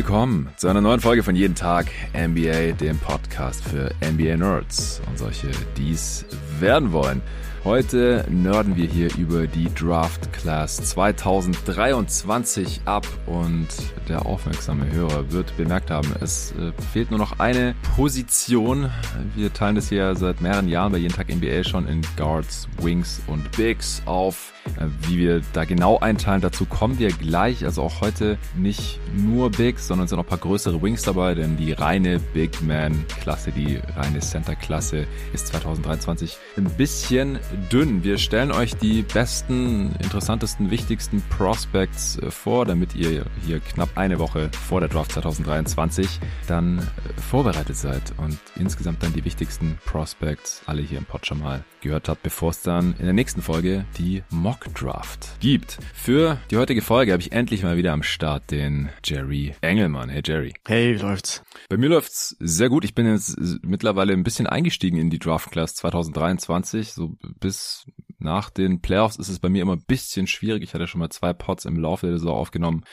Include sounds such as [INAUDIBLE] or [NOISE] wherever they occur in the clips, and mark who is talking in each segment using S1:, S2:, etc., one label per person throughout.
S1: Willkommen zu einer neuen Folge von Jeden Tag NBA, dem Podcast für NBA Nerds und solche, die es werden wollen. Heute nörden wir hier über die Draft Class 2023 ab und der aufmerksame Hörer wird bemerkt haben, es äh, fehlt nur noch eine Position. Wir teilen das hier seit mehreren Jahren bei jeden Tag NBA schon in Guards, Wings und Bigs auf. Äh, wie wir da genau einteilen, dazu kommen wir gleich. Also auch heute nicht nur Bigs, sondern es sind noch ein paar größere Wings dabei, denn die reine Big Man Klasse, die reine Center Klasse ist 2023 ein bisschen dünn. Wir stellen euch die besten, interessantesten, wichtigsten Prospects äh, vor, damit ihr hier knapp eine Woche vor der Draft 2023 dann äh, vorbereitet seid und insgesamt dann die wichtigsten Prospects alle hier im Pod schon mal gehört habt, bevor es dann in der nächsten Folge die Mock Draft gibt. Für die heutige Folge habe ich endlich mal wieder am Start den Jerry Engelmann. Hey Jerry.
S2: Hey, wie läuft's?
S1: Bei mir läuft's sehr gut. Ich bin jetzt mittlerweile ein bisschen eingestiegen in die Draft Class 2023, so bis nach den Playoffs ist es bei mir immer ein bisschen schwierig. Ich hatte schon mal zwei Pots im Laufe der Saison aufgenommen.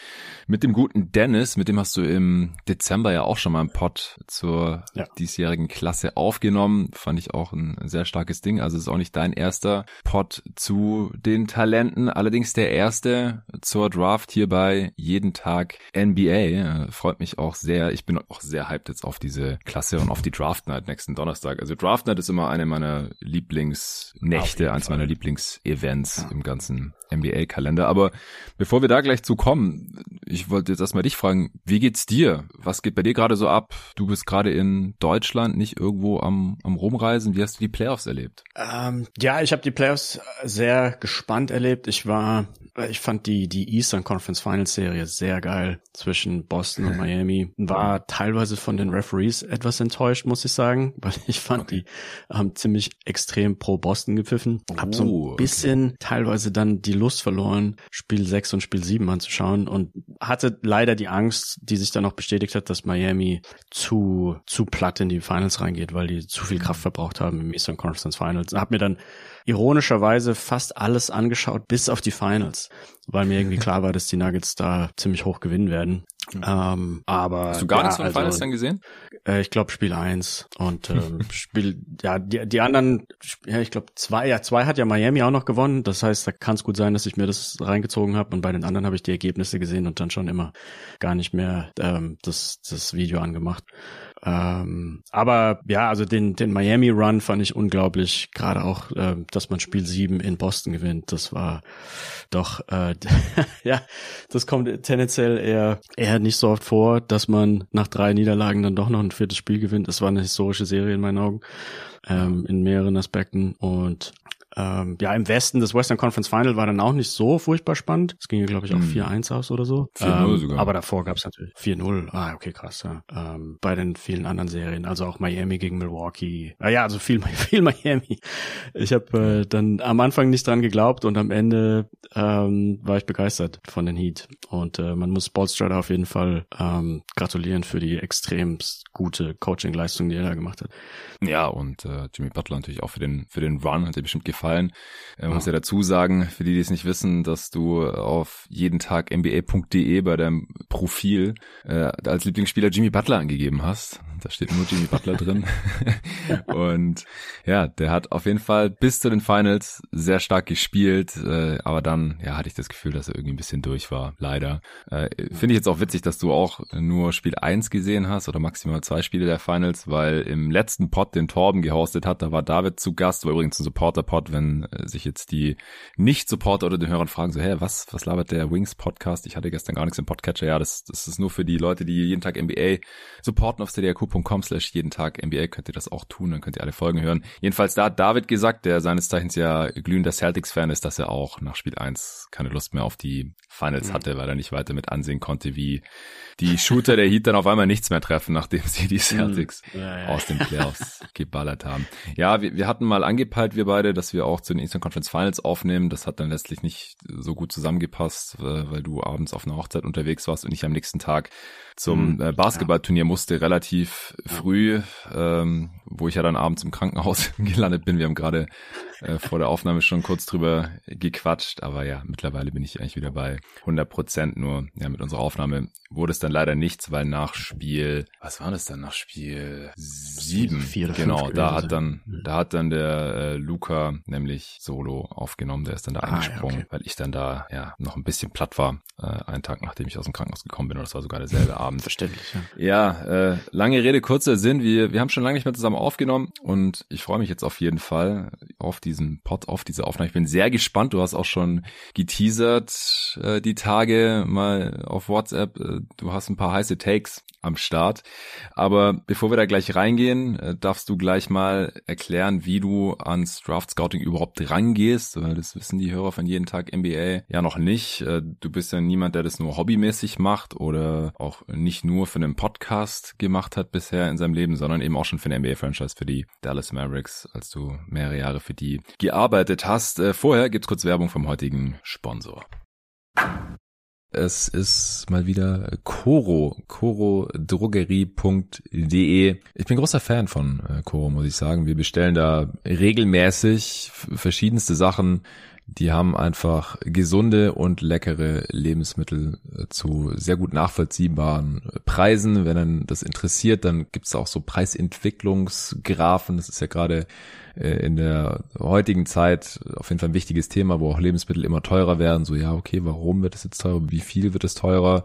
S1: Mit dem guten Dennis, mit dem hast du im Dezember ja auch schon mal einen Pot zur ja. diesjährigen Klasse aufgenommen. Fand ich auch ein sehr starkes Ding. Also ist auch nicht dein erster Pot zu den Talenten. Allerdings der erste zur Draft hier bei jeden Tag NBA. Freut mich auch sehr. Ich bin auch sehr hyped jetzt auf diese Klasse und auf die Draft Night nächsten Donnerstag. Also Draft Night ist immer eine meiner Lieblingsnächte, eins meiner Lieblings Lieblingsevents ja. im ganzen NBA-Kalender. Aber bevor wir da gleich zu kommen, ich wollte jetzt erstmal dich fragen, wie geht's dir? Was geht bei dir gerade so ab? Du bist gerade in Deutschland, nicht irgendwo am, am Rumreisen. Wie hast du die Playoffs erlebt?
S2: Ähm, ja, ich habe die Playoffs sehr gespannt erlebt. Ich war ich fand die, die Eastern Conference Finals Serie sehr geil zwischen Boston und [LAUGHS] Miami. War teilweise von den Referees etwas enttäuscht, muss ich sagen, [LAUGHS] weil ich fand, okay. die haben ziemlich extrem pro Boston gepfiffen. Hab so ein bisschen okay. teilweise dann die Lust verloren, Spiel 6 und Spiel 7 anzuschauen und hatte leider die Angst, die sich dann auch bestätigt hat, dass Miami zu, zu platt in die Finals reingeht, weil die zu viel Kraft verbraucht haben im Eastern Conference Finals. Hab mir dann ironischerweise fast alles angeschaut, bis auf die Finals, weil mir irgendwie klar war, dass die Nuggets da ziemlich hoch gewinnen werden. Ähm, aber
S1: hast du gar ja, nichts von also, Finals dann gesehen?
S2: Äh, ich glaube Spiel eins und [LAUGHS] ähm, Spiel ja die, die anderen ja ich glaube zwei ja zwei hat ja Miami auch noch gewonnen. Das heißt, da kann es gut sein, dass ich mir das reingezogen habe und bei den anderen habe ich die Ergebnisse gesehen und dann schon immer gar nicht mehr ähm, das das Video angemacht. Ähm, aber ja, also den, den Miami Run fand ich unglaublich, gerade auch, äh, dass man Spiel 7 in Boston gewinnt. Das war doch, äh, [LAUGHS] ja, das kommt tendenziell eher, eher nicht so oft vor, dass man nach drei Niederlagen dann doch noch ein viertes Spiel gewinnt. Es war eine historische Serie in meinen Augen, ähm, in mehreren Aspekten. Und ähm, ja, im Westen des Western Conference Final war dann auch nicht so furchtbar spannend. Es ging ja, glaube ich, auch hm. 4-1 aus oder so. 4-0 ähm, sogar. Aber davor gab es natürlich 4-0. Ah, okay, krass. Ja. Ähm, bei den vielen anderen Serien, also auch Miami gegen Milwaukee. Ah, ja, also viel, [LAUGHS] viel Miami. Ich habe äh, dann am Anfang nicht dran geglaubt und am Ende ähm, war ich begeistert von den Heat. Und äh, man muss Bolstrader auf jeden Fall ähm, gratulieren für die extrem gute Coaching-Leistung, die er da gemacht hat.
S1: Ja, und äh, Jimmy Butler natürlich auch für den für den Run hat dir bestimmt gefallen. Äh, muss ja dazu sagen, für die, die es nicht wissen, dass du auf jeden Tag nba.de bei deinem Profil äh, als Lieblingsspieler Jimmy Butler angegeben hast. Da steht nur Jimmy Butler [LAUGHS] drin. [LAUGHS] und ja, der hat auf jeden Fall bis zu den Finals sehr stark gespielt, äh, aber dann ja hatte ich das Gefühl, dass er irgendwie ein bisschen durch war, leider. Äh, Finde ich jetzt auch witzig, dass du auch nur Spiel 1 gesehen hast oder maximal zwei Spiele der Finals, weil im letzten Pod, den Torben gehostet hat, da war David zu Gast, war übrigens ein Supporter-Pod, wenn äh, sich jetzt die Nicht-Supporter oder den Hörern fragen, so, hä, was, was labert der Wings-Podcast? Ich hatte gestern gar nichts im Podcatcher. Ja, das, das ist nur für die Leute, die jeden Tag NBA supporten auf cdrq.com slash jeden Tag NBA könnt ihr das auch tun, dann könnt ihr alle Folgen hören. Jedenfalls da hat David gesagt, der seines Zeichens ja glühender Celtics-Fan ist, dass er auch nach Spiel 1 keine Lust mehr auf die Finals mhm. hatte, weil er nicht weiter mit ansehen konnte, wie die Shooter der Heat dann auf einmal nichts mehr treffen, nachdem sie die mhm. Celtics ja, ja. aus den Playoffs geballert haben. Ja, wir, wir hatten mal angepeilt, wir beide, dass wir auch zu den Eastern Conference Finals aufnehmen. Das hat dann letztlich nicht so gut zusammengepasst, äh, weil du abends auf einer Hochzeit unterwegs warst und ich am nächsten Tag zum mhm. äh, Basketballturnier musste relativ früh. Ähm, wo ich ja dann abends im Krankenhaus [LAUGHS] gelandet bin. Wir haben gerade äh, vor der Aufnahme schon kurz drüber gequatscht, aber ja, mittlerweile bin ich eigentlich wieder bei 100 Prozent. Nur ja, mit unserer Aufnahme wurde es dann leider nichts, weil nach Spiel, was war das dann nach Spiel sieben?
S2: Vier
S1: genau, da hat dann,
S2: sein.
S1: da hat dann der äh, Luca nämlich Solo aufgenommen. Der ist dann da
S2: Ah, ja,
S1: eingesprungen,
S2: okay.
S1: weil ich dann da ja noch ein bisschen platt war, äh, einen Tag nachdem ich aus dem Krankenhaus gekommen bin. Und das war sogar derselbe [LAUGHS] Abend.
S2: Verständlich, ja.
S1: Ja, äh, lange Rede, kurzer Sinn. Wir, wir haben schon lange nicht mehr zusammen aufgenommen und ich freue mich jetzt auf jeden Fall auf diesen Pod, auf diese Aufnahme. Ich bin sehr gespannt. Du hast auch schon geteasert äh, die Tage mal auf WhatsApp. Äh, du hast ein paar heiße Takes am Start. Aber bevor wir da gleich reingehen, äh, darfst du gleich mal erklären, wie du ans Draft Scouting überhaupt rangehst, weil das wissen die Hörer von jeden Tag NBA ja noch nicht. Äh, Du bist ja niemand, der das nur hobbymäßig macht oder auch nicht nur für einen Podcast gemacht hat bisher in seinem Leben, sondern eben auch schon für eine NBA-Franchise, für die Dallas Mavericks, als du mehrere Jahre für die gearbeitet hast. Äh, Vorher gibt's kurz Werbung vom heutigen Sponsor. Es ist mal wieder Coro, corodrogerie.de. Ich bin großer Fan von äh, Coro, muss ich sagen. Wir bestellen da regelmäßig verschiedenste Sachen. Die haben einfach gesunde und leckere Lebensmittel äh, zu sehr gut nachvollziehbaren Preisen. Wenn dann das interessiert, dann gibt's auch so Preisentwicklungsgrafen. Das ist ja gerade äh, in der heutigen Zeit auf jeden Fall ein wichtiges Thema, wo auch Lebensmittel immer teurer werden. So, ja, okay, warum wird es jetzt teurer? Wie viel wird es teurer?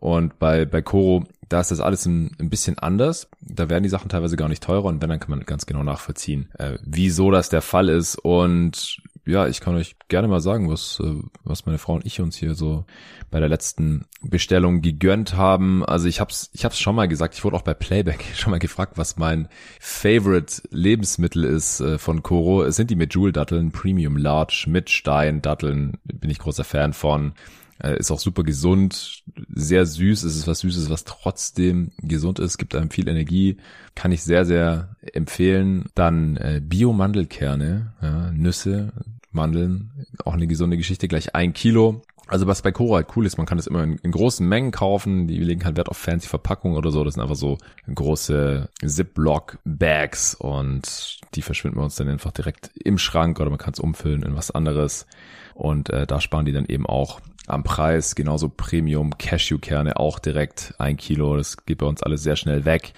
S1: Und bei, bei Coro, da ist das alles ein, ein bisschen anders. Da werden die Sachen teilweise gar nicht teurer und wenn, dann kann man ganz genau nachvollziehen, äh, wieso das der Fall ist. Und ja, ich kann euch gerne mal sagen, was, äh, was meine Frau und ich uns hier so bei der letzten Bestellung gegönnt haben. Also ich hab's, ich hab's schon mal gesagt, ich wurde auch bei Playback [LAUGHS] schon mal gefragt, was mein Favorite Lebensmittel ist äh, von Coro. Es sind die Medjool-Datteln, Premium Large mit Stein-Datteln, bin ich großer Fan von. Äh, Ist auch super gesund, sehr süß. Es ist was Süßes, was trotzdem gesund ist, gibt einem viel Energie. Kann ich sehr, sehr empfehlen. Dann äh, Bio-Mandelkerne, ja, Nüsse, Mandeln, auch eine gesunde Geschichte, gleich ein Kilo. Also was bei Coro halt cool ist, man kann das immer in, in großen Mengen kaufen. Die legen halt Wert auf fancy Verpackungen oder so. Das sind einfach so große Ziploc-Bags und die verschwinden bei uns dann einfach direkt im Schrank oder man kann es umfüllen in was anderes. Und äh, da sparen die dann eben auch am Preis. Genauso Premium Cashewkerne auch direkt ein Kilo. Das geht bei uns alles sehr schnell weg.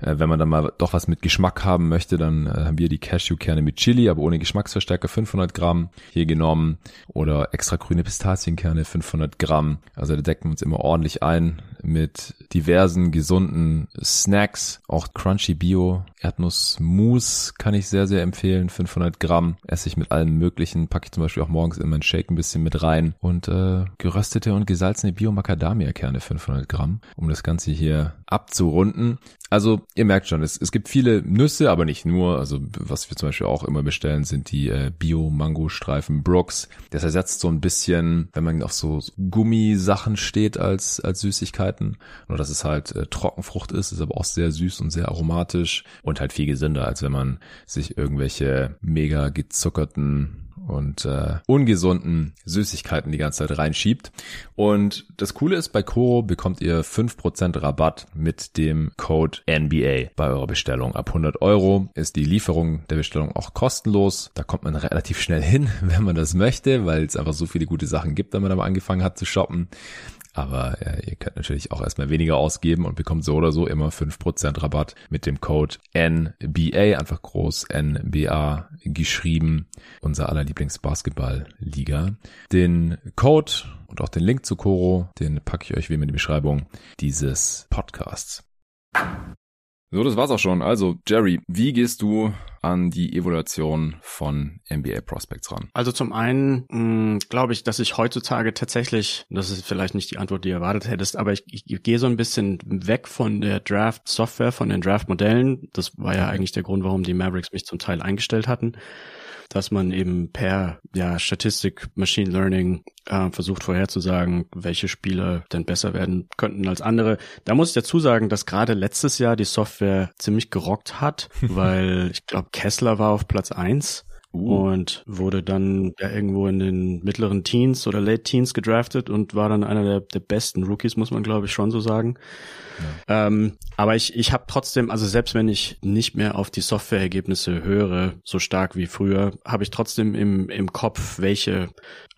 S1: Äh, wenn man dann mal doch was mit Geschmack haben möchte, dann äh, haben wir die Cashewkerne mit Chili, aber ohne Geschmacksverstärker 500 Gramm hier genommen. Oder extra grüne Pistazienkerne 500 Gramm. Also da decken wir uns immer ordentlich ein mit diversen gesunden Snacks. Auch Crunchy Bio Erdnussmus kann ich sehr, sehr empfehlen. 500 Gramm esse ich mit allem möglichen. Packe ich zum Beispiel auch morgens in meinen Shake ein bisschen mit rein. Und äh, geröstete und gesalzene Bio-Macadamia-Kerne 500 Gramm, um das Ganze hier abzurunden. Also ihr merkt schon, es, es gibt viele Nüsse, aber nicht nur. Also was wir zum Beispiel auch immer bestellen, sind die äh, Bio-Mango-Streifen Brooks. Das ersetzt so ein bisschen, wenn man auf so Gummisachen steht als, als Süßigkeiten. Nur dass es halt äh, Trockenfrucht ist, ist aber auch sehr süß und sehr aromatisch und halt viel gesünder, als wenn man sich irgendwelche mega gezuckerten und äh, ungesunden Süßigkeiten die ganze Zeit reinschiebt. Und das Coole ist, bei Coro bekommt ihr 5% Rabatt mit dem Code NBA bei eurer Bestellung. Ab 100 Euro ist die Lieferung der Bestellung auch kostenlos. Da kommt man relativ schnell hin, [LAUGHS] wenn man das möchte, weil es einfach so viele gute Sachen gibt, wenn man aber angefangen hat zu shoppen. Aber äh, ihr könnt natürlich auch erstmal weniger ausgeben und bekommt so oder so immer 5% Rabatt mit dem Code NBA, einfach groß NBA geschrieben, unser aller Lieblingsbasketball-Liga. Den Code und auch den Link zu Coro, den packe ich euch wie in die Beschreibung dieses Podcasts. So, das war's auch schon. Also, Jerry, wie gehst du an die Evaluation von NBA Prospects ran?
S2: Also zum einen glaube ich, dass ich heutzutage tatsächlich, das ist vielleicht nicht die Antwort, die du erwartet hättest, aber ich, ich, ich gehe so ein bisschen weg von der Draft-Software, von den Draft-Modellen. Das war ja eigentlich der Grund, warum die Mavericks mich zum Teil eingestellt hatten dass man eben per ja, Statistik, Machine Learning äh, versucht vorherzusagen, welche Spieler denn besser werden könnten als andere. Da muss ich dazu sagen, dass gerade letztes Jahr die Software ziemlich gerockt hat, [LAUGHS] weil ich glaube, Kessler war auf Platz eins uh. und wurde dann ja irgendwo in den mittleren Teens oder Late Teens gedraftet und war dann einer der, der besten Rookies, muss man glaube ich schon so sagen. Ja. Ähm, aber ich, ich habe trotzdem, also selbst wenn ich nicht mehr auf die Softwareergebnisse höre, so stark wie früher, habe ich trotzdem im, im Kopf, welche,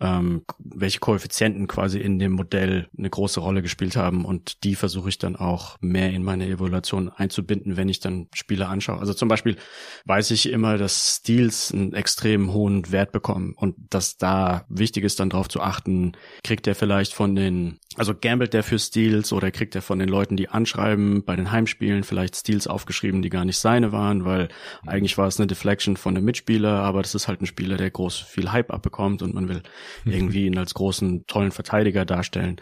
S2: ähm, welche Koeffizienten quasi in dem Modell eine große Rolle gespielt haben. Und die versuche ich dann auch mehr in meine Evaluation einzubinden, wenn ich dann Spiele anschaue. Also zum Beispiel weiß ich immer, dass Steals einen extrem hohen Wert bekommen und dass da wichtig ist, dann darauf zu achten, kriegt der vielleicht von den, also gambelt der für Steals oder kriegt er von den Leuten, die anschreiben, bei den Heimspielen vielleicht Steals aufgeschrieben, die gar nicht seine waren, weil eigentlich war es eine Deflection von einem Mitspieler, aber das ist halt ein Spieler, der groß viel Hype abbekommt und man will [LAUGHS] irgendwie ihn als großen, tollen Verteidiger darstellen.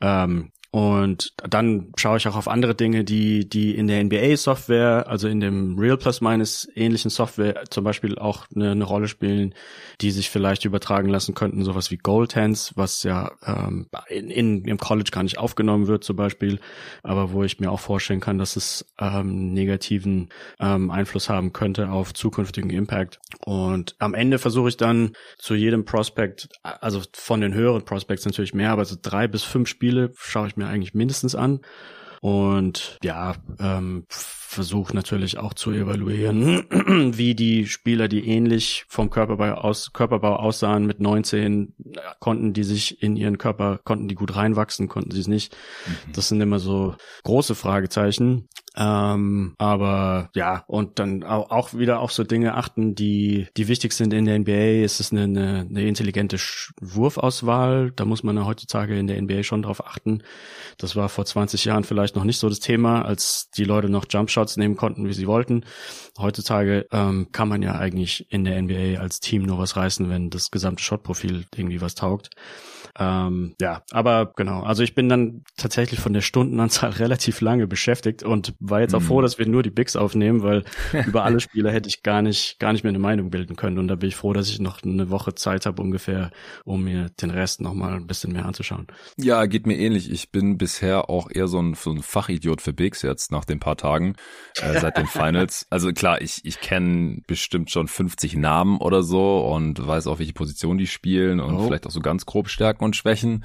S2: Ähm, und dann schaue ich auch auf andere Dinge, die, die in der NBA-Software, also in dem Real Plus Minus ähnlichen Software zum Beispiel auch eine, eine Rolle spielen, die sich vielleicht übertragen lassen könnten, sowas wie Goaltends, was ja ähm, in, in, im College gar nicht aufgenommen wird zum Beispiel, aber wo ich mir auch vorstellen kann, dass es ähm, negativen ähm, Einfluss haben könnte auf zukünftigen Impact. Und am Ende versuche ich dann zu jedem Prospect, also von den höheren Prospects natürlich mehr, aber so drei bis fünf Spiele schaue ich mir eigentlich mindestens an. Und ja, ähm, versuche natürlich auch zu evaluieren, [CLEARS THROAT] wie die Spieler, die ähnlich vom Körperbau, aus, Körperbau aussahen mit 19, konnten die sich in ihren Körper, konnten die gut reinwachsen, konnten sie es nicht. Mhm. Das sind immer so große Fragezeichen. Ähm, aber ja, und dann auch, auch wieder auf so Dinge achten, die, die wichtig sind in der NBA. Ist es eine, eine, eine intelligente Wurfauswahl? Da muss man ja heutzutage in der NBA schon drauf achten. Das war vor 20 Jahren vielleicht noch nicht so das Thema, als die Leute noch Jumpshots nehmen konnten, wie sie wollten. Heutzutage ähm, kann man ja eigentlich in der NBA als Team nur was reißen, wenn das gesamte Shotprofil irgendwie was taugt. Ähm, ja, aber genau. Also ich bin dann tatsächlich von der Stundenanzahl [LAUGHS] relativ lange beschäftigt und war jetzt auch froh, mhm. dass wir nur die Bigs aufnehmen, weil [LAUGHS] über alle Spiele hätte ich gar nicht, gar nicht mehr eine Meinung bilden können. Und da bin ich froh, dass ich noch eine Woche Zeit habe ungefähr, um mir den Rest nochmal ein bisschen mehr anzuschauen.
S1: Ja, geht mir ähnlich. Ich bin bisher auch eher so ein, so ein Fachidiot für Bigs jetzt nach den paar Tagen äh, [LAUGHS] seit den Finals. Also klar, ich, ich kenne bestimmt schon 50 Namen oder so und weiß auch, welche Position die spielen und oh. vielleicht auch so ganz grob Stärken und Schwächen.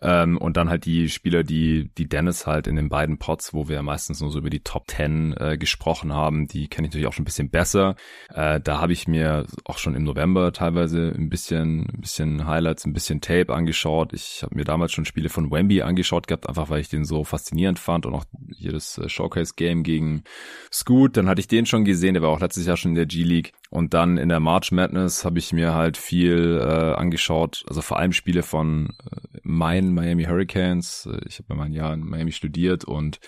S1: Ähm, und dann halt die Spieler, die, die Dennis halt in den beiden Pots, wo wir meistens nur so über die Top 10 äh, gesprochen haben, die kenne ich natürlich auch schon ein bisschen besser. Äh, da habe ich mir auch schon im November teilweise ein bisschen, ein bisschen Highlights, ein bisschen Tape angeschaut. Ich habe mir damals schon Spiele von Wemby angeschaut gehabt, einfach weil ich den so faszinierend fand und auch jedes äh, Showcase-Game gegen Scoot. Dann hatte ich den schon gesehen, der war auch letztes Jahr schon in der G-League. Und dann in der March Madness habe ich mir halt viel äh, angeschaut, also vor allem Spiele von äh, meinen Miami Hurricanes. Äh, ich habe mal ein Jahr in Miami studiert und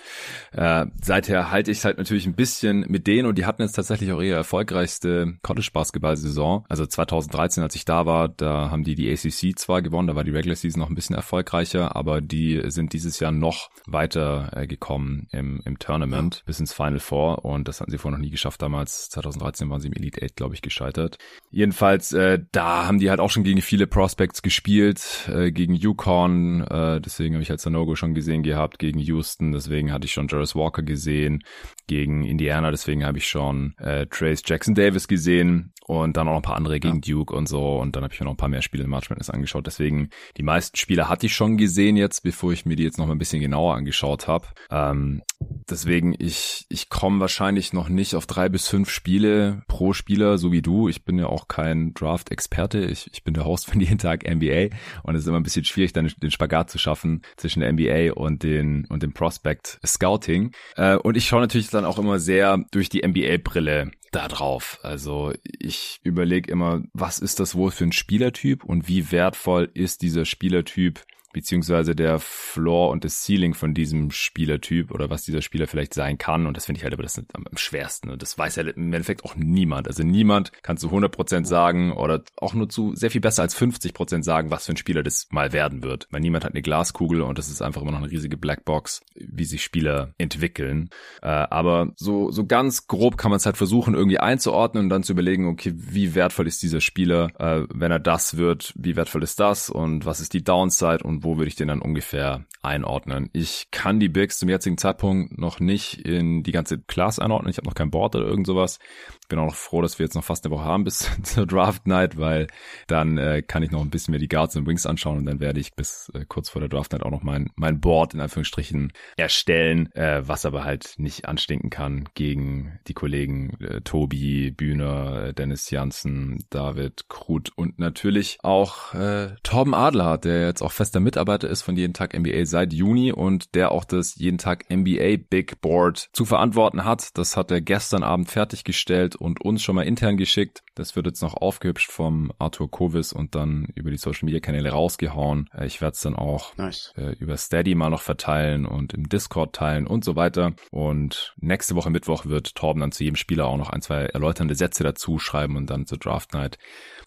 S1: äh, seither halte ich halt natürlich ein bisschen mit denen und die hatten jetzt tatsächlich auch ihre erfolgreichste College-Basketball-Saison. Also 2013, als ich da war, da haben die die ACC zwar gewonnen, da war die Regular Season noch ein bisschen erfolgreicher, aber die sind dieses Jahr noch weiter äh, gekommen im, im Tournament bis ins Final Four und das hatten sie vorher noch nie geschafft. Damals 2013 waren sie im Elite Eight glaube ich, gescheitert. Jedenfalls, äh, da haben die halt auch schon gegen viele Prospects gespielt, äh, gegen Yukon, äh, deswegen habe ich halt Sanogo schon gesehen gehabt, gegen Houston, deswegen hatte ich schon Jarvis Walker gesehen, gegen Indiana, deswegen habe ich schon äh, Trace Jackson Davis gesehen und dann auch noch ein paar andere gegen ja. Duke und so und dann habe ich mir noch ein paar mehr Spiele in March Madness angeschaut, deswegen die meisten Spiele hatte ich schon gesehen jetzt, bevor ich mir die jetzt noch mal ein bisschen genauer angeschaut habe. Ähm, deswegen, ich, ich komme wahrscheinlich noch nicht auf drei bis fünf Spiele pro Spieler, so wie du. Ich bin ja auch kein Draft-Experte. Ich, ich bin der Host von jeden Tag NBA und es ist immer ein bisschen schwierig, dann den Spagat zu schaffen zwischen der NBA und den, und dem Prospect Scouting. Äh, und ich schaue natürlich dann auch immer sehr durch die NBA-Brille da drauf. Also ich überlege immer, was ist das wohl für ein Spielertyp und wie wertvoll ist dieser Spielertyp beziehungsweise der Floor und das Ceiling von diesem Spielertyp oder was dieser Spieler vielleicht sein kann. Und das finde ich halt aber das am, schwersten. Und das weiß ja im Endeffekt auch niemand. Also niemand kann zu 100% sagen oder auch nur zu sehr viel besser als 50% sagen, was für ein Spieler das mal werden wird. Weil niemand hat eine Glaskugel und das ist einfach immer noch eine riesige Blackbox, wie sich Spieler entwickeln. Äh, aber so, so ganz grob kann man es halt versuchen, irgendwie einzuordnen und dann zu überlegen, okay, wie wertvoll ist dieser Spieler, äh, wenn er das wird, wie wertvoll ist das und was ist die Downside und wo würde ich den dann ungefähr einordnen? Ich kann die Bigs zum jetzigen Zeitpunkt noch nicht in die ganze Class einordnen. Ich habe noch kein Board oder irgend sowas. Bin auch noch froh, dass wir jetzt noch fast eine Woche haben bis [LAUGHS] zur Draft Night, weil dann äh, kann ich noch ein bisschen mehr die Guards und Wings anschauen und dann werde ich bis äh, kurz vor der Draft Night auch noch mein, mein Board in Anführungsstrichen erstellen, äh, was aber halt nicht anstinken kann gegen die Kollegen äh, Tobi, Bühner, Dennis Janssen, David Krut und natürlich auch äh, Torben Adler, der jetzt auch fester Mitarbeiter ist von Jeden Tag NBA seit Juni und der auch das Jeden Tag NBA Big Board zu verantworten hat. Das hat er gestern Abend fertiggestellt und uns schon mal intern geschickt. Das wird jetzt noch aufgehübscht vom Arthur Kovis und dann über die Social Media Kanäle rausgehauen. Äh, ich werde es dann auch nice. äh, über Steady mal noch verteilen und im Discord teilen und so weiter. Und nächste Woche Mittwoch wird Torben dann zu jedem Spieler auch noch ein, zwei erläuternde Sätze dazu schreiben und dann zur Draft Night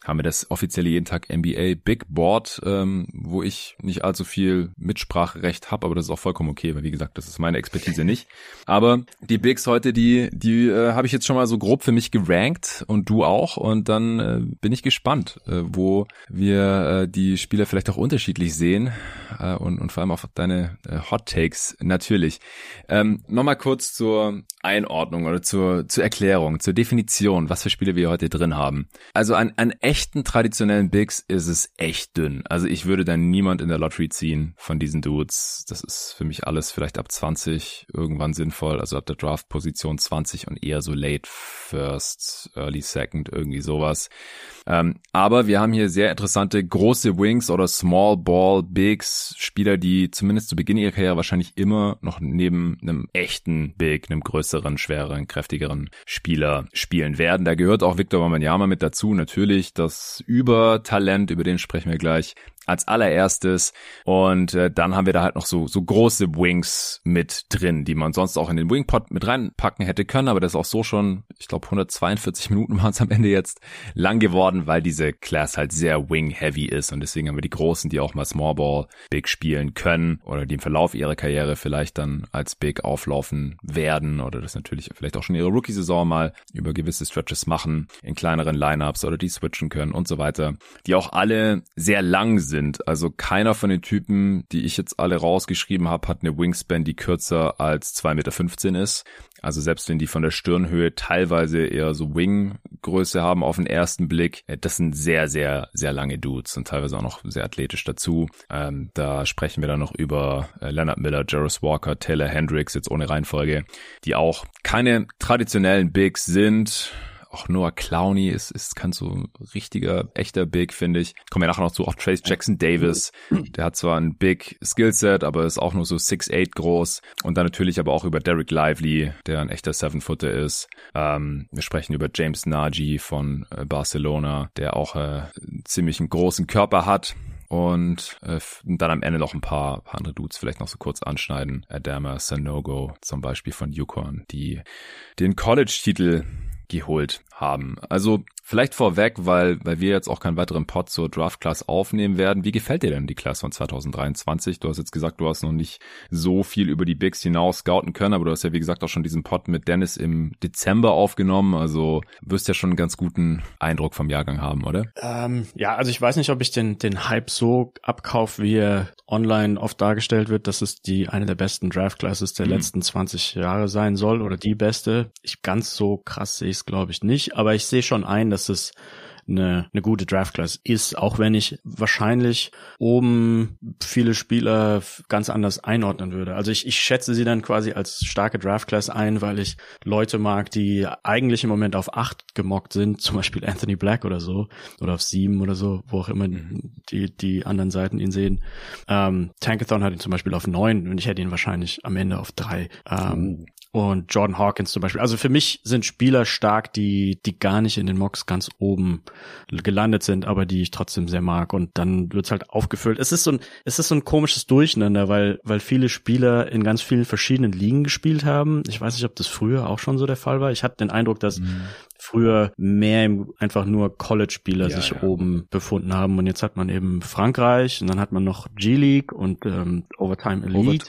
S1: haben wir das offizielle jeden Tag NBA Big Board, ähm, wo ich nicht allzu viel Mitspracherecht habe, aber das ist auch vollkommen okay, weil wie gesagt, das ist meine Expertise nicht. [LAUGHS] Aber die Bigs heute, die, die äh, habe ich jetzt schon mal so grob für mich gerankt und du auch. Und dann äh, bin ich gespannt, äh, wo wir äh, die Spieler vielleicht auch unterschiedlich sehen äh, und, und vor allem auf deine äh, Hot Takes natürlich. Ähm, Nochmal kurz zur Einordnung oder zur, zur Erklärung, zur Definition, was für Spiele wir heute drin haben. Also an, an echten traditionellen Bigs ist es echt dünn. Also ich würde dann niemand in der Lottery ziehen von diesen Dudes. Das ist für mich alles vielleicht ab 20 irgendwann sinnvoll, also ab der Draft Position 20 und eher so late first, early second, irgendwie sowas. Ähm, aber wir haben hier sehr interessante große Wings oder Small Ball Bigs, Spieler, die zumindest zu Beginn ihrer Karriere wahrscheinlich immer noch neben einem echten Big, einem größeren, schwereren, kräftigeren Spieler spielen werden. Da gehört auch Victor Wembanyama mit dazu, natürlich das Übertalent, über den sprechen wir gleich als allererstes. Und äh, dann haben wir da halt noch so, so große Wings mit drin, die man sonst auch in den Wingpot mit reinpacken hätte können. Aber das ist auch so schon, ich glaube, 142 Minuten waren es am Ende jetzt lang geworden, weil diese Class halt sehr wing-heavy ist. Und deswegen haben wir die Großen, die auch mal Small Ball Big spielen können oder die im Verlauf ihrer Karriere vielleicht dann als Big auflaufen werden oder das natürlich vielleicht auch schon ihre Rookie-Saison mal über gewisse Stretches machen in kleineren Lineups oder die switchen können und so weiter, die auch alle sehr lang sind sind. Also keiner von den Typen, die ich jetzt alle rausgeschrieben habe, hat eine Wingspan, die kürzer als 2,15 Meter ist. Also selbst wenn die von der Stirnhöhe teilweise eher so Wing-Größe haben auf den ersten Blick, äh, das sind sehr, sehr, sehr lange Dudes und teilweise auch noch sehr athletisch dazu. Ähm, da sprechen wir dann noch über äh, Leonard Miller, Jarvis Walker, Taylor Hendricks, jetzt ohne Reihenfolge, die auch keine traditionellen Bigs sind auch Noah Clowney ist, ist kann so richtiger, echter Big, finde ich. Kommen wir nachher noch zu, auch Trace Jackson Davis. Der hat zwar ein Big Skillset, aber ist auch nur so 6'8 groß. Und dann natürlich aber auch über Derek Lively, der ein echter Seven-Footer ist. Ähm, wir sprechen über James Nagy von äh, Barcelona, der auch äh, ziemlich einen großen Körper hat und äh, dann am Ende noch ein paar, paar andere Dudes vielleicht noch so kurz anschneiden. Adama Sanogo zum Beispiel von Yukon, die den College-Titel geholt haben. Also vielleicht vorweg, weil, weil wir jetzt auch keinen weiteren Pod zur Draft Class aufnehmen werden. Wie gefällt dir denn die Class von 2023? Du hast jetzt gesagt, du hast noch nicht so viel über die Bigs hinaus scouten können, aber du hast ja wie gesagt auch schon diesen Pod mit Dennis im Dezember aufgenommen. Also wirst ja schon einen ganz guten Eindruck vom Jahrgang haben, oder?
S2: Ähm, ja, also ich weiß nicht, ob ich den, den Hype so abkaufe, wie er online oft dargestellt wird, dass es die eine der besten Draft Classes der mhm. letzten 20 Jahre sein soll oder die beste. Ich ganz so krass sehe ich es glaube ich nicht aber ich sehe schon ein, dass es eine, eine gute Draft-Class ist, auch wenn ich wahrscheinlich oben viele Spieler ganz anders einordnen würde. Also ich, ich schätze sie dann quasi als starke Draft-Class ein, weil ich Leute mag, die eigentlich im Moment auf acht gemockt sind, zum Beispiel Anthony Black oder so, oder auf sieben oder so, wo auch immer mhm. die, die anderen Seiten ihn sehen. Ähm, Tankathon hat ihn zum Beispiel auf neun und ich hätte ihn wahrscheinlich am Ende auf drei. Ähm, und Jordan Hawkins zum Beispiel. Also für mich sind Spieler stark, die, die gar nicht in den Mocks ganz oben gelandet sind, aber die ich trotzdem sehr mag. Und dann wird's halt aufgefüllt. Es ist so ein, es ist so ein komisches Durcheinander, weil, weil viele Spieler in ganz vielen verschiedenen Ligen gespielt haben. Ich weiß nicht, ob das früher auch schon so der Fall war. Ich hatte den Eindruck, dass mhm. Früher mehr einfach nur College-Spieler
S1: Ja,
S2: sich
S1: ja.
S2: oben befunden haben und jetzt hat man eben Frankreich und dann hat man noch G-League und ähm, Overtime Elite.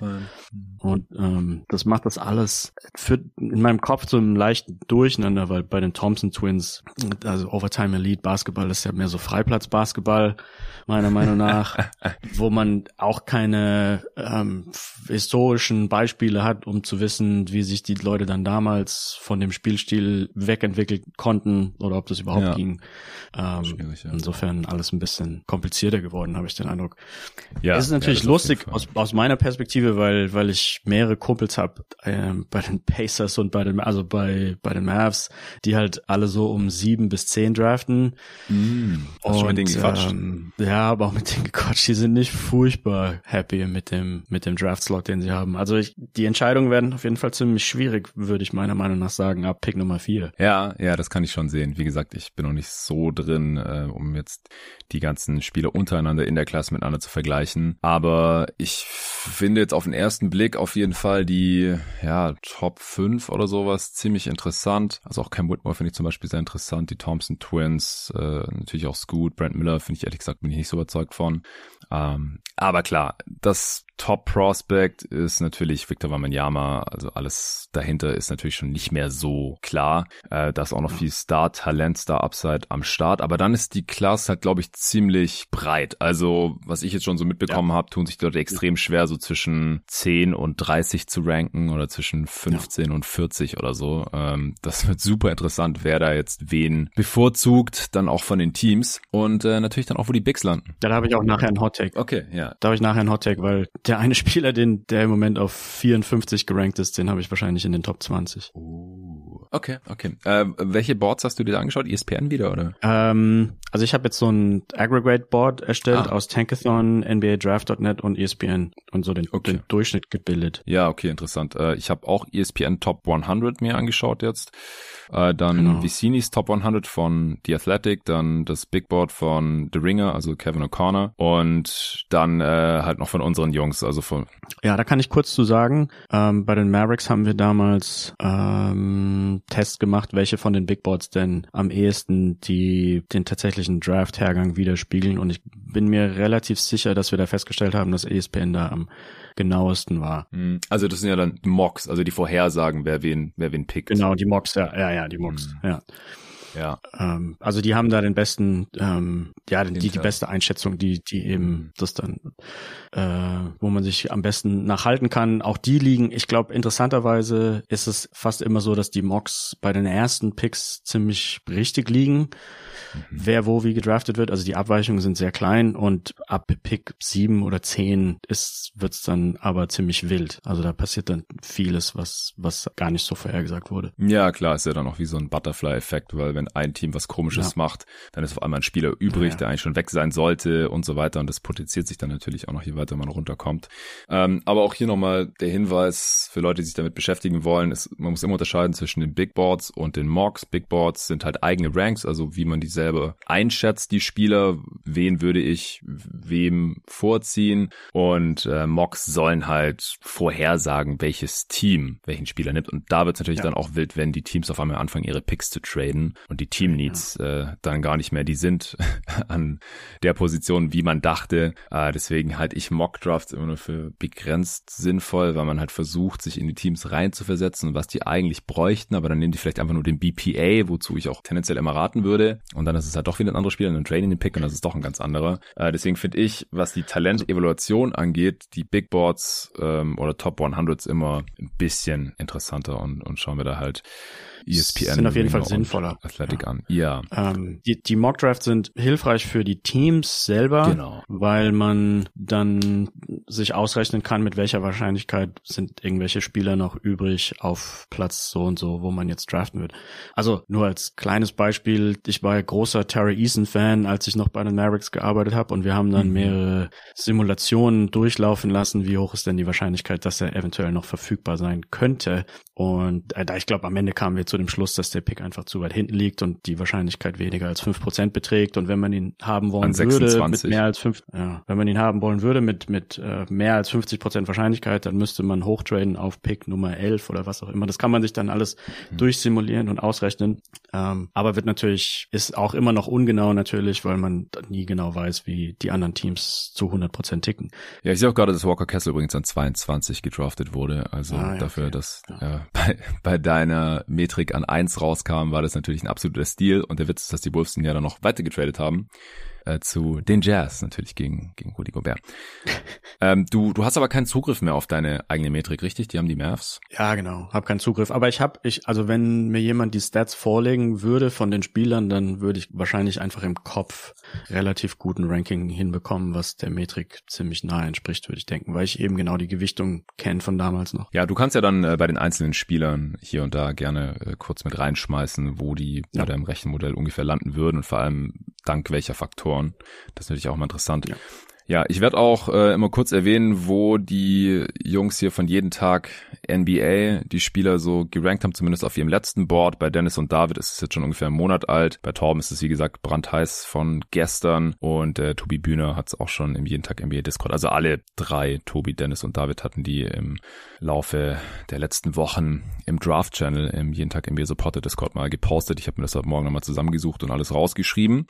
S2: Und ähm, das macht das alles für in meinem Kopf so einen leichten Durcheinander, weil bei den Thompson Twins, also Overtime Elite Basketball ist ja mehr so Freiplatzbasketball, meiner Meinung [LAUGHS] nach, wo man auch keine ähm, historischen Beispiele hat, um zu wissen, wie sich die Leute dann damals von dem Spielstil wegentwickelt konnten oder ob das überhaupt
S1: Ja.
S2: ging. Ähm,
S1: ja.
S2: Insofern alles ein bisschen komplizierter geworden, habe ich den Eindruck.
S1: Ja,
S2: es ist natürlich
S1: ja,
S2: lustig aus, aus meiner Perspektive, weil weil ich mehrere Kumpels habe ähm, bei den [LAUGHS] Pacers und bei den also bei bei den Mavs, die halt alle so um sieben bis zehn draften.
S1: Mm, hast schon mit denen gequatscht?
S2: Ähm, ja, aber auch mit denen gequatscht. Die sind nicht furchtbar happy mit dem mit dem Draft-Slot, den sie haben. Also ich, die Entscheidungen werden auf jeden Fall ziemlich schwierig, würde ich meiner Meinung nach sagen, ab Pick Nummer vier.
S1: Ja, ja, das kann ich schon sehen. Wie gesagt, ich bin noch nicht so drin, äh, um jetzt die ganzen Spieler untereinander in der Klasse miteinander zu vergleichen. Aber ich finde jetzt auf den ersten Blick auf jeden Fall die ja, Top 5 oder sowas ziemlich interessant. Also auch Cam Whitmore finde ich zum Beispiel sehr interessant. Die Thompson Twins, äh, natürlich auch Scoot, Brent Miller finde ich ehrlich gesagt bin ich nicht so überzeugt von. Ähm, aber klar, das Top Prospect ist natürlich Victor Wembanyama. Also alles dahinter ist natürlich schon nicht mehr so klar. Äh, da ist auch noch viel Star-Talent, Star-Upside am Start. Aber dann ist die Klasse halt, glaube ich, ziemlich breit. Also was ich jetzt schon so mitbekommen habe, tun sich Leute extrem schwer, so zwischen 10 und 30 zu ranken oder zwischen 15 und 40 oder so. Ähm, das wird super interessant, wer da jetzt wen bevorzugt, dann auch von den Teams und äh, natürlich dann auch, wo die Bigs landen.
S2: Da habe ich auch nachher einen Hot Take.
S1: Okay, ja.
S2: Da habe ich nachher einen Hot Take, weil der eine [LAUGHS] Spieler, den der im Moment auf 54 gerankt ist, den habe ich wahrscheinlich in den Top 20.
S1: Uh, okay, okay. Äh, welche Boards hast du dir da angeschaut? ESPN wieder oder?
S2: Ähm, also ich habe jetzt so ein Aggregate Board erstellt
S1: Ah.
S2: aus Tankathon, NBA Draft.net und ESPN und so den,
S1: Okay.
S2: den Durchschnitt gebildet.
S1: Ja, okay, interessant. Äh, ich habe auch ESPN Top 100 mir angeschaut jetzt. Äh, dann
S2: Genau.
S1: Vicinis Top 100 von The Athletic, dann das Big Board von The Ringer, also Kevin O'Connor und dann äh, halt noch von unseren Jungs, also von
S2: Ja, da kann ich kurz zu sagen, ähm, bei den Mavericks haben wir damals ähm, Tests gemacht, welche von den Big Boards denn am ehesten die den tatsächlichen Draft-Hergang widerspiegeln und ich bin mir relativ sicher, dass wir da festgestellt haben, dass ESPN da am genauesten war.
S1: Hm, also das sind ja dann Mocks, also die Vorhersagen, wer wen, wer wen pickt.
S2: Genau, die Mocks, ja, ja, ja, die Mocks,
S1: Mhm.
S2: ja.
S1: Ja.
S2: Ähm, also die haben da den besten, ähm, ja, die, die
S1: Intel.
S2: beste Einschätzung, die, die eben das dann, äh, wo man sich am besten nachhalten kann. Auch die liegen, ich glaube, interessanterweise ist es fast immer so, dass die Mocks bei den ersten Picks ziemlich richtig liegen,
S1: Mhm.
S2: wer wo wie gedraftet wird. Also die Abweichungen sind sehr klein und ab Pick sieben oder zehn ist, wird's dann aber ziemlich wild. Also da passiert dann vieles, was, was gar nicht so vorhergesagt wurde.
S1: Ja, klar, ist ja dann auch wie so ein Butterfly-Effekt, weil wenn ein Team was Komisches
S2: Ja.
S1: macht, dann ist auf einmal ein Spieler übrig,
S2: Ja,
S1: der eigentlich schon weg sein sollte und so weiter. Und das potenziert sich dann natürlich auch noch, je weiter man runterkommt. Ähm, aber auch hier nochmal der Hinweis für Leute, die sich damit beschäftigen wollen, ist, man muss immer unterscheiden zwischen den Big Boards und den Mocks. Big Boards sind halt eigene Ranks, also wie man die selber einschätzt, die Spieler. Wen würde ich wem vorziehen? Und äh, Mocks sollen halt vorhersagen, welches Team welchen Spieler nimmt. Und da wird es natürlich
S2: Ja.
S1: dann auch wild, wenn die Teams auf einmal anfangen, ihre Picks zu traden und die Team Needs äh, dann gar nicht mehr die sind [LAUGHS] an der Position, wie man dachte. Äh, deswegen halte ich Mock Drafts immer nur für begrenzt sinnvoll, weil man halt versucht, sich in die Teams reinzuversetzen, was die eigentlich bräuchten, aber dann nehmen die vielleicht einfach nur den BPA, wozu ich auch tendenziell immer raten würde. Und dann ist es halt doch wieder ein anderer Spieler, und dann traden den Pick und das ist doch ein ganz anderer. Äh, deswegen finde ich, was die Talentevaluation angeht, die Big Boards ähm, oder Top 100s immer ein bisschen interessanter und, und schauen wir da halt ESPN
S2: Sind auf jeden Fall sinnvoller.
S1: Athletic an. Ja,
S2: Ähm, die, die Mock Drafts sind hilfreich für die Teams selber,
S1: Genau.
S2: weil man dann sich ausrechnen kann, mit welcher Wahrscheinlichkeit sind irgendwelche Spieler noch übrig auf Platz so und so, wo man jetzt draften wird. Also nur als kleines Beispiel, ich war ja großer Terry Eason Fan, als ich noch bei den Mavericks gearbeitet habe und wir haben dann
S1: Mhm.
S2: mehrere Simulationen durchlaufen lassen, wie hoch ist denn die Wahrscheinlichkeit, dass er eventuell noch verfügbar sein könnte. Und äh, da ich glaube, am Ende kamen wir zu dem Schluss, dass der Pick einfach zu weit hinten liegt und die Wahrscheinlichkeit weniger als fünf Prozent beträgt. Und wenn man ihn haben wollen würde mit mehr als fünf, ja, wenn man ihn haben wollen würde mit, mit äh, mehr als 50 Prozent Wahrscheinlichkeit, dann müsste man hochtraden auf Pick Nummer 11 oder was auch immer. Das kann man sich dann alles mhm. durchsimulieren und ausrechnen. Ähm, aber wird natürlich, ist auch immer noch ungenau natürlich, weil man nie genau weiß, wie die anderen Teams zu 100 Prozent ticken.
S1: Ja, ich sehe auch gerade, dass Walker Kessel übrigens an 22 gedraftet wurde. Also ah, ja, dafür, okay. dass ja. äh, [LAUGHS] bei, bei deiner Metrik an 1 rauskam, war das natürlich ein absoluter Stil. Und der Witz ist, dass die Wolves den ja dann noch weiter getradet haben äh, zu den Jazz, natürlich gegen, gegen Rudy Gobert. [LAUGHS] ähm, du, du hast aber keinen Zugriff mehr auf deine eigene Metrik, richtig? Die haben die Mavs?
S2: Ja, genau, hab keinen Zugriff. Aber ich habe, ich, also wenn mir jemand die Stats vorlegen würde von den Spielern, dann würde ich wahrscheinlich einfach im Kopf relativ guten Ranking hinbekommen, was der Metrik ziemlich nahe entspricht, würde ich denken, weil ich eben genau die Gewichtung kenne von damals noch.
S1: Ja, du kannst ja dann äh, bei den einzelnen Spielern hier und da gerne äh, kurz mit reinschmeißen, wo die ja. bei deinem Rechenmodell ungefähr landen würden und vor allem dank welcher Faktoren. Das ist natürlich auch mal interessant. Ja. Ja, ich werde auch äh, immer kurz erwähnen, wo die Jungs hier von jeden Tag NBA die Spieler so gerankt haben, zumindest auf ihrem letzten Board. Bei Dennis und David ist es jetzt schon ungefähr einen Monat alt. Bei Torben ist es, wie gesagt, brandheiß von gestern. Und äh, Tobi Bühner hat es auch schon im jeden Tag NBA Discord. Also alle drei, Tobi, Dennis und David, hatten die im Laufe der letzten Wochen im Draft-Channel im jeden Tag NBA Supporter Discord mal gepostet. Ich habe mir das heute Morgen nochmal zusammengesucht und alles rausgeschrieben.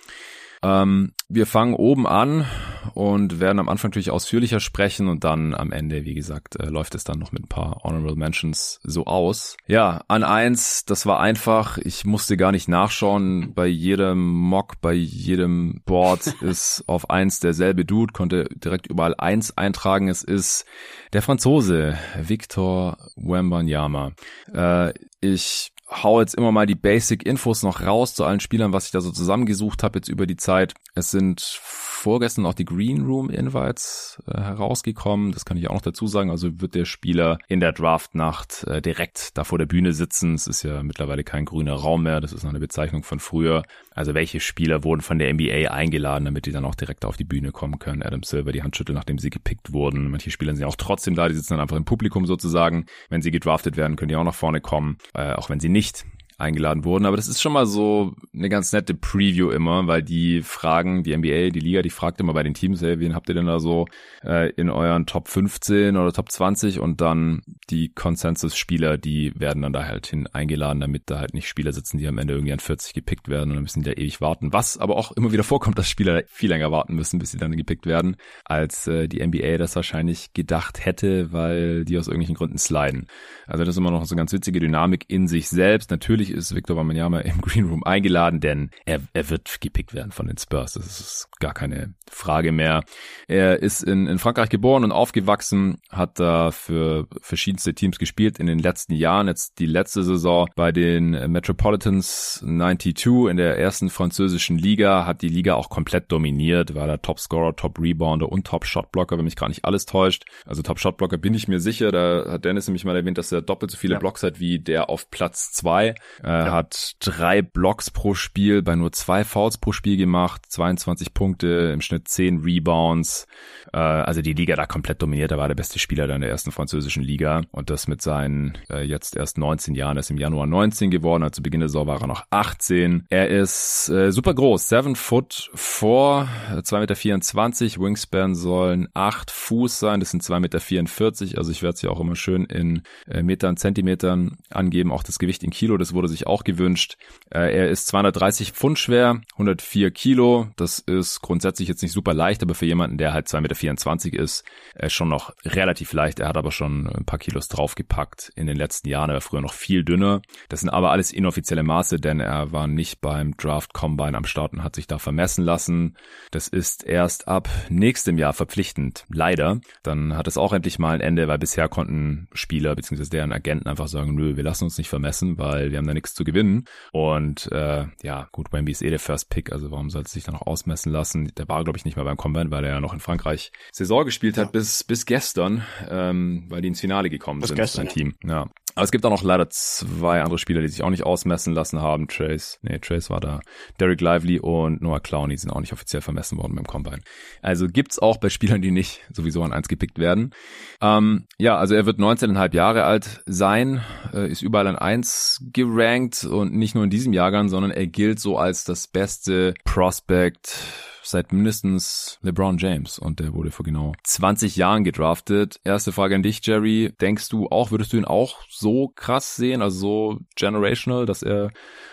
S1: Ähm, wir fangen oben an und werden am Anfang natürlich ausführlicher sprechen und dann am Ende, wie gesagt, äh, läuft es dann noch mit ein paar Honorable Mentions so aus. Ja, an eins, das war einfach. Ich musste gar nicht nachschauen. Bei jedem Mock, bei jedem Board [LAUGHS] ist auf eins derselbe Dude, konnte direkt überall eins eintragen. Es ist der Franzose Victor Wembanyama. Äh, ich hau jetzt immer mal die Basic-Infos noch raus zu allen Spielern, was ich da so zusammengesucht habe jetzt über die Zeit. Es sind vorgestern auch die Green Room Invites äh, herausgekommen. Das kann ich auch noch dazu sagen. Also wird der Spieler in der Draftnacht äh, direkt da vor der Bühne sitzen. Es ist ja mittlerweile kein grüner Raum mehr. Das ist noch eine Bezeichnung von früher. Also welche Spieler wurden von der NBA eingeladen, damit die dann auch direkt auf die Bühne kommen können. Adam Silver die Handschüttel, nachdem sie gepickt wurden. Manche Spieler sind ja auch trotzdem da. Die sitzen dann einfach im Publikum sozusagen. Wenn sie gedraftet werden, können die auch nach vorne kommen. Äh, auch wenn sie nicht nicht eingeladen wurden. Aber das ist schon mal so eine ganz nette Preview immer, weil die fragen, die NBA, die Liga, die fragt immer bei den Teams, hey, wen habt ihr denn da so äh, in euren Top 15 oder Top 20 und dann die Consensus-Spieler, die werden dann da halt hin eingeladen, damit da halt nicht Spieler sitzen, die am Ende irgendwie an 40 gepickt werden und dann müssen die da ewig warten. Was aber auch immer wieder vorkommt, dass Spieler viel länger warten müssen, bis sie dann gepickt werden, als äh, die NBA das wahrscheinlich gedacht hätte, weil die aus irgendwelchen Gründen sliden. Also das ist immer noch so eine ganz witzige Dynamik in sich selbst. Natürlich Natürlich ist Victor Wembanyama im [LAUGHS] Green Room eingeladen, denn er, er wird gepickt werden von den Spurs. Das ist gar keine Frage mehr. Er ist in, in Frankreich geboren und aufgewachsen, hat da für verschiedenste Teams gespielt in den letzten Jahren. Jetzt die letzte Saison bei den Metropolitans 92 in der ersten französischen Liga, hat die Liga auch komplett dominiert, war der Topscorer, Top-Rebounder und Top-Shotblocker, wenn mich gar nicht alles täuscht. Also Top-Shotblocker bin ich mir sicher, da hat Dennis nämlich mal erwähnt, dass er doppelt so viele ja. Blocks hat wie der auf Platz zwei. Er ja. hat drei Blocks pro Spiel, bei nur zwei Fouls pro Spiel gemacht, 22 Punkte, im Schnitt 10 Rebounds. Äh, also die Liga da komplett dominiert. Er war der beste Spieler da in der ersten französischen Liga. Und das mit seinen äh, jetzt erst 19 Jahren. Er ist im Januar 19 geworden. Also zu Beginn der Saison war er noch 18. Er ist äh, super groß, 7 Foot 4, 2,24 Meter. 24. Wingspan sollen 8 Fuß sein. Das sind 2,44 Meter. Also ich werde es ja auch immer schön in äh, Metern, Zentimetern angeben. Auch das Gewicht in Kilo, das wurde sich auch gewünscht. Äh, er ist 230 Pfund schwer, 104 Kilo. Das ist grundsätzlich jetzt nicht super leicht, aber für jemanden, der halt 2,24 Meter ist, äh, schon noch relativ leicht. Er hat aber schon ein paar Kilos draufgepackt in den letzten Jahren. Er war früher noch viel dünner. Das sind aber alles inoffizielle Maße, denn er war nicht beim Draft Combine am Start und hat sich da vermessen lassen. Das ist erst ab nächstem Jahr verpflichtend. Leider. Dann hat es auch endlich mal ein Ende, weil bisher konnten Spieler bzw. deren Agenten einfach sagen, nö, wir lassen uns nicht vermessen, weil wir haben da nichts zu gewinnen. Und äh, ja, gut, Wemby ist eh der First Pick, also warum sollte sich dann noch ausmessen lassen? Der war, glaube ich, nicht mal beim Combine, weil er ja noch in Frankreich Saison gespielt hat ja. bis bis gestern, ähm, weil die ins Finale gekommen bis sind, gestern, sein Team. Ja. Aber es gibt auch noch leider zwei andere Spieler, die sich auch nicht ausmessen lassen haben. Trace, nee, Trace war da. Derek Lively und Noah Clowney sind auch nicht offiziell vermessen worden beim Combine. Also gibt's auch bei Spielern, die nicht sowieso an eins gepickt werden. Ähm, ja, also er wird 19,5 Jahre alt sein, äh, ist überall an eins gerankt und nicht nur in diesem Jahrgang, sondern er gilt so als das beste Prospect seit mindestens LeBron James und der wurde vor genau 20 Jahren gedraftet. Erste Frage an dich, Jerry. Denkst du auch, würdest du ihn auch so krass sehen, also so generational, dass er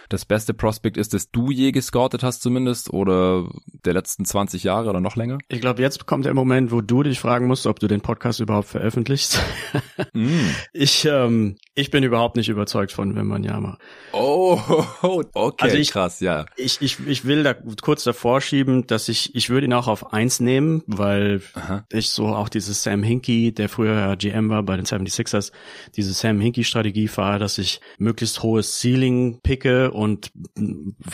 S1: das beste Prospect ist, das du je gescoutet hast zumindest oder der letzten 20 Jahre oder noch länger?
S2: Ich glaube, jetzt kommt der Moment, wo du dich fragen musst, ob du den Podcast überhaupt veröffentlichst. [LAUGHS] mm. Ich ähm, ich bin überhaupt nicht überzeugt von Wembanyama.
S1: Oh, [LAUGHS] okay, also ich, krass, ja.
S2: Ich, ich, ich will da kurz davor schieben, dass ich, ich würde ihn auch auf eins nehmen, weil Aha. ich so auch dieses Sam Hinkie, der früher GM war bei den 76ers, diese Sam Hinkie-Strategie fahre, dass ich möglichst hohes Ceiling picke und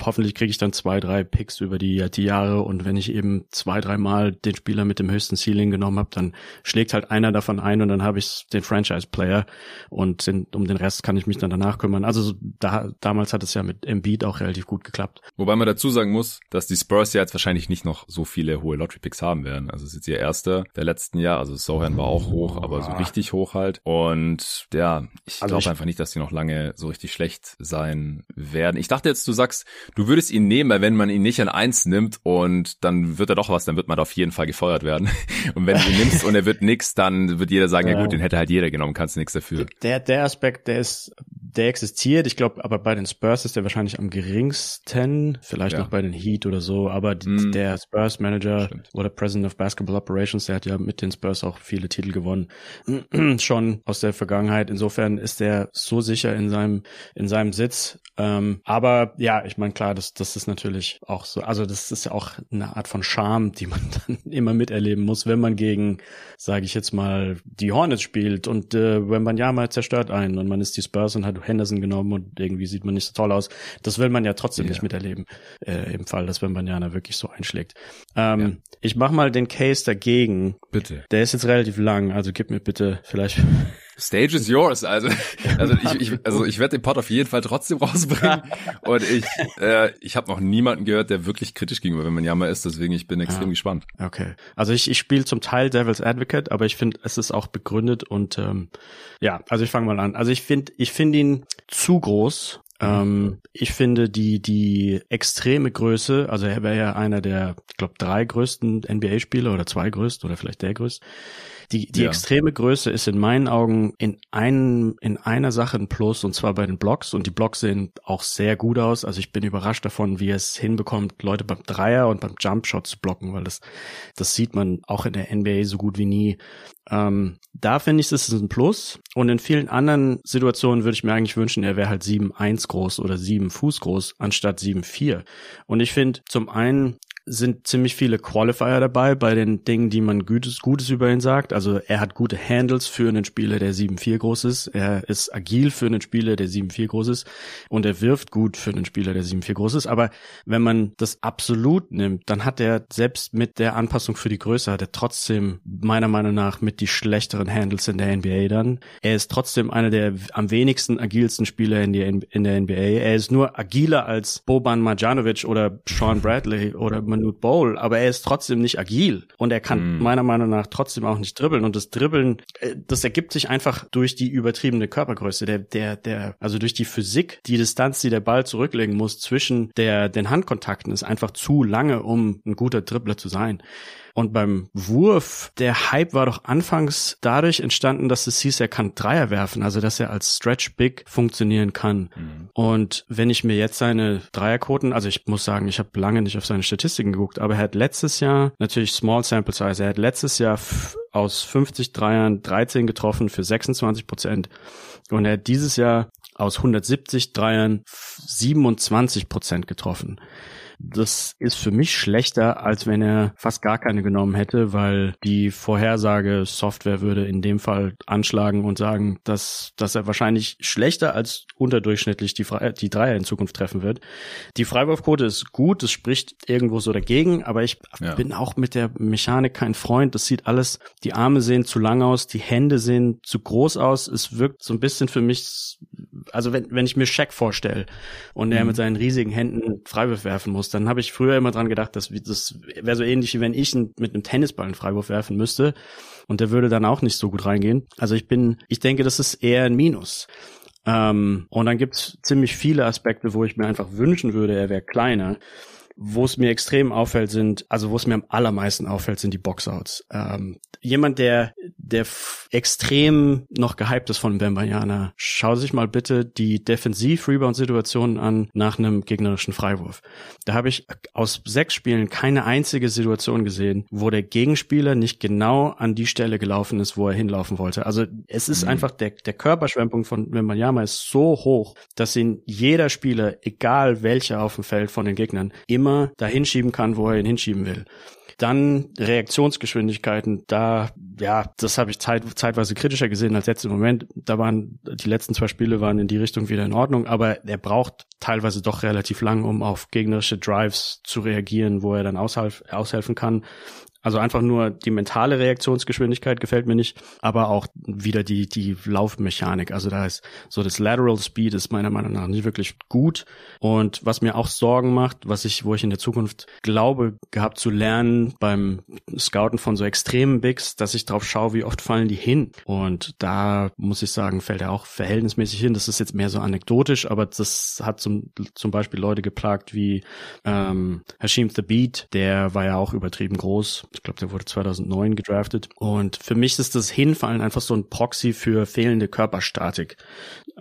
S2: hoffentlich kriege ich dann zwei, drei Picks über die, die Jahre und wenn ich eben zwei, dreimal den Spieler mit dem höchsten Ceiling genommen habe, dann schlägt halt einer davon ein und dann habe ich den Franchise-Player und den, um den Rest kann ich mich dann danach kümmern. Also da, damals hat es ja mit Embiid auch relativ gut geklappt.
S1: Wobei man dazu sagen muss, dass die Spurs ja jetzt wahrscheinlich nicht noch so viele hohe Lottery-Picks haben werden. Also es ist jetzt ihr erster der letzten Jahr, also Sohan war auch hoch, aber so richtig hoch halt. Und ja, ich also glaube einfach nicht, dass die noch lange so richtig schlecht sein werden werden. Ich dachte jetzt, du sagst, du würdest ihn nehmen, weil wenn man ihn nicht an eins nimmt und dann wird er doch was, dann wird man auf jeden Fall gefeuert werden. [LAUGHS] Und wenn du ihn nimmst und er wird nix, dann wird jeder sagen, ja, ja gut, den hätte halt jeder genommen, kannst nichts dafür.
S2: Der, der Aspekt, der ist, der existiert. Ich glaube, aber bei den Spurs ist der wahrscheinlich am geringsten, vielleicht ja. noch bei den Heat oder so, aber mm. der Spurs Manager Stimmt. oder President of Basketball Operations, der hat ja mit den Spurs auch viele Titel gewonnen, [CLEARS THROAT] schon aus der Vergangenheit. Insofern ist der so sicher in seinem, in seinem Sitz, ähm, aber ja, ich meine, klar, das, das ist natürlich auch so, also das ist ja auch eine Art von Charme, die man [LAUGHS] dann immer miterleben muss, wenn man gegen, sage ich jetzt mal, die Hornets spielt und äh, wenn man ja mal zerstört einen und man ist die Spurs und hat Henderson genommen und irgendwie sieht man nicht so toll aus. Das will man ja trotzdem ja. nicht miterleben, äh, im Fall, dass wenn man ja wirklich so einschlägt. Ähm, ja. Ich mach mal den Case dagegen.
S1: Bitte.
S2: Der ist jetzt relativ lang, also gib mir bitte vielleicht
S1: Stage is yours. Also, also ich, ich, also ich werde den Pod auf jeden Fall trotzdem rausbringen. [LAUGHS] Und ich, äh, ich habe noch niemanden gehört, der wirklich kritisch gegenüber wenn man Jammer ist. Deswegen ich bin extrem ja. gespannt.
S2: Okay. Also ich, ich spiele zum Teil Devil's Advocate, aber ich finde, es ist auch begründet und ähm, ja, also ich fange mal an. Also ich finde, ich finde ihn zu groß. Ähm, ich finde die die extreme Größe, also er wäre ja einer der, ich glaube, drei größten NBA-Spieler oder zwei größten oder vielleicht der größte die, die ja. extreme Größe ist in meinen Augen in einem, in einer Sache ein Plus und zwar bei den Blocks und die Blocks sehen auch sehr gut aus. Also ich bin überrascht davon, wie es hinbekommt, Leute beim Dreier und beim Jumpshot zu blocken, weil das, das sieht man auch in der NBA so gut wie nie. Ähm, da finde ich, es ist ein Plus. Und in vielen anderen Situationen würde ich mir eigentlich wünschen, er wäre halt 7-1 groß oder 7 Fuß groß anstatt 7-4. Und ich finde, zum einen sind ziemlich viele Qualifier dabei bei den Dingen, die man Gutes, Gutes über ihn sagt. Also er hat gute Handles für einen Spieler, der 7-4 groß ist. Er ist agil für einen Spieler, der 7-4 groß ist. Und er wirft gut für einen Spieler, der 7-4 groß ist. Aber wenn man das absolut nimmt, dann hat er selbst mit der Anpassung für die Größe, hat er trotzdem meiner Meinung nach mit die schlechteren Handles in der NBA dann. Er ist trotzdem einer der am wenigsten agilsten Spieler in, die, in der NBA. Er ist nur agiler als Boban Marjanovic oder Sean Bradley oder Manute Bowl, aber er ist trotzdem nicht agil und er kann mm. meiner Meinung nach trotzdem auch nicht dribbeln und das Dribbeln, äh, das ergibt sich einfach durch die übertriebene Körpergröße, der, der, der, also durch die Physik, die Distanz, die der Ball zurücklegen muss zwischen der, den Handkontakten ist einfach zu lange, um ein guter Dribbler zu sein. Und beim Wurf, der Hype war doch anfangs dadurch entstanden, dass es hieß, er kann Dreier werfen, also dass er als Stretch Big funktionieren kann. Mhm. Und wenn ich mir jetzt seine Dreierquoten, also ich muss sagen, ich habe lange nicht auf seine Statistiken geguckt, aber er hat letztes Jahr, natürlich Small Sample Size, er hat letztes Jahr aus 50 Dreiern 13 getroffen für 26 Prozent. Und er hat dieses Jahr aus 170 Dreiern 27 Prozent getroffen. Das ist für mich schlechter, als wenn er fast gar keine genommen hätte, weil die Vorhersage-Software würde in dem Fall anschlagen und sagen, dass, dass er wahrscheinlich schlechter als unterdurchschnittlich die, Fre die Dreier in Zukunft treffen wird. Die Freiwurfquote ist gut, das spricht irgendwo so dagegen, aber ich ja. bin auch mit der Mechanik kein Freund. Das sieht alles, die Arme sehen zu lang aus, die Hände sehen zu groß aus. Es wirkt so ein bisschen für mich, also wenn, wenn ich mir Shaq vorstelle und mhm. er mit seinen riesigen Händen Freiwurf werfen muss, dann habe ich früher immer dran gedacht, dass das wäre so ähnlich wie wenn ich mit einem Tennisball einen Freiwurf werfen müsste und der würde dann auch nicht so gut reingehen. Also ich bin, ich denke, das ist eher ein Minus. Ähm, und dann gibt's ziemlich viele Aspekte, wo ich mir einfach wünschen würde, er wäre kleiner. Wo es mir extrem auffällt, sind, also wo es mir am allermeisten auffällt, sind die Boxouts. Ähm, jemand, der, der extrem noch gehypt ist von Bambayana, schau sich mal bitte die Defensiv-Rebound-Situationen an nach einem gegnerischen Freiwurf. Da habe ich aus sechs Spielen keine einzige Situation gesehen, wo der Gegenspieler nicht genau an die Stelle gelaufen ist, wo er hinlaufen wollte. Also es ist mhm. einfach, der, der Körperschwemmpunkt von Bambayama ist so hoch, dass ihn jeder Spieler, egal welcher auf dem Feld von den Gegnern, immer dahin schieben kann, wo er ihn hinschieben will. Dann Reaktionsgeschwindigkeiten, da, ja, das habe ich zeit, zeitweise kritischer gesehen als jetzt im Moment. Da waren, die letzten zwei Spiele waren in die Richtung wieder in Ordnung, aber er braucht teilweise doch relativ lang, um auf gegnerische Drives zu reagieren, wo er dann aushalf, aushelfen kann. Also einfach nur die mentale Reaktionsgeschwindigkeit gefällt mir nicht, aber auch wieder die, die Laufmechanik. Also da ist so das Lateral Speed ist meiner Meinung nach nicht wirklich gut. Und was mir auch Sorgen macht, was ich, wo ich in der Zukunft glaube, gehabt zu lernen beim Scouten von so extremen Bigs, dass ich drauf schaue, wie oft fallen die hin. Und da muss ich sagen, fällt er auch verhältnismäßig hin. Das ist jetzt mehr so anekdotisch, aber das hat zum, zum Beispiel Leute geplagt wie ähm, Hashim the Beat, der war ja auch übertrieben groß ich glaube, der wurde 2009 gedraftet. Und für mich ist das Hinfallen einfach so ein Proxy für fehlende Körperstatik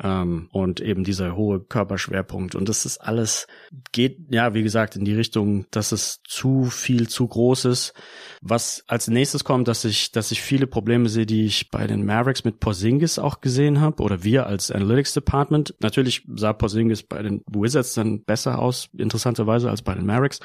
S2: ähm, und eben dieser hohe Körperschwerpunkt. Und das ist alles, geht ja, wie gesagt, in die Richtung, dass es zu viel, zu groß ist. Was als nächstes kommt, dass ich, dass ich viele Probleme sehe, die ich bei den Mavericks mit Porzingis auch gesehen habe oder wir als Analytics Department. Natürlich sah Porzingis bei den Wizards dann besser aus, interessanterweise als bei den Mavericks.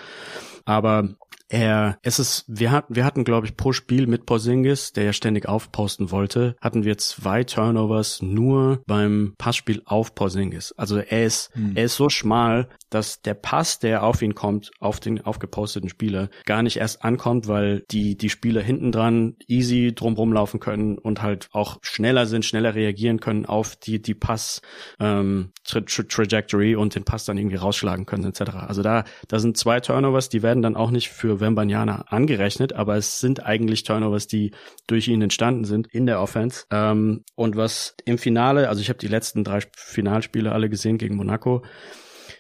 S2: Aber er, es ist, wir hatten, wir hatten, glaube ich, pro Spiel mit Porzingis, der ja ständig aufposten wollte, hatten wir zwei Turnovers nur beim Passspiel auf Porzingis. Also er ist, hm. er ist so schmal, dass der Pass, der auf ihn kommt, auf den aufgeposteten Spieler, gar nicht erst ankommt, weil die, die Spieler hinten dran easy drumrum laufen können und halt auch schneller sind, schneller reagieren können auf die, die Pass, ähm, Tra Trajectory und den Pass dann irgendwie rausschlagen können, etc. Also da, da sind zwei Turnovers, die werden dann auch nicht für Wembanyama angerechnet, aber es sind eigentlich Turnovers, die durch ihn entstanden sind in der Offense. Ähm, und was im Finale, also ich habe die letzten drei Finalspiele alle gesehen gegen Monaco,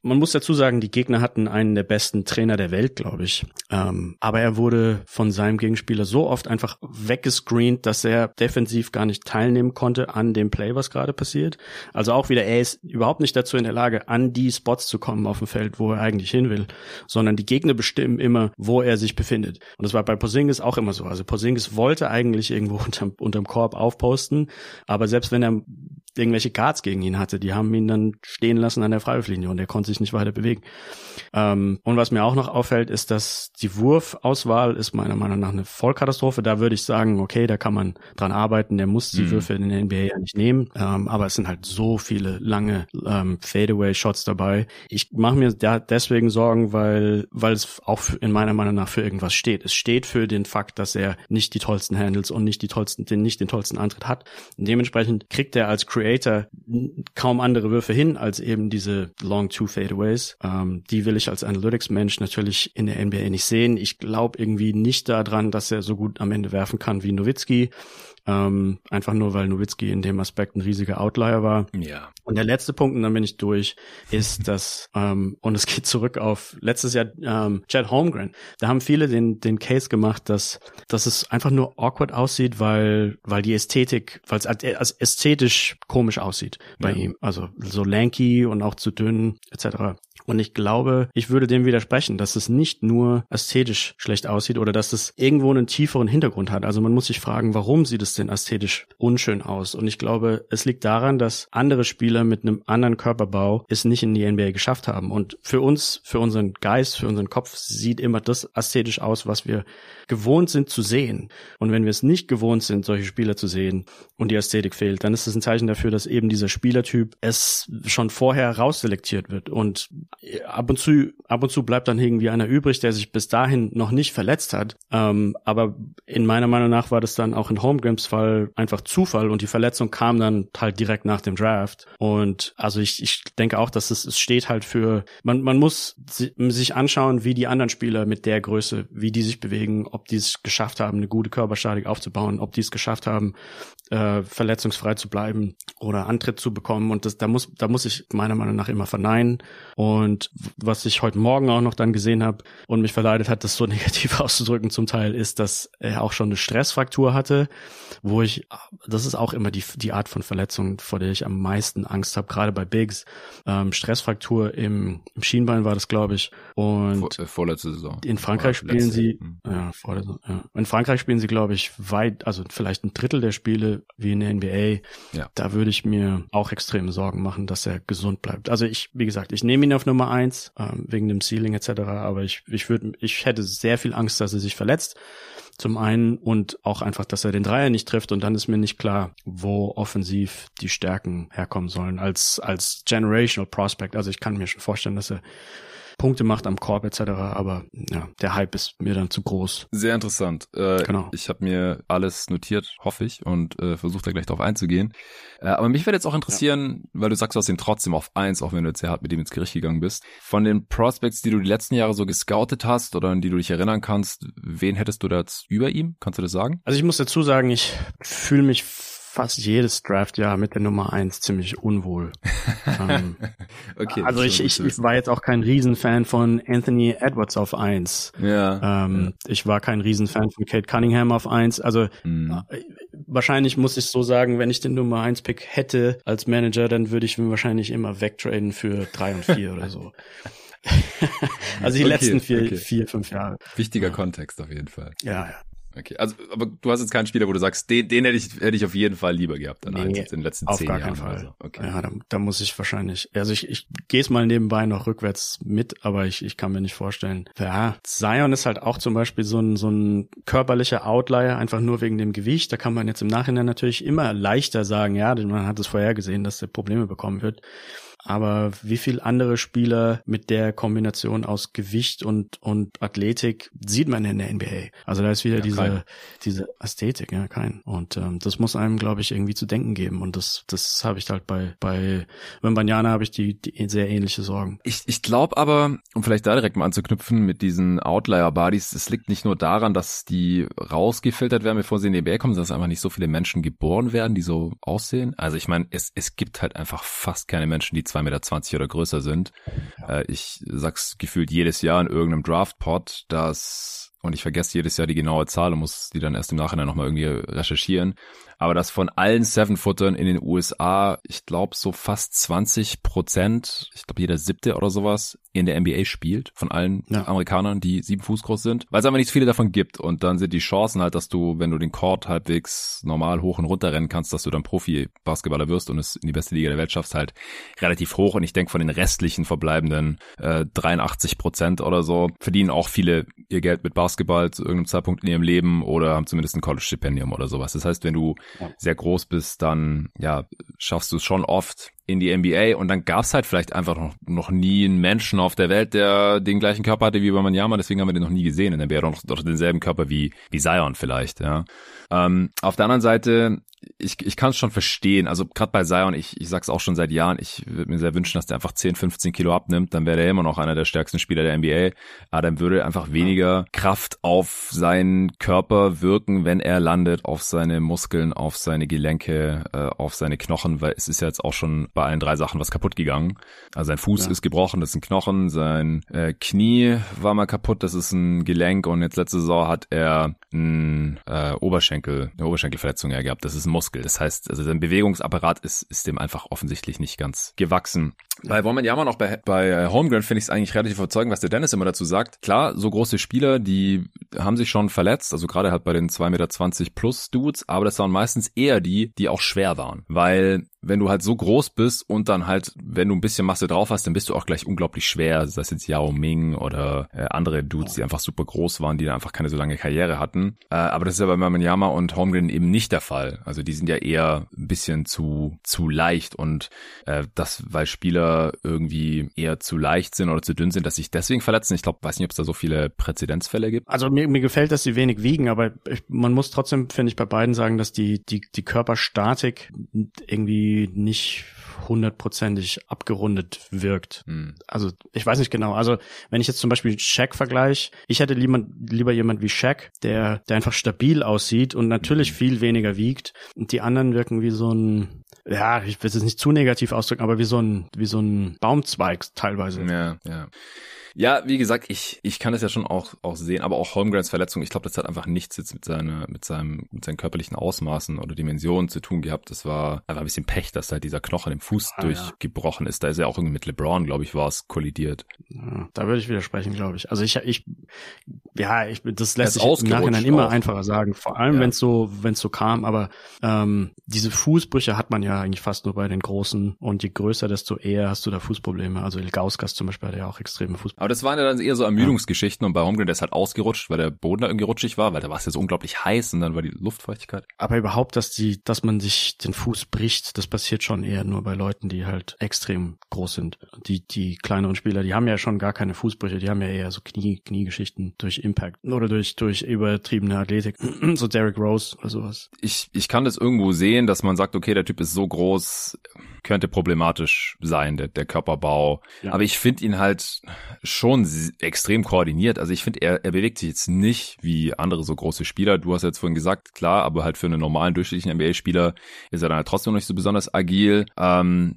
S2: man muss dazu sagen, die Gegner hatten einen der besten Trainer der Welt, glaube ich. Ähm, aber er wurde von seinem Gegenspieler so oft einfach weggescreent, dass er defensiv gar nicht teilnehmen konnte an dem Play, was gerade passiert. Also auch wieder, er ist überhaupt nicht dazu in der Lage, an die Spots zu kommen auf dem Feld, wo er eigentlich hin will, sondern die Gegner bestimmen immer, wo er sich befindet. Und das war bei Porzingis auch immer so. Also Porzingis wollte eigentlich irgendwo [LAUGHS] unterm, unterm Korb aufposten, aber selbst wenn er irgendwelche Guards gegen ihn hatte. Die haben ihn dann stehen lassen an der Freiwurflinie und er konnte sich nicht weiter bewegen. Ähm, und was mir auch noch auffällt, ist, dass die Wurfauswahl ist meiner Meinung nach eine Vollkatastrophe. Da würde ich sagen, okay, da kann man dran arbeiten. Der muss die mhm. Würfe in der NBA ja nicht nehmen. Ähm, aber es sind halt so viele lange ähm, Fadeaway-Shots dabei. Ich mache mir da deswegen Sorgen, weil, weil es auch in meiner Meinung nach für irgendwas steht. Es steht für den Fakt, dass er nicht die tollsten Handles und nicht die tollsten, den, nicht den tollsten Antritt hat. Und dementsprechend kriegt er als Creator Creator kaum andere Würfe hin als eben diese Long Two Fadeaways. Ähm, die will ich als Analytics-Mensch natürlich in der NBA nicht sehen. Ich glaube irgendwie nicht daran, dass er so gut am Ende werfen kann wie Nowitzki. Ähm, einfach nur, weil Nowitzki in dem Aspekt ein riesiger Outlier war.
S1: Ja.
S2: Und der letzte Punkt, und dann bin ich durch, ist [LAUGHS] dass, ähm, und es geht zurück auf letztes Jahr ähm, Chad Holmgren. Da haben viele den, den Case gemacht, dass, dass es einfach nur awkward aussieht, weil, weil die Ästhetik, weil es als ästhetisch komisch aussieht bei ja. ihm. Also so lanky und auch zu dünn, etc. Und ich glaube, ich würde dem widersprechen, dass es nicht nur ästhetisch schlecht aussieht oder dass es irgendwo einen tieferen Hintergrund hat. Also man muss sich fragen, warum sieht es denn ästhetisch unschön aus? Und ich glaube, es liegt daran, dass andere Spieler mit einem anderen Körperbau es nicht in die NBA geschafft haben. Und für uns, für unseren Geist, für unseren Kopf sieht immer das ästhetisch aus, was wir gewohnt sind zu sehen. Und wenn wir es nicht gewohnt sind, solche Spieler zu sehen und die Ästhetik fehlt, dann ist es ein Zeichen dafür, dass eben dieser Spielertyp es schon vorher rausselektiert wird. Und ab und zu, ab und zu bleibt dann irgendwie einer übrig, der sich bis dahin noch nicht verletzt hat. Ähm, aber in meiner Meinung nach war das dann auch in Holmgrams Fall einfach Zufall und die Verletzung kam dann halt direkt nach dem Draft. Und also ich, ich denke auch, dass es, es steht halt für, man, man muss sich anschauen, wie die anderen Spieler mit der Größe, wie die sich bewegen, ob die es geschafft haben, eine gute Körperstatik aufzubauen, ob die es geschafft haben, äh, verletzungsfrei zu bleiben oder Antritt zu bekommen. Und das, da muss, da muss ich meiner Meinung nach immer verneinen. Und was ich heute Morgen auch noch dann gesehen habe und mich verleitet hat, das so [LAUGHS] negativ auszudrücken zum Teil, ist, dass er auch schon eine Stressfraktur hatte, wo ich, das ist auch immer die, die Art von Verletzung, vor der ich am meisten Angst habe, gerade bei Bigs. Ähm, Stressfraktur im, im Schienbein war das, glaube ich. Und
S1: vor, äh, vorletzte Saison.
S2: In Frankreich spielen sie, hm. ja, vor der, ja. In Frankreich spielen sie, glaube ich, weit, also vielleicht ein Drittel der Spiele wie in der NBA. Ja. Da würde ich mir auch extreme Sorgen machen, dass er gesund bleibt. Also ich, wie gesagt, ich nehme ihn auf Nummer eins ähm, wegen dem Ceiling etc. Aber ich, ich würde, ich hätte sehr viel Angst, dass er sich verletzt. Zum einen und auch einfach, dass er den Dreier nicht trifft und dann ist mir nicht klar, wo offensiv die Stärken herkommen sollen als als generational Prospect. Also ich kann mir schon vorstellen, dass er Punkte macht am Korb etc. Aber ja, der Hype ist mir dann zu groß.
S1: Sehr interessant. Äh, genau. Ich habe mir alles notiert, hoffe ich, und äh, versuche da gleich drauf einzugehen. Äh, aber mich würde jetzt auch interessieren, ja. weil du sagst, du hast ihn trotzdem auf eins, auch wenn du jetzt sehr hart mit ihm ins Gericht gegangen bist. Von den Prospects, die du die letzten Jahre so gescoutet hast oder an die du dich erinnern kannst, wen hättest du da jetzt über ihm? Kannst du das sagen?
S2: Also ich muss dazu sagen, ich fühle mich fast jedes Draftjahr mit der Nummer eins ziemlich unwohl. [LAUGHS] ähm, okay, also ich, ich, ich war jetzt auch kein Riesenfan von Anthony Edwards auf eins. Ja, ähm, ja. Ich war kein Riesenfan von Kate Cunningham auf eins. Also mhm. Äh, wahrscheinlich muss ich so sagen, wenn ich den Nummer eins Pick hätte als Manager, dann würde ich ihn wahrscheinlich immer wegtraden für drei und vier oder so. [LAUGHS] [LAUGHS] also die okay, letzten vier, okay. vier, fünf Jahre.
S1: Wichtiger ja. Kontext auf jeden Fall.
S2: Ja, ja.
S1: Okay, also aber du hast jetzt keinen Spieler, wo du sagst, den, den hätte ich hätte ich auf jeden Fall lieber gehabt dann nee, als in den letzten
S2: auf
S1: zehn
S2: gar
S1: Jahren.
S2: Keinen Fall. So. Okay. Ja, da, da muss ich wahrscheinlich, also ich, ich gehe es mal nebenbei noch rückwärts mit, aber ich, ich kann mir nicht vorstellen. Ja, Zion ist halt auch zum Beispiel so ein so ein körperlicher Outlier, einfach nur wegen dem Gewicht. Da kann man jetzt im Nachhinein natürlich immer leichter sagen, ja, man hat es vorher gesehen, dass er Probleme bekommen wird. Aber wie viel andere Spieler mit der Kombination aus Gewicht und, und Athletik sieht man in der NBA? Also da ist wieder ja, diese, diese Ästhetik, ja, kein. Und ähm, das muss einem, glaube ich, irgendwie zu denken geben. Und das, das habe ich halt bei, bei Wembanyama habe ich die, die sehr ähnliche Sorgen.
S1: Ich, ich glaube aber, um vielleicht da direkt mal anzuknüpfen mit diesen Outlier-Bodies, es liegt nicht nur daran, dass die rausgefiltert werden, bevor sie in die NBA kommen, sondern dass einfach nicht so viele Menschen geboren werden, die so aussehen. Also ich meine, es, es gibt halt einfach fast keine Menschen, die 2,20 Meter oder größer sind. Äh, ich sag's gefühlt jedes Jahr in irgendeinem Draftpot, dass und ich vergesse jedes Jahr die genaue Zahl und muss die dann erst im Nachhinein nochmal irgendwie recherchieren aber dass von allen Seven-Footern in den USA, ich glaube so fast 20 Prozent, ich glaube jeder siebte oder sowas, in der NBA spielt, von allen ja. Amerikanern, die sieben Fuß groß sind, weil es einfach nicht so viele davon gibt und dann sind die Chancen halt, dass du, wenn du den Court halbwegs normal hoch und runter rennen kannst, dass du dann Profi-Basketballer wirst und es in die beste Liga der Welt schaffst, halt relativ hoch und ich denke von den restlichen verbleibenden äh, 83 Prozent oder so verdienen auch viele ihr Geld mit Basketball zu irgendeinem Zeitpunkt in ihrem Leben oder haben zumindest ein College-Stipendium oder sowas. Das heißt, wenn du ja. sehr groß bist, dann ja schaffst du es schon oft in die NBA und dann gab's halt vielleicht einfach noch, noch nie einen Menschen auf der Welt, der den gleichen Körper hatte wie Wembanyama, deswegen haben wir den noch nie gesehen. Und dann wäre doch, doch denselben Körper wie, wie Zion vielleicht, ja. Ähm, auf der anderen Seite ich, ich kann es schon verstehen. Also gerade bei Zion, ich, ich sag's auch schon seit Jahren, ich würde mir sehr wünschen, dass der einfach 10, 15 Kilo abnimmt, dann wäre er immer noch einer der stärksten Spieler der NBA. Aber dann würde einfach weniger Kraft auf seinen Körper wirken, wenn er landet, auf seine Muskeln, auf seine Gelenke, äh, auf seine Knochen, weil es ist ja jetzt auch schon bei allen drei Sachen was kaputt gegangen. Also sein Fuß ja. ist gebrochen, das ist ein Knochen, sein äh, Knie war mal kaputt, das ist ein Gelenk und jetzt letzte Saison hat er ein äh, Oberschenkel, eine Oberschenkelverletzung ja gehabt. Das ist ein Muskel. Das heißt, also sein Bewegungsapparat ist, ist dem einfach offensichtlich nicht ganz gewachsen. Bei Womanyama noch bei, bei Holmgren finde ich es eigentlich relativ überzeugend, was der Dennis immer dazu sagt. Klar, so große Spieler, die haben sich schon verletzt, also gerade halt bei den 2,20 Meter plus Dudes, aber das waren meistens eher die, die auch schwer waren. Weil wenn du halt so groß bist und dann halt, wenn du ein bisschen Masse drauf hast, dann bist du auch gleich unglaublich schwer. Sei es jetzt Yao Ming oder äh, andere Dudes, die einfach super groß waren, die dann einfach keine so lange Karriere hatten. Äh, aber das ist ja bei Mamanyama und Holmgren eben nicht der Fall. Also die sind ja eher ein bisschen zu, zu leicht und äh, das, weil Spieler irgendwie eher zu leicht sind oder zu dünn sind, dass sich deswegen verletzen. Ich glaube, weiß nicht, ob es da so viele Präzedenzfälle gibt.
S2: Also mir, mir gefällt, dass sie wenig wiegen, aber ich, man muss trotzdem, finde ich, bei beiden sagen, dass die, die, die Körperstatik irgendwie nicht hundertprozentig abgerundet wirkt. Hm. Also ich weiß nicht genau. Also wenn ich jetzt zum Beispiel Shaq vergleiche, ich hätte lieber, lieber jemand wie Shaq, der, der einfach stabil aussieht und natürlich hm. viel weniger wiegt. Und die anderen wirken wie so ein, ja, ich will es nicht zu negativ ausdrücken, aber wie so ein, wie so ein Baumzweig teilweise.
S1: Ja, ja. Ja, wie gesagt, ich, ich kann das ja schon auch, auch sehen, aber auch Holmgrens Verletzung, ich glaube, das hat einfach nichts jetzt mit seiner, mit seinem, mit seinen körperlichen Ausmaßen oder Dimensionen zu tun gehabt. Das war einfach ein bisschen Pech, dass da dieser Knochen im Fuß ah, durchgebrochen ja. ist. Da ist er auch irgendwie mit LeBron, glaube ich, war es kollidiert.
S2: Ja, da würde ich widersprechen, glaube ich. Also ich, ich, ja, ich, das lässt sich im Nachhinein immer auch. einfacher sagen. Vor allem, ja. wenn es so, wenn es so kam. Aber ähm, diese Fußbrüche hat man ja eigentlich fast nur bei den Großen. Und je größer, desto eher hast du da Fußprobleme. Also El Gauskas zum Beispiel hat ja auch extreme Fußprobleme.
S1: Aber das waren ja dann eher so Ermüdungsgeschichten ja. und bei Holmgren, der ist halt ausgerutscht, weil der Boden da irgendwie rutschig war, weil da war es ja so unglaublich heiß und dann war die Luftfeuchtigkeit.
S2: Aber überhaupt, dass die, dass man sich den Fuß bricht, das passiert schon eher nur bei Leuten, die halt extrem groß sind. Die, die kleineren Spieler, die haben ja schon gar keine Fußbrüche, die haben ja eher so Knie, Kniegeschichten durch Impact oder durch, durch übertriebene Athletik. [CLEARS THROAT] so Derrick Rose oder sowas.
S1: Ich, ich kann das irgendwo sehen, dass man sagt, okay, der Typ ist so groß, könnte problematisch sein, der, der Körperbau. Ja. Aber ich finde ihn halt schon extrem koordiniert. Also ich finde, er, er bewegt sich jetzt nicht wie andere so große Spieler. Du hast jetzt vorhin gesagt, klar, aber halt für einen normalen, durchschnittlichen NBA-Spieler ist er dann halt trotzdem noch nicht so besonders agil. Ähm,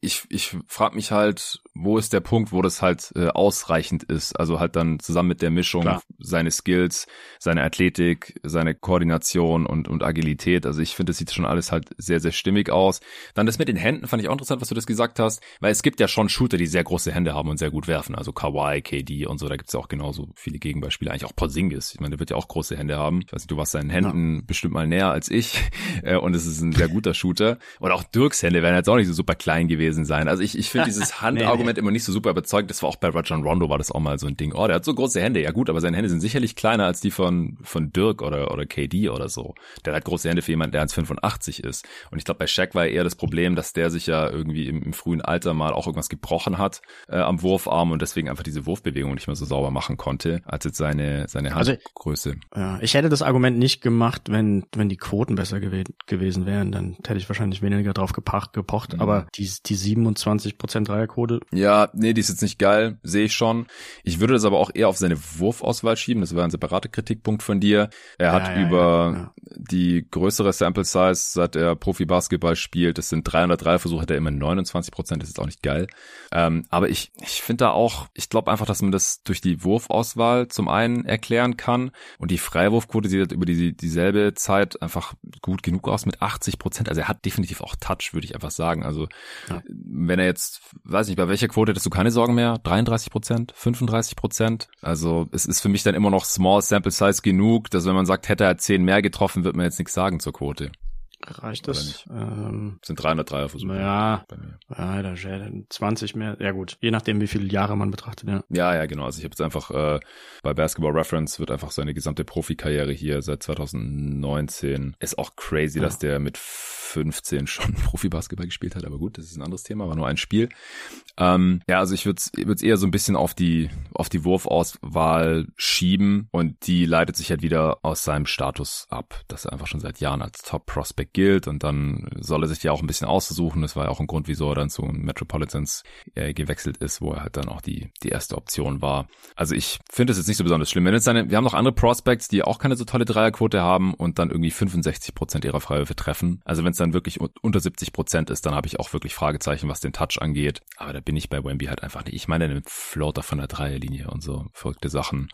S1: ich, ich frage mich halt, wo ist der Punkt, wo das halt äh, ausreichend ist? Also halt dann zusammen mit der Mischung Klar. seine Skills, seine Athletik, seine Koordination und, und Agilität. Also ich finde, das sieht schon alles halt sehr, sehr stimmig aus. Dann das mit den Händen fand ich auch interessant, was du das gesagt hast, weil es gibt ja schon Shooter, die sehr große Hände haben und sehr gut werfen. Also Kawhi, KD und so, da gibt's ja auch genauso viele Gegenbeispiele. Eigentlich auch Porzingis. Ich meine, der wird ja auch große Hände haben. Ich weiß nicht, du warst seinen Händen ja. bestimmt mal näher als ich [LAUGHS] äh, und es ist ein sehr guter Shooter. Und auch Dirks Hände werden jetzt auch nicht so super klein gewesen sein. Also ich, ich finde [LAUGHS] dieses Handargument nee. immer nicht so super überzeugt. Das war auch bei Rajon Rondo war das auch mal so ein Ding. Oh, der hat so große Hände. Ja gut, aber seine Hände sind sicherlich kleiner als die von, von Dirk oder, oder KD oder so. Der hat große Hände für jemanden, der 1,85 ist. Und ich glaube, bei Shaq war eher das Problem, dass der sich ja irgendwie im, im frühen Alter mal auch irgendwas gebrochen hat äh, am Wurfarm und deswegen einfach diese Wurfbewegung nicht mehr so sauber machen konnte, als jetzt seine, seine also, Handgröße.
S2: Also, ja, ich hätte das Argument nicht gemacht, wenn, wenn die Quoten besser gew gewesen wären. Dann hätte ich wahrscheinlich weniger drauf gepocht. gepocht. Mhm. Aber die, die 27% Dreierquote.
S1: Ja, nee, die ist jetzt nicht geil, sehe ich schon. Ich würde das aber auch eher auf seine Wurfauswahl schieben. Das war ein separater Kritikpunkt von dir. Er hat ja, über ja, die größere Sample Size, seit er Profi-Basketball spielt, das sind 303 Versuche, hat er immer 29 Prozent. Das ist auch nicht geil. Ähm, aber ich, ich finde da auch, ich glaube einfach, dass man das durch die Wurfauswahl zum einen erklären kann und die Freiwurfquote sieht halt über die, dieselbe Zeit einfach gut genug aus mit 80 Prozent. Also er hat definitiv auch Touch, würde ich einfach sagen. Also wenn er jetzt, weiß nicht, bei welcher Quote hättest du keine Sorgen mehr? 33 Prozent? 35 Prozent? Also es ist für mich dann immer noch Small Sample Size genug, dass wenn man sagt, hätte er 10 mehr getroffen, wird man jetzt nichts sagen zur Quote.
S2: Reicht das? Ähm,
S1: sind 303 Versuche.
S2: Ja, ja, da 20 mehr. Ja gut, je nachdem, wie viele Jahre man betrachtet, ja.
S1: Ja, ja, genau. Also ich habe jetzt einfach äh, bei Basketball Reference wird einfach seine gesamte Profikarriere hier seit 2019. Ist auch crazy, ja. dass der mit 15 schon [LAUGHS] Profi-Basketball gespielt hat, aber gut, das ist ein anderes Thema, war nur ein Spiel. Ähm, ja, also ich würde es eher so ein bisschen auf die, auf die Wurfauswahl schieben und die leitet sich halt wieder aus seinem Status ab, dass er einfach schon seit Jahren als Top-Prospect gilt und dann soll er sich ja auch ein bisschen aussuchen. Das war ja auch ein Grund, wieso er dann zu Metropolitans äh, gewechselt ist, wo er halt dann auch die, die erste Option war. Also ich finde es jetzt nicht so besonders schlimm. Wenn jetzt seine, wir haben noch andere Prospects, die auch keine so tolle Dreierquote haben und dann irgendwie 65 Prozent ihrer Freiwürfe treffen. Also wenn es dann wirklich unter 70 Prozent ist, dann habe ich auch wirklich Fragezeichen, was den Touch angeht. Aber da bin ich bei Wemby halt einfach nicht. Ich meine, einen Floater von der Dreierlinie und so verrückte Sachen.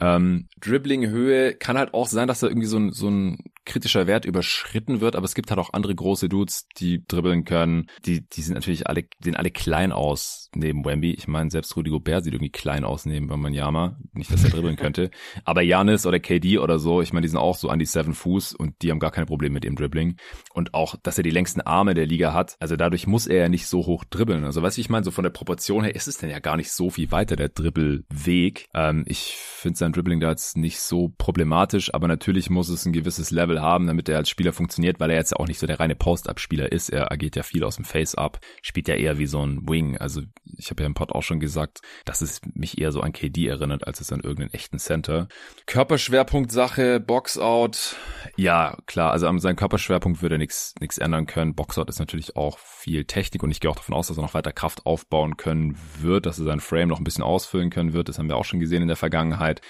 S1: Ähm, Dribbling-Höhe kann halt auch sein, dass er irgendwie so ein, so ein kritischer Wert überschritten wird, aber es gibt halt auch andere große Dudes, die dribbeln können. Die, die sind natürlich alle, sehen alle klein aus neben Wemby. Ich meine, selbst Rudy Gobert sieht irgendwie klein aus neben Wembanyama. Nicht, dass er dribbeln könnte. [LAUGHS] Aber Janis oder KD oder so, ich meine, die sind auch so an die Seven Fuß und die haben gar kein Problem mit dem Dribbling. Und auch, dass er die längsten Arme der Liga hat. Also dadurch muss er ja nicht so hoch dribbeln. Also weißt du, ich meine, so von der Proportion her ist es denn ja gar nicht so viel weiter, der Dribbelweg. Ähm, ich finde sein Dribbling da jetzt nicht so problematisch, aber natürlich muss es ein gewisses Level haben, damit er als Spieler funktioniert, weil er jetzt auch nicht so der reine Post-Up-Spieler ist. Er agiert ja viel aus dem Face-Up, spielt ja eher wie so ein Wing. Also ich habe ja im Pod auch schon gesagt, dass es mich eher so an KD erinnert, als es an irgendeinen echten Center. Körperschwerpunkt-Sache, Boxout. Ja, klar, also an seinem Körperschwerpunkt würde er nichts ändern können. Boxout ist natürlich auch viel Technik und ich gehe auch davon aus, dass er noch weiter Kraft aufbauen können wird, dass er seinen Frame noch ein bisschen ausfüllen können wird. Das haben wir auch schon gesehen in der Vergangenheit.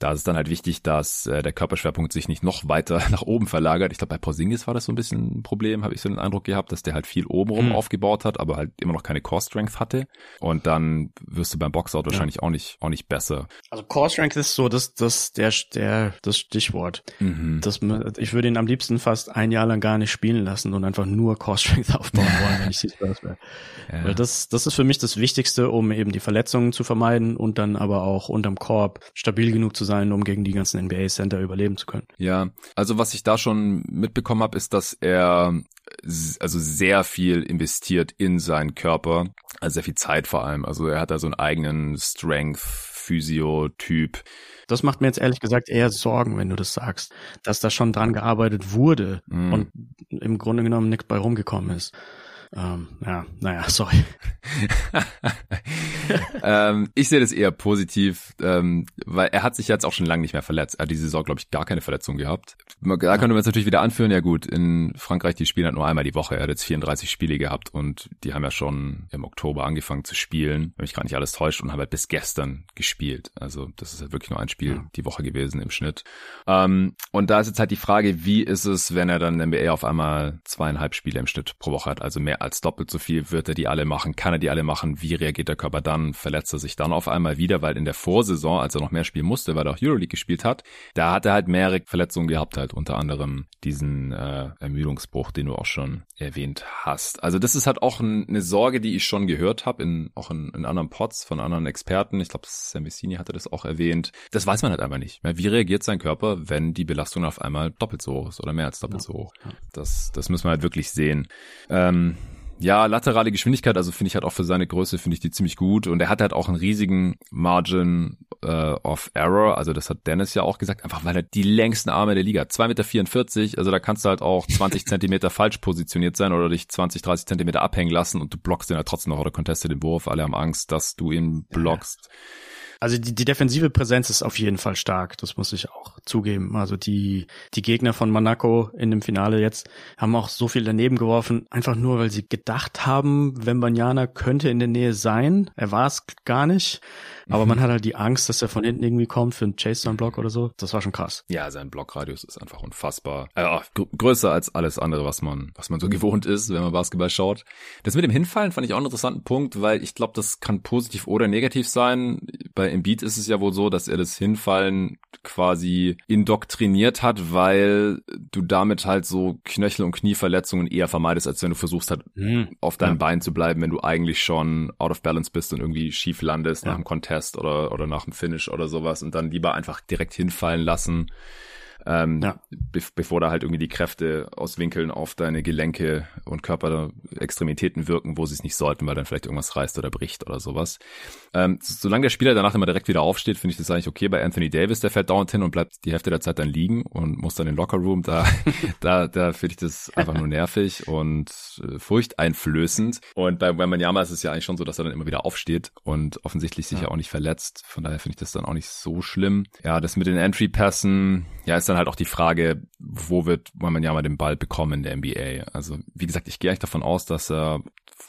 S1: Da ist es dann halt wichtig, dass äh, der Körperschwerpunkt sich nicht noch weiter [LAUGHS] nach oben verlagert. Ich glaube, bei Porzingis war das so ein bisschen ein Problem, habe ich so den Eindruck gehabt, dass der halt viel oben rum mhm. aufgebaut hat, aber halt immer noch keine Core Strength hatte. Und dann wirst du beim Boxout wahrscheinlich ja. auch nicht auch nicht besser.
S2: Also Core Strength ist so das das der der das Stichwort. Mhm. Das ich würde ihn am liebsten fast ein Jahr lang gar nicht spielen lassen und einfach nur Core Strength [LAUGHS] aufbauen wollen, wenn ich Spurs wäre. Ja. Weil das das ist für mich das Wichtigste, um eben die Verletzungen zu vermeiden und dann aber auch unterm Korb stabil genug zu sein sein, um gegen die ganzen NBA-Center überleben zu können.
S1: Ja, also was ich da schon mitbekommen habe, ist, dass er also sehr viel investiert in seinen Körper, also sehr viel Zeit vor allem. Also er hat da so einen eigenen Strength, Physio-Typ.
S2: Das macht mir jetzt ehrlich gesagt eher Sorgen, wenn du das sagst, dass da schon dran gearbeitet wurde mm. und im Grunde genommen nichts bei rumgekommen ist. Ähm, ja, naja, [LAUGHS] sorry. [LAUGHS]
S1: ähm, ich sehe das eher positiv, ähm, weil er hat sich jetzt auch schon lange nicht mehr verletzt. Er hat diese Saison, glaube ich, gar keine Verletzung gehabt. Da könnte man jetzt natürlich wieder anführen, ja gut, in Frankreich, die spielen halt nur einmal die Woche. Er hat jetzt 34 Spiele gehabt und die haben ja schon im Oktober angefangen zu spielen, wenn mich gar nicht alles täuscht, und haben halt bis gestern gespielt. Also das ist halt wirklich nur ein Spiel ja. die Woche gewesen im Schnitt. Ähm, und da ist jetzt halt die Frage, wie ist es, wenn er dann in der NBA auf einmal zweieinhalb Spiele im Schnitt pro Woche hat, also mehr als doppelt so viel, wird er die alle machen, kann er die alle machen, wie reagiert der Körper dann, verletzt er sich dann auf einmal wieder, weil in der Vorsaison, als er noch mehr spielen musste, weil er auch Euroleague gespielt hat, da hat er halt mehrere Verletzungen gehabt, halt unter anderem diesen äh, Ermüdungsbruch, den du auch schon erwähnt hast. Also das ist halt auch ein, eine Sorge, die ich schon gehört habe, in, auch in, in anderen Pods von anderen Experten. Ich glaube, Sam Vecini hatte das auch erwähnt. Das weiß man halt einfach nicht. Wie reagiert sein Körper, wenn die Belastung auf einmal doppelt so hoch ist oder mehr als doppelt ja. so hoch? Das, das müssen wir halt wirklich sehen. Ähm, ja, laterale Geschwindigkeit, also finde ich halt auch für seine Größe, finde ich die ziemlich gut. Und er hat halt auch einen riesigen Margin äh, of Error. Also das hat Dennis ja auch gesagt, einfach weil er die längsten Arme der Liga hat. 2,44 Meter, also da kannst du halt auch 20 [LAUGHS] Zentimeter falsch positioniert sein oder dich 20, 30 Zentimeter abhängen lassen und du blockst den halt trotzdem noch oder contestet den Wurf. Alle haben Angst, dass du ihn blockst. Ja.
S2: Also die, die defensive Präsenz ist auf jeden Fall stark, das muss ich auch zugeben. Also die, die Gegner von Monaco in dem Finale jetzt haben auch so viel daneben geworfen, einfach nur, weil sie gedacht haben, Wembanyama könnte in der Nähe sein. Er war es gar nicht. Aber mhm. man hat halt die Angst, dass er von hinten irgendwie kommt für einen Chase-Down-Block oder so. Das war schon krass.
S1: Ja, sein Blockradius ist einfach unfassbar. Äh, größer als alles andere, was man, was man so [LAUGHS] gewohnt ist, wenn man Basketball schaut. Das mit dem Hinfallen fand ich auch einen interessanten Punkt, weil ich glaube, das kann positiv oder negativ sein. Bei Embiid ist es ja wohl so, dass er das Hinfallen quasi indoktriniert hat, weil du damit halt so Knöchel- und Knieverletzungen eher vermeidest, als wenn du versuchst halt mhm. auf deinem ja. Bein zu bleiben, wenn du eigentlich schon out of balance bist und irgendwie schief landest ja. nach dem Contest oder, oder nach dem Finish oder sowas und dann lieber einfach direkt hinfallen lassen ähm, ja. be bevor da halt irgendwie die Kräfte aus Winkeln auf deine Gelenke und Körperextremitäten wirken, wo sie es nicht sollten, weil dann vielleicht irgendwas reißt oder bricht oder sowas. Ähm, solange der Spieler danach immer direkt wieder aufsteht, finde ich das eigentlich okay. Bei Anthony Davis, der fällt dauernd hin und bleibt die Hälfte der Zeit dann liegen und muss dann in den Lockerroom. Da, [LAUGHS] da, da finde ich das einfach nur nervig und äh, furchteinflößend. Und bei Wembanyama ist es ja eigentlich schon so, dass er dann immer wieder aufsteht und offensichtlich sich ja, ja auch nicht verletzt. Von daher finde ich das dann auch nicht so schlimm. Ja, das mit den Entry-Passen, ja, ist dann halt auch die Frage, wo wird mal den Ball bekommen in der NBA? Also, wie gesagt, ich gehe eigentlich davon aus, dass er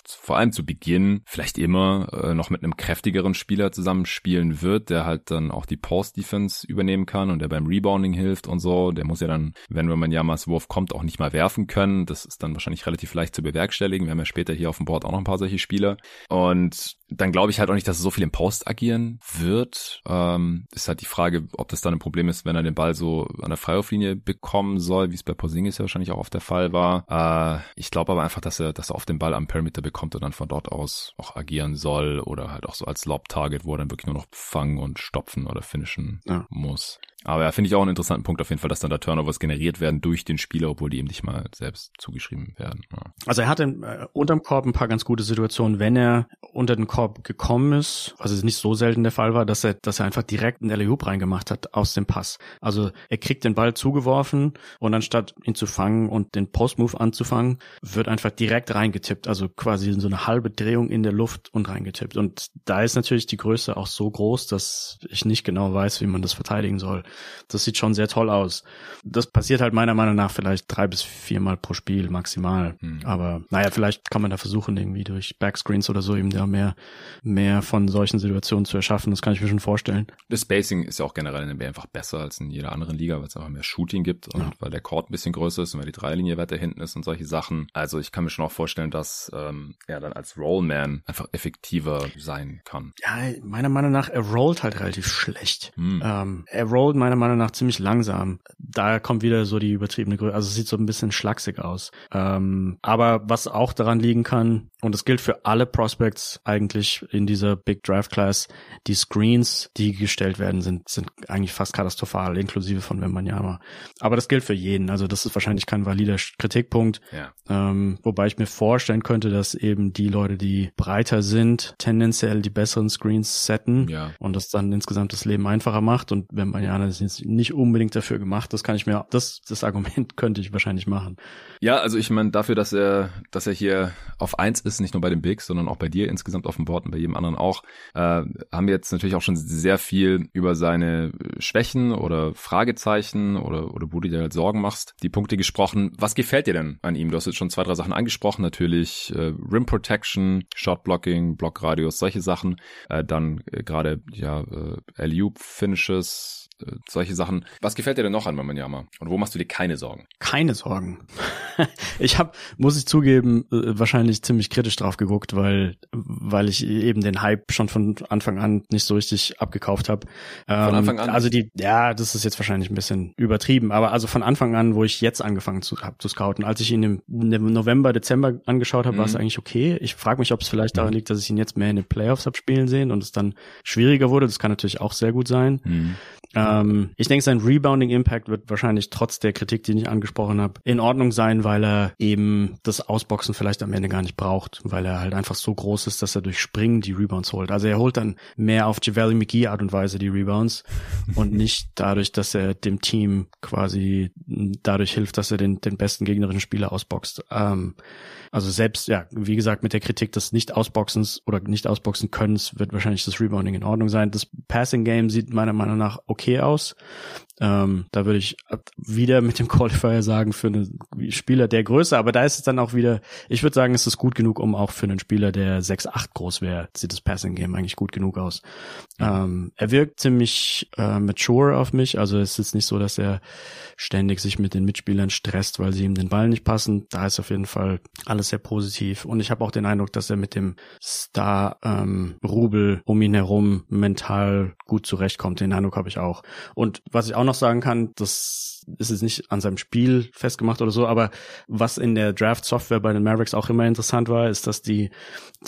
S1: vor allem zu Beginn vielleicht immer äh, noch mit einem kräftigeren Spieler zusammenspielen wird, der halt dann auch die Post-Defense übernehmen kann und der beim Rebounding hilft und so. Der muss ja dann, wenn man Yamas Wurf kommt, auch nicht mal werfen können. Das ist dann wahrscheinlich relativ leicht zu bewerkstelligen. Wir haben ja später hier auf dem Board auch noch ein paar solche Spieler. Und dann glaube ich halt auch nicht, dass er so viel im Post agieren wird. Ähm, ist halt die Frage, ob das dann ein Problem ist, wenn er den Ball so an der Freiwurflinie bekommen soll, wie es bei Porzingis ja wahrscheinlich auch oft der Fall war. Äh, ich glaube aber einfach, dass er, dass er oft den Ball am Perimeter bekommt und dann von dort aus auch agieren soll oder halt auch so als Lob-Target, wo er dann wirklich nur noch fangen und stopfen oder finishen ja. muss. Aber ja, finde ich auch einen interessanten Punkt auf jeden Fall, dass dann da Turnovers generiert werden durch den Spieler, obwohl die ihm nicht mal selbst zugeschrieben werden. Ja.
S2: Also er hatte äh, unterm Korb ein paar ganz gute Situationen, wenn er unter den Korb gekommen ist, was es nicht so selten der Fall war, dass er, dass er einfach direkt einen alley reingemacht hat aus dem Pass. Also er kriegt den Ball zugeworfen und anstatt ihn zu fangen und den Postmove anzufangen, wird einfach direkt reingetippt. Also quasi so eine halbe Drehung in der Luft und reingetippt. Und da ist natürlich die Größe auch so groß, dass ich nicht genau weiß, wie man das verteidigen soll. Das sieht schon sehr toll aus. Das passiert halt meiner Meinung nach vielleicht drei bis viermal pro Spiel maximal. Hm. Aber naja, vielleicht kann man da versuchen, irgendwie durch Backscreens oder so eben da mehr, mehr von solchen Situationen zu erschaffen. Das kann ich mir schon vorstellen.
S1: Das Spacing ist ja auch generell in der NBA einfach besser als in jeder anderen Liga, weil es einfach mehr Shooting gibt und ja. weil der Court ein bisschen größer ist und weil die Dreilinie weiter hinten ist und solche Sachen. Also ich kann mir schon auch vorstellen, dass ähm, er dann als Rollman einfach effektiver sein kann.
S2: Ja, meiner Meinung nach, er rollt halt relativ schlecht. Hm. Ähm, er rollt meiner Meinung nach ziemlich langsam. Da kommt wieder so die übertriebene Größe. Also es sieht so ein bisschen schlaksig aus. Ähm, aber was auch daran liegen kann, und das gilt für alle Prospects eigentlich in dieser Big Draft Class, die Screens, die gestellt werden, sind, sind eigentlich fast katastrophal, inklusive von Wembanyama. Aber das gilt für jeden. Also das ist wahrscheinlich kein valider Kritikpunkt. Ja. Ähm, wobei ich mir vorstellen könnte, dass eben die Leute, die breiter sind, tendenziell die besseren Screens setten ja. und das dann insgesamt das Leben einfacher macht. Und Wembanyama ist jetzt nicht unbedingt dafür gemacht. Das kann ich mir, das, das Argument [LAUGHS] könnte ich wahrscheinlich machen.
S1: Ja, also ich meine, dafür, dass er, dass er hier auf eins ist, nicht nur bei den Bigs, sondern auch bei dir insgesamt auf dem Board und bei jedem anderen auch, äh, haben wir jetzt natürlich auch schon sehr viel über seine Schwächen oder Fragezeichen oder, oder wo du dir halt Sorgen machst, die Punkte gesprochen. Was gefällt dir denn an ihm? Du hast jetzt schon zwei, drei Sachen angesprochen, natürlich äh, Rim Protection, Shot Blocking, Blockradius, solche Sachen. Äh, dann äh, gerade ja äh, alley Finishes, äh, solche Sachen. Was gefällt dir denn noch an Wembanyama? Und wo machst du dir keine Sorgen?
S2: Keine Sorgen. [LAUGHS] ich habe, muss ich zugeben, äh, wahrscheinlich ziemlich kritisch drauf geguckt, weil weil ich eben den Hype schon von Anfang an nicht so richtig abgekauft habe. Von ähm, Anfang an? Also die, ja, das ist jetzt wahrscheinlich ein bisschen übertrieben, aber also von Anfang an, wo ich jetzt angefangen zu, hab, zu scouten, als ich ihn im, im November, Dezember angeschaut habe, mhm. war es eigentlich okay. Ich frage mich, ob es vielleicht daran mhm. liegt, dass ich ihn jetzt mehr in den Playoffs habe spielen sehen und es dann schwieriger wurde. Das kann natürlich auch sehr gut sein. Mhm. Ähm, ich denke, sein Rebounding Impact wird wahrscheinlich trotz der Kritik, die ich angesprochen habe, in Ordnung sein, weil er eben das Ausboxen vielleicht am Ende gar nicht braucht, weil er halt einfach so groß ist, dass er durch Springen die Rebounds holt. Also er holt dann mehr auf Javale McGee Art und Weise die Rebounds und [LAUGHS] nicht dadurch, dass er dem Team quasi dadurch hilft, dass er den, den besten gegnerischen Spieler ausboxt. Ähm, also selbst, ja, wie gesagt, mit der Kritik des Nicht-Ausboxens oder Nicht-Ausboxen Könnens wird wahrscheinlich das Rebounding in Ordnung sein. Das Passing Game sieht meiner Meinung nach okay aus. Ähm, da würde ich wieder mit dem Qualifier sagen, für einen Spieler der Größe, aber da ist es dann auch wieder, ich würde sagen, es ist gut genug, um auch für einen Spieler, der 6'8 groß wäre, sieht das Passing Game eigentlich gut genug aus. Ähm, er wirkt ziemlich äh, mature auf mich, also es ist nicht so, dass er ständig sich mit den Mitspielern stresst, weil sie ihm den Ball nicht passen. Da ist auf jeden Fall alles sehr positiv und ich habe auch den Eindruck, dass er mit dem Star ähm, Rubel um ihn herum mental gut zurechtkommt. Den Eindruck habe ich auch. Und was ich auch noch sagen kann, das ist jetzt nicht an seinem Spiel festgemacht oder so, aber was in der Draft-Software bei den Mavericks auch immer interessant war, ist, dass die,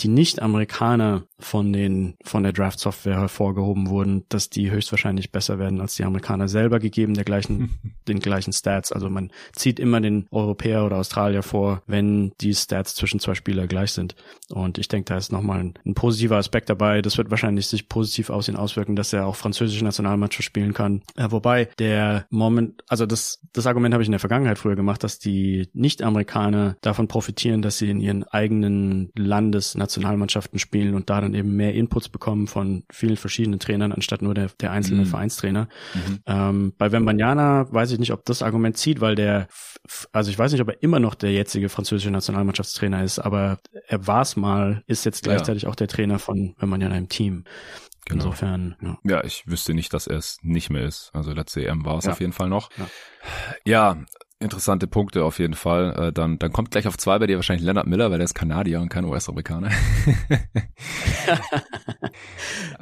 S2: die Nicht-Amerikaner von den, von der Draft-Software hervorgehoben wurden, dass die höchstwahrscheinlich besser werden als die Amerikaner selber gegeben, der gleichen, [LAUGHS] den gleichen Stats. Also man zieht immer den Europäer oder Australier vor, wenn die Stats zwischen zwei Spieler gleich sind. Und ich denke, da ist nochmal ein, ein positiver Aspekt dabei. Das wird wahrscheinlich sich positiv ihn auswirken, dass er auch französische Nationalmannschaft spielen kann. Äh, wobei der Moment, also das, das Argument habe ich in der Vergangenheit früher gemacht, dass die Nicht-Amerikaner davon profitieren, dass sie in ihren eigenen Landesnationalmannschaften spielen und da dann eben mehr Inputs bekommen von vielen verschiedenen Trainern, anstatt nur der, der einzelnen mhm. Vereinstrainer. Mhm. Ähm, bei Wembanyama weiß ich nicht, ob das Argument zieht, weil der, also ich weiß nicht, ob er immer noch der jetzige französische Nationalmannschaftstrainer ist, aber er war es mal, ist jetzt gleichzeitig ja. auch der Trainer von Wembanyama im Team. Genau. Insofern,
S1: ja. ja. ich wüsste nicht, dass er es nicht mehr ist. Also letzte EM war es ja. auf jeden Fall noch. Ja. ja, interessante Punkte auf jeden Fall. Äh, dann, dann kommt gleich auf zwei bei dir wahrscheinlich Leonard Miller, weil der ist Kanadier und kein US-Amerikaner. [LAUGHS]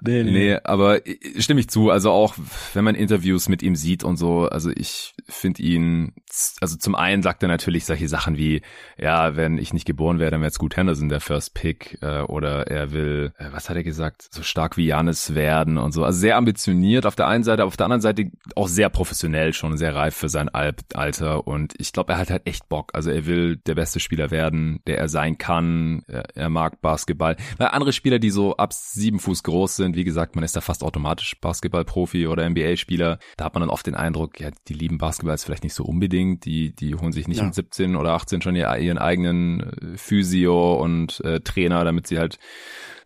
S1: nee, nee. nee, aber stimme ich zu. Also auch, wenn man Interviews mit ihm sieht und so, also ich finde ihn, also zum einen sagt er natürlich solche Sachen wie, ja, wenn ich nicht geboren wäre, dann wäre es gut Henderson der First Pick äh, oder er will, äh, was hat er gesagt, so stark wie Janis werden und so. Also sehr ambitioniert auf der einen Seite, auf der anderen Seite auch sehr professionell schon, sehr reif für sein Alter und ich glaube, er hat halt echt Bock. Also er will der beste Spieler werden, der er sein kann. Er, er mag Basketball. Weil andere Spieler, die so ab sieben Fuß groß sind, wie gesagt, man ist da fast automatisch Basketballprofi oder NBA-Spieler. Da hat man dann oft den Eindruck, ja, die lieben Basketball jetzt vielleicht nicht so unbedingt. Die, die holen sich nicht ja. mit 17 oder 18 schon ihren eigenen äh, Physio und äh, Trainer, damit sie halt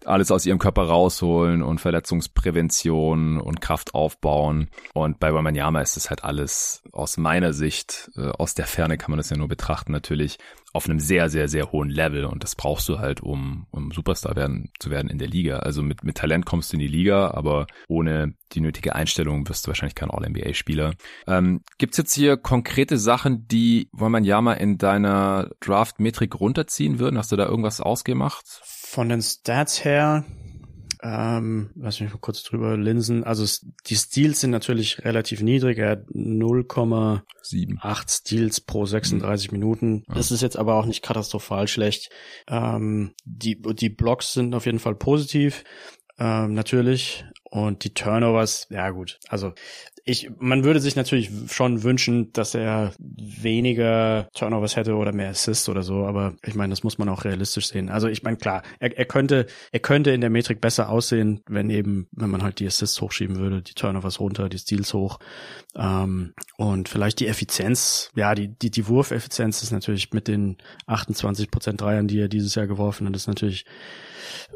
S1: alles aus ihrem Körper rausholen und Verletzungsprävention und Kraft aufbauen. Und bei Wamanyama ist es halt alles aus meiner Sicht, äh, aus der Ferne kann man das ja nur betrachten, natürlich auf einem sehr, sehr, sehr hohen Level. Und das brauchst du halt, um, um Superstar werden, zu werden in der Liga. Also mit, mit Talent kommst du in die Liga, aber ohne die nötige Einstellung wirst du wahrscheinlich kein All-NBA-Spieler. Ähm, Gibt jetzt hier konkrete Sachen, die Wamanyama in deiner Draft-Metrik runterziehen würden? Hast du da irgendwas ausgemacht?
S2: Von den Stats her, ähm, lass mich mal kurz drüber linsen. Also die Steals sind natürlich relativ niedrig. Er hat 0,8 Steals pro 36 mhm. Minuten. Das ist jetzt aber auch nicht katastrophal schlecht. Ähm, die, die Blocks sind auf jeden Fall positiv. Ähm, natürlich. Und die Turnovers, ja gut. Also ich, man würde sich natürlich schon wünschen, dass er weniger Turnovers hätte oder mehr Assists oder so, aber ich meine, das muss man auch realistisch sehen. Also ich meine, klar, er, er könnte, er könnte in der Metrik besser aussehen, wenn eben, wenn man halt die Assists hochschieben würde, die Turnovers runter, die Steals hoch. Ähm, und vielleicht die Effizienz, ja, die, die, die Wurfeffizienz ist natürlich mit den 28 Prozent Dreiern, die er dieses Jahr geworfen hat, ist natürlich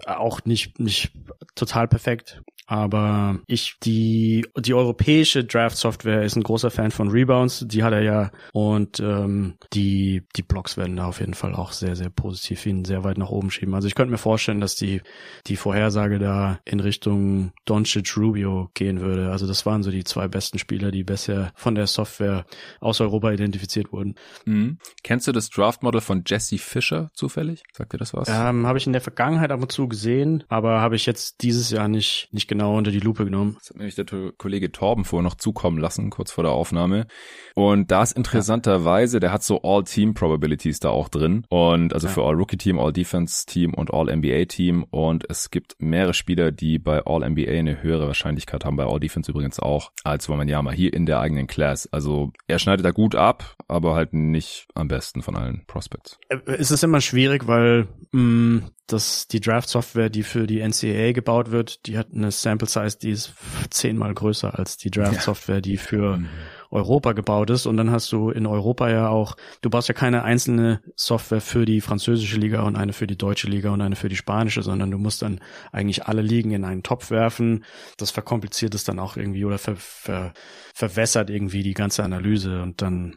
S2: auch nicht, nicht total perfekt. Aber ich, die, die europäische Draft-Software ist ein großer Fan von Rebounds, die hat er ja. Und ähm, die, die Blocks werden da auf jeden Fall auch sehr, sehr positiv ihn sehr weit nach oben schieben. Also ich könnte mir vorstellen, dass die, die Vorhersage da in Richtung Doncic Rubio gehen würde. Also das waren so die zwei besten Spieler, die bisher von der Software aus Europa identifiziert wurden.
S1: Mhm. Kennst du das Draft-Model von Jesse Fischer zufällig? Sagt dir das was?
S2: Ähm, habe ich in der Vergangenheit ab und zu gesehen, aber habe ich jetzt dieses Jahr nicht, nicht genau unter die Lupe genommen.
S1: Das hat nämlich der Kollege Torben vorher noch zukommen lassen, kurz vor der Aufnahme. Und da ist interessanterweise, der hat so All-Team-Probabilities da auch drin. Und also ja. für All-Rookie-Team, All-Defense-Team und All-NBA-Team. Und es gibt mehrere Spieler, die bei All-NBA eine höhere Wahrscheinlichkeit haben, bei All-Defense übrigens auch, als Wamanyama hier in der eigenen Class. Also er schneidet da gut ab, aber halt nicht am besten von allen Prospects.
S2: Äh, es ist immer schwierig, weil mh, mm, dass die Draft-Software, die für die NCAA gebaut wird, die hat eine Sample-Size, die ist zehnmal größer als die Draft-Software, die für mhm. Europa gebaut ist. Und dann hast du in Europa ja auch, du baust ja keine einzelne Software für die französische Liga und eine für die deutsche Liga und eine für die spanische, sondern du musst dann eigentlich alle Ligen in einen Topf werfen. Das verkompliziert es dann auch irgendwie oder ver, ver, verwässert irgendwie die ganze Analyse. Und dann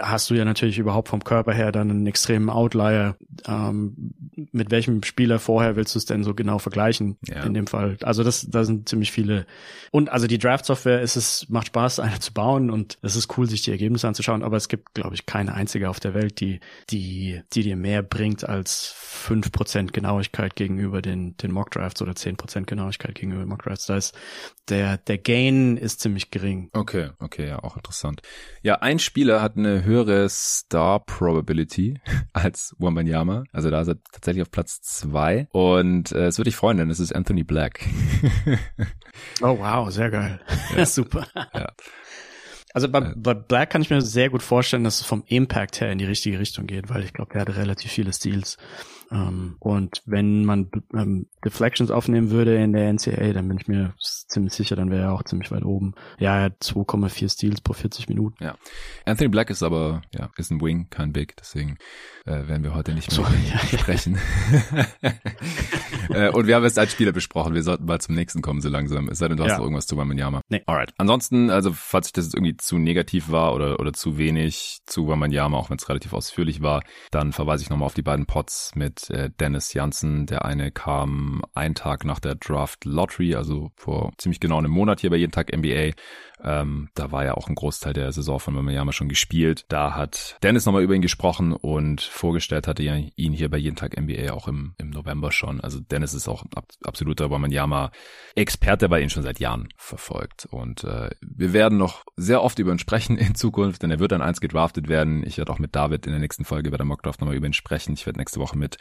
S2: hast du ja natürlich überhaupt vom Körper her dann einen extremen Outlier. Ähm, mit welchem Spieler vorher willst du es denn so genau vergleichen ja. in dem Fall? Also das, da sind ziemlich viele. Und also die Draft-Software ist es, macht Spaß, [LAUGHS] eine zu bauen und es ist cool, sich die Ergebnisse anzuschauen, aber es gibt, glaube ich, keine einzige auf der Welt, die, die, die dir mehr bringt als fünf Prozent Genauigkeit gegenüber den, den Mock Drafts oder zehn Prozent Genauigkeit gegenüber Mock Drafts. Da ist der, der Gain ist ziemlich gering.
S1: Okay, okay, ja, auch interessant. Ja, ein Spieler hat eine höhere Star Probability [LAUGHS] als Wambanyama. Also da ist er tatsächlich auf Platz zwei. Und äh, es würde dich freuen, denn es ist Anthony Black. [LAUGHS]
S2: oh wow, sehr geil. Ja. [LAUGHS] Super. Ja. Also bei, bei Black kann ich mir sehr gut vorstellen, dass es vom Impact her in die richtige Richtung geht, weil ich glaube, er hatte relativ viele Steals. Ähm, und wenn man ähm, Deflections aufnehmen würde in der NCAA, dann bin ich mir ziemlich sicher, dann wäre er auch ziemlich weit oben. Ja, er hat 2,4 Steals pro 40 Minuten.
S1: Ja. Anthony Black ist aber, ja, ist ein Wing, kein Big, deswegen äh, werden wir heute nicht mehr so, ja, sprechen. [LAUGHS] äh, und wir haben es als Spieler besprochen, wir sollten mal zum nächsten kommen, so langsam. Es sei denn, du hast ja. noch irgendwas zu Wamanyama. Nee. Alright. Ansonsten, also falls ich das jetzt irgendwie zu negativ war oder, oder zu wenig zu Wamanyama, auch wenn es relativ ausführlich war, dann verweise ich nochmal auf die beiden Pots mit äh, Dennis Janssen. Der eine kam einen Tag nach der Draft Lottery, also vor ziemlich genau einem Monat hier bei jeden Tag NBA Ähm, da war ja auch ein Großteil der Saison von Wembanyama schon gespielt. Da hat Dennis nochmal über ihn gesprochen und vorgestellt hatte ja ihn hier bei jeden Tag NBA auch im, im November schon. Also Dennis ist auch ab, absoluter Wembanyama Experte, bei ihn schon seit Jahren verfolgt. Und äh, wir werden noch sehr oft über ihn sprechen in Zukunft, denn er wird an eins gedraftet werden. Ich werde auch mit David in der nächsten Folge bei der Mockdraft nochmal über ihn sprechen. Ich werde nächste Woche mit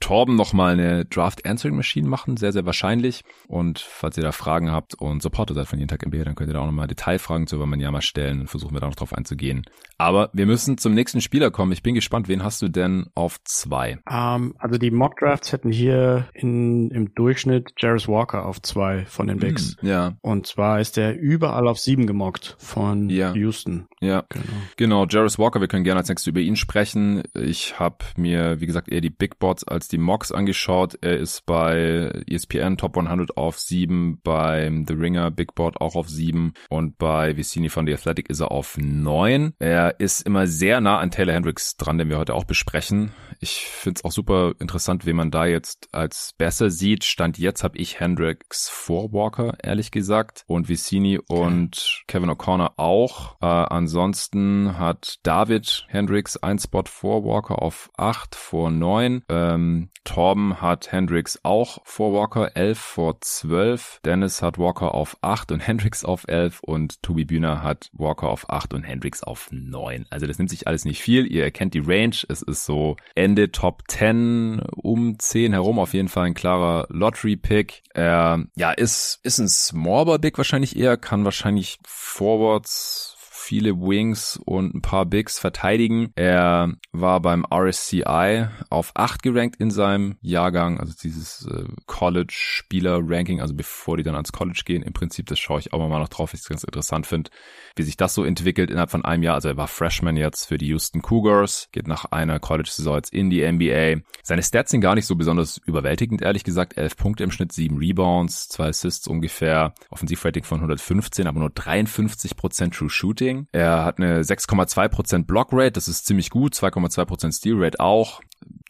S1: Torben nochmal eine Draft Answering Machine machen, sehr, sehr wahrscheinlich. Und falls ihr da Fragen habt und Supporter seid von jeden Tag NBA, dann könnt ihr da auch nochmal Detailfragen zu Wembanyama stellen und versuchen wir da noch drauf einzugehen. Aber wir müssen zum nächsten Spieler kommen. Ich bin gespannt, wen hast du denn auf zwei?
S2: Um, ähm, also die Mock Drafts hätten hier in, im Durchschnitt Jarvis Walker auf zwei von den Bigs.
S1: Hm, ja.
S2: Und zwar ist der überall auf sieben gemockt von ja. Houston.
S1: Ja, genau. Genau, Jarvis Walker, wir können gerne als nächstes über ihn sprechen. Ich habe mir, wie gesagt, eher die Big Bots als die Mocks angeschaut. Er ist bei ESPN Top 100 auf sieben, beim The Ringer Big Board auch auf sieben und bei Vicini von The Athletic ist er auf neun. Er ist immer sehr nah an Taylor Hendricks dran, den wir heute auch besprechen. Ich finde es auch super interessant, wen man da jetzt als besser sieht. Stand jetzt habe ich Hendricks vor Walker, ehrlich gesagt, und Vicini und Kevin O'Connor auch. Äh, ansonsten hat David Hendricks ein Spot vor Walker auf acht vor neun. Ähm, Torben hat Hendricks auch vor Walker elf vor zwölf. Dennis hat Walker auf acht und Hendricks auf elf und Tobi Bühner hat Walker auf acht und Hendricks auf neun. Also das nimmt sich alles nicht viel. Ihr erkennt die Range. Es ist so Ende Top 10 um 10 herum. Auf jeden Fall ein klarer Lottery-Pick. Er, ja, ist, ist ein Smallball-Big wahrscheinlich eher, kann wahrscheinlich Forwards viele Wings und ein paar Bigs verteidigen. Er war beim RSCI auf 8 gerankt in seinem Jahrgang, also dieses äh, College-Spieler-Ranking, also bevor die dann ans College gehen. Im Prinzip, das schaue ich auch mal noch drauf, ich es ganz interessant finde, wie sich das so entwickelt innerhalb von einem Jahr. Also er war Freshman jetzt für die Houston Cougars, geht nach einer College-Saison jetzt in die NBA. Seine Stats sind gar nicht so besonders überwältigend, ehrlich gesagt. 11 Punkte im Schnitt, 7 Rebounds, 2 Assists ungefähr, Offensivrating von 115, aber nur 53% True Shooting. Shooting. Er hat eine 6,2% Block Rate, das ist ziemlich gut, 2,2% Steal Rate auch.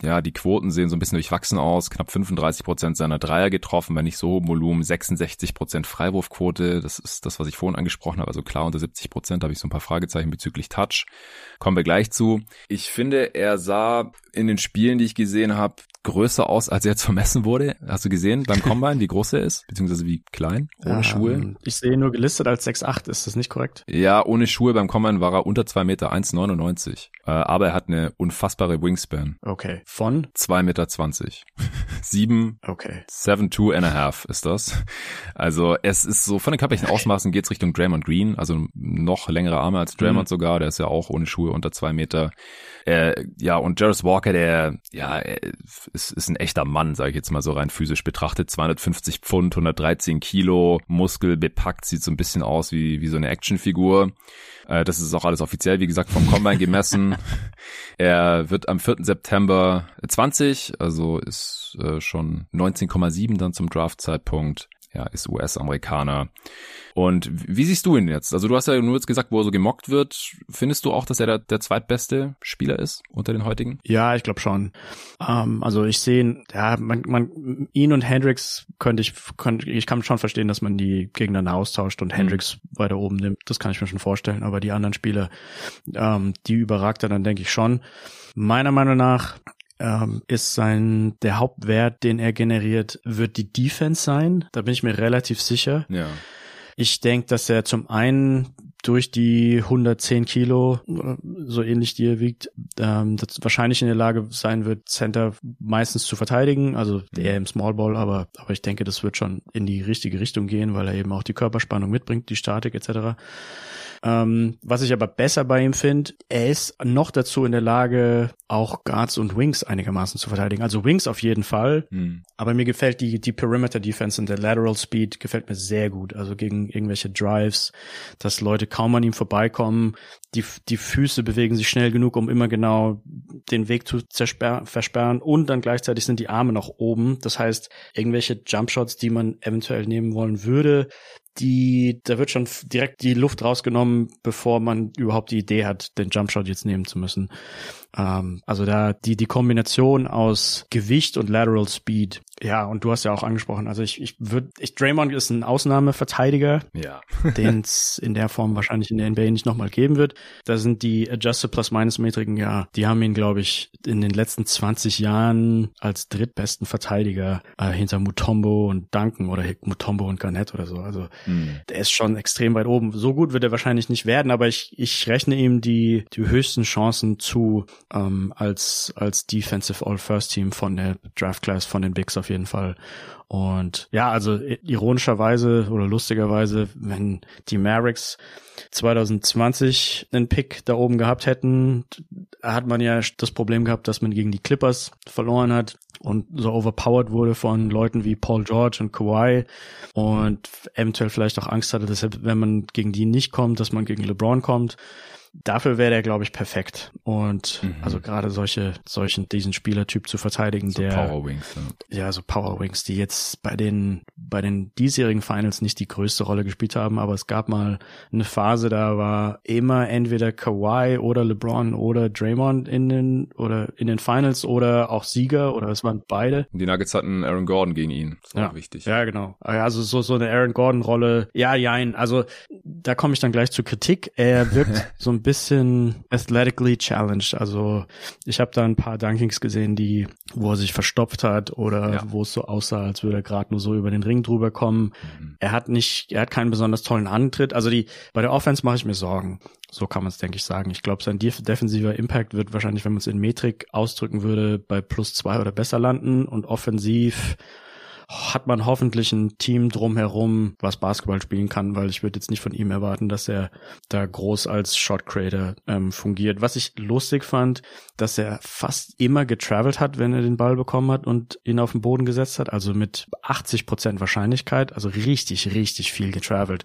S1: Ja, die Quoten sehen so ein bisschen durchwachsen aus. Knapp 35% seiner Dreier getroffen, bei nicht so hohem Volumen. 66% Freiwurfquote, das ist das, was ich vorhin angesprochen habe. Also klar unter 70%, da habe ich so ein paar Fragezeichen bezüglich Touch. Kommen wir gleich zu. Ich finde, er sah in den Spielen, die ich gesehen habe, größer aus, als er [LAUGHS] jetzt vermessen wurde. Hast du gesehen beim Combine, wie groß er ist? Beziehungsweise wie klein? Ohne ähm, Schuhe?
S2: Ich sehe nur gelistet als 6'8, ist das nicht korrekt?
S1: Ja, ohne Schuhe beim Combine war er unter 2 Meter, 1,99. Äh, aber er hat eine unfassbare Wingspan.
S2: Okay. Von?
S1: 2 Meter 20. 7. [LAUGHS]
S2: Okay.
S1: 7, 2 and a half ist das. Also es ist so, von den körperlichen Ausmaßen geht's Richtung Draymond Green, also noch längere Arme als Draymond mhm. sogar, der ist ja auch ohne Schuhe unter 2 Meter. Äh, ja, und Jarvis Walker, der, ja, ist, ist ein echter Mann, sage ich jetzt mal so rein physisch betrachtet. 250 Pfund, 113 Kilo, Muskel bepackt, sieht so ein bisschen aus wie, wie so eine Actionfigur. Äh, das ist auch alles offiziell, wie gesagt, vom Combine gemessen. [LAUGHS] er wird am 4. September 20, also ist äh, schon 19,7 dann zum Draftzeitpunkt ja, ist US-Amerikaner. Und wie siehst du ihn jetzt? Also du hast ja nur jetzt gesagt, wo er so gemockt wird. Findest du auch, dass er der, der zweitbeste Spieler ist unter den heutigen?
S2: Ja, ich glaube schon. Ähm, also ich sehe ihn, ja, man, man, ihn und Hendricks könnte ich, könnte, ich kann schon verstehen, dass man die gegeneinander austauscht und mhm. Hendricks weiter oben nimmt. Das kann ich mir schon vorstellen. Aber die anderen Spieler, ähm, die überragt er dann, denke ich schon. Meiner Meinung nach ähm, ist sein, der Hauptwert, den er generiert, wird die Defense sein. Da bin ich mir relativ sicher.
S1: Ja.
S2: Ich denke, dass er zum einen durch die 110 Kilo, so ähnlich die er wiegt, ähm, wahrscheinlich in der Lage sein wird, Center meistens zu verteidigen, also eher im Small Ball, aber, aber ich denke, das wird schon in die richtige Richtung gehen, weil er eben auch die Körperspannung mitbringt, die Statik etc. Ähm, was ich aber besser bei ihm finde, er ist noch dazu in der Lage, auch Guards und Wings einigermaßen zu verteidigen. Also Wings auf jeden Fall. Mhm. Aber mir gefällt die, die Perimeter Defense und der Lateral Speed gefällt mir sehr gut. Also gegen irgendwelche Drives, dass Leute kaum an ihm vorbeikommen. Die, die Füße bewegen sich schnell genug, um immer genau den Weg zu versperren. Und dann gleichzeitig sind die Arme noch oben. Das heißt, irgendwelche Jumpshots, die man eventuell nehmen wollen würde, die, da wird schon direkt die Luft rausgenommen, bevor man überhaupt die Idee hat, den Jumpshot jetzt nehmen zu müssen. Ähm, also da die, die Kombination aus Gewicht und Lateral Speed. Ja, und du hast ja auch angesprochen, also ich, ich würde, ich, Draymond ist ein Ausnahmeverteidiger,
S1: ja. [LAUGHS]
S2: den es in der Form wahrscheinlich in der NBA nicht nochmal geben wird. Da sind die Adjusted Plus-Minus-Metriken, ja, die haben ihn, glaube ich, in den letzten 20 Jahren als drittbesten Verteidiger äh, hinter Mutombo und Duncan oder Mutombo und Garnett oder so. Also hm. der ist schon extrem weit oben. So gut wird er wahrscheinlich nicht werden, aber ich, ich rechne ihm die, die höchsten Chancen zu ähm, als, als Defensive All-First-Team von der Draft Class, von den Bigs auf jeden Fall. Und ja, also ironischerweise oder lustigerweise, wenn die Mavericks 2020 einen Pick da oben gehabt hätten, hat man ja das Problem gehabt, dass man gegen die Clippers verloren hat und so overpowered wurde von Leuten wie Paul George und Kawhi und eventuell vielleicht auch Angst hatte, dass wenn man gegen die nicht kommt, dass man gegen LeBron kommt dafür wäre der, glaube ich, perfekt. Und mhm. also gerade solche, solchen, diesen Spielertyp zu verteidigen, so der
S1: Power Wings,
S2: ja. ja, so Power Wings, die jetzt bei den, bei den diesjährigen Finals nicht die größte Rolle gespielt haben, aber es gab mal eine Phase, da war immer entweder Kawhi oder LeBron oder Draymond in den, oder in den Finals oder auch Sieger oder es waren beide.
S1: Die Nuggets hatten Aaron Gordon gegen ihn.
S2: Das war ja. wichtig. Ja, genau. Also so, so eine Aaron Gordon Rolle. Ja, ja, also da komme ich dann gleich zur Kritik. Er wirkt [LAUGHS] so ein bisschen athletically challenged. Also ich habe da ein paar Dunkings gesehen, die, wo er sich verstopft hat oder ja. wo es so aussah, als würde er gerade nur so über den Ring drüber kommen. Mhm. Er hat nicht, er hat keinen besonders tollen Antritt. Also die, bei der Offense mache ich mir Sorgen. So kann man es, denke ich, sagen. Ich glaube, sein defensiver Impact wird wahrscheinlich, wenn man es in Metrik ausdrücken würde, bei plus zwei oder besser landen und offensiv hat man hoffentlich ein Team drumherum, was Basketball spielen kann, weil ich würde jetzt nicht von ihm erwarten, dass er da groß als Shot Creator ähm, fungiert. Was ich lustig fand, dass er fast immer getravelt hat, wenn er den Ball bekommen hat und ihn auf den Boden gesetzt hat, also mit 80 Prozent Wahrscheinlichkeit, also richtig, richtig viel getravelt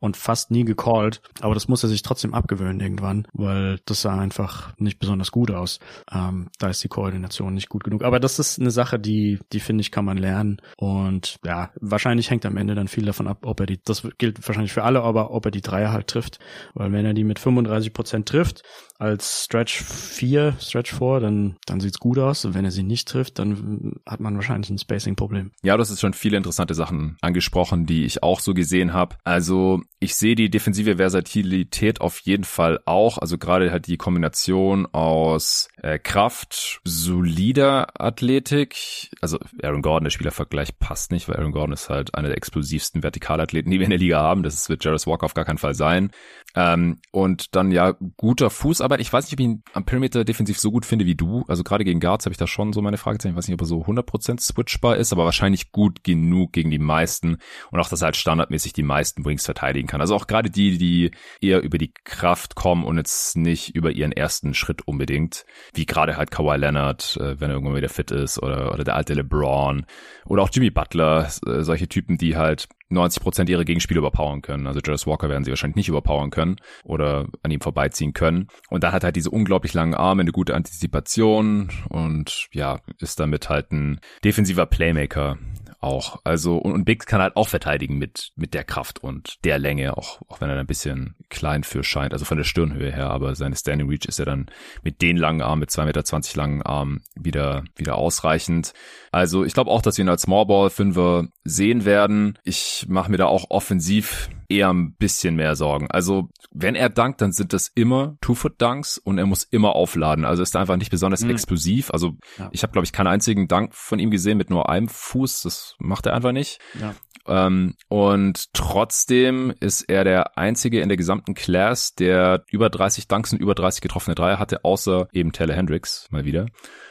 S2: und fast nie gecallt. Aber das muss er sich trotzdem abgewöhnen irgendwann, weil das sah einfach nicht besonders gut aus. Ähm, da ist die Koordination nicht gut genug. Aber das ist eine Sache, die, die finde ich, kann man lernen. Und ja, wahrscheinlich hängt am Ende dann viel davon ab, ob er die, das gilt wahrscheinlich für alle, aber ob er die Dreier halt trifft. Weil wenn er die mit 35 Prozent trifft, als Stretch 4, Stretch 4, dann, dann sieht's gut aus. Und wenn er sie nicht trifft, dann hat man wahrscheinlich ein Spacing-Problem.
S1: Ja, das ist schon viele interessante Sachen angesprochen, die ich auch so gesehen habe. Also ich sehe die defensive Versatilität auf jeden Fall auch. Also gerade halt die Kombination aus äh, Kraft, solider Athletik. Also Aaron Gordon, der Spielervergleich passt nicht, weil Aaron Gordon ist halt einer der explosivsten Vertikalathleten, die wir in der Liga haben. Das wird Jarvis Walker auf gar keinen Fall sein. Ähm, und dann ja guter Fußarbeit. Ich weiß nicht, ob ich ihn am Perimeter defensiv so gut finde wie du. Also gerade gegen Guards habe ich da schon so meine Fragezeichen. Ich weiß nicht, ob er so 100% switchbar ist, aber wahrscheinlich gut genug gegen die meisten. Und auch, dass er halt standardmäßig die meisten Wings verteidigen kann. Also auch gerade die, die eher über die Kraft kommen und jetzt nicht über ihren ersten Schritt unbedingt. Wie gerade halt Kawhi Leonard, äh, wenn er irgendwann wieder fit ist oder, oder der alte LeBron oder auch Jimmy Butler. Äh, solche Typen, die halt 90 Prozent ihrer Gegenspiele überpowern können. Also Jarvis Walker werden sie wahrscheinlich nicht überpowern können oder an ihm vorbeiziehen können. Und da hat halt diese unglaublich langen Arme, eine gute Antizipation und ja, ist damit halt ein defensiver Playmaker auch. Also, und, und Biggs kann halt auch verteidigen mit, mit der Kraft und der Länge, auch, auch wenn er ein bisschen klein für scheint, also von der Stirnhöhe her, aber seine Standing Reach ist ja dann mit den langen Armen, mit 2,20 Meter langen Armen wieder, wieder ausreichend. Also, ich glaube auch, dass wir ihn als Smallball Fünfer sehen werden. Ich mache mir da auch offensiv eher ein bisschen mehr Sorgen. Also, wenn er dankt, dann sind das immer Two-Foot-Dunks und er muss immer aufladen. Also ist er einfach nicht besonders mhm. explosiv. Also ja. ich habe, glaube ich, keinen einzigen Dank von ihm gesehen mit nur einem Fuß. Das macht er einfach nicht. Ja. Ähm, und trotzdem ist er der einzige in der gesamten Class, der über 30 Dunks und über 30 getroffene Dreier hatte, außer eben Taylor Hendricks mal wieder.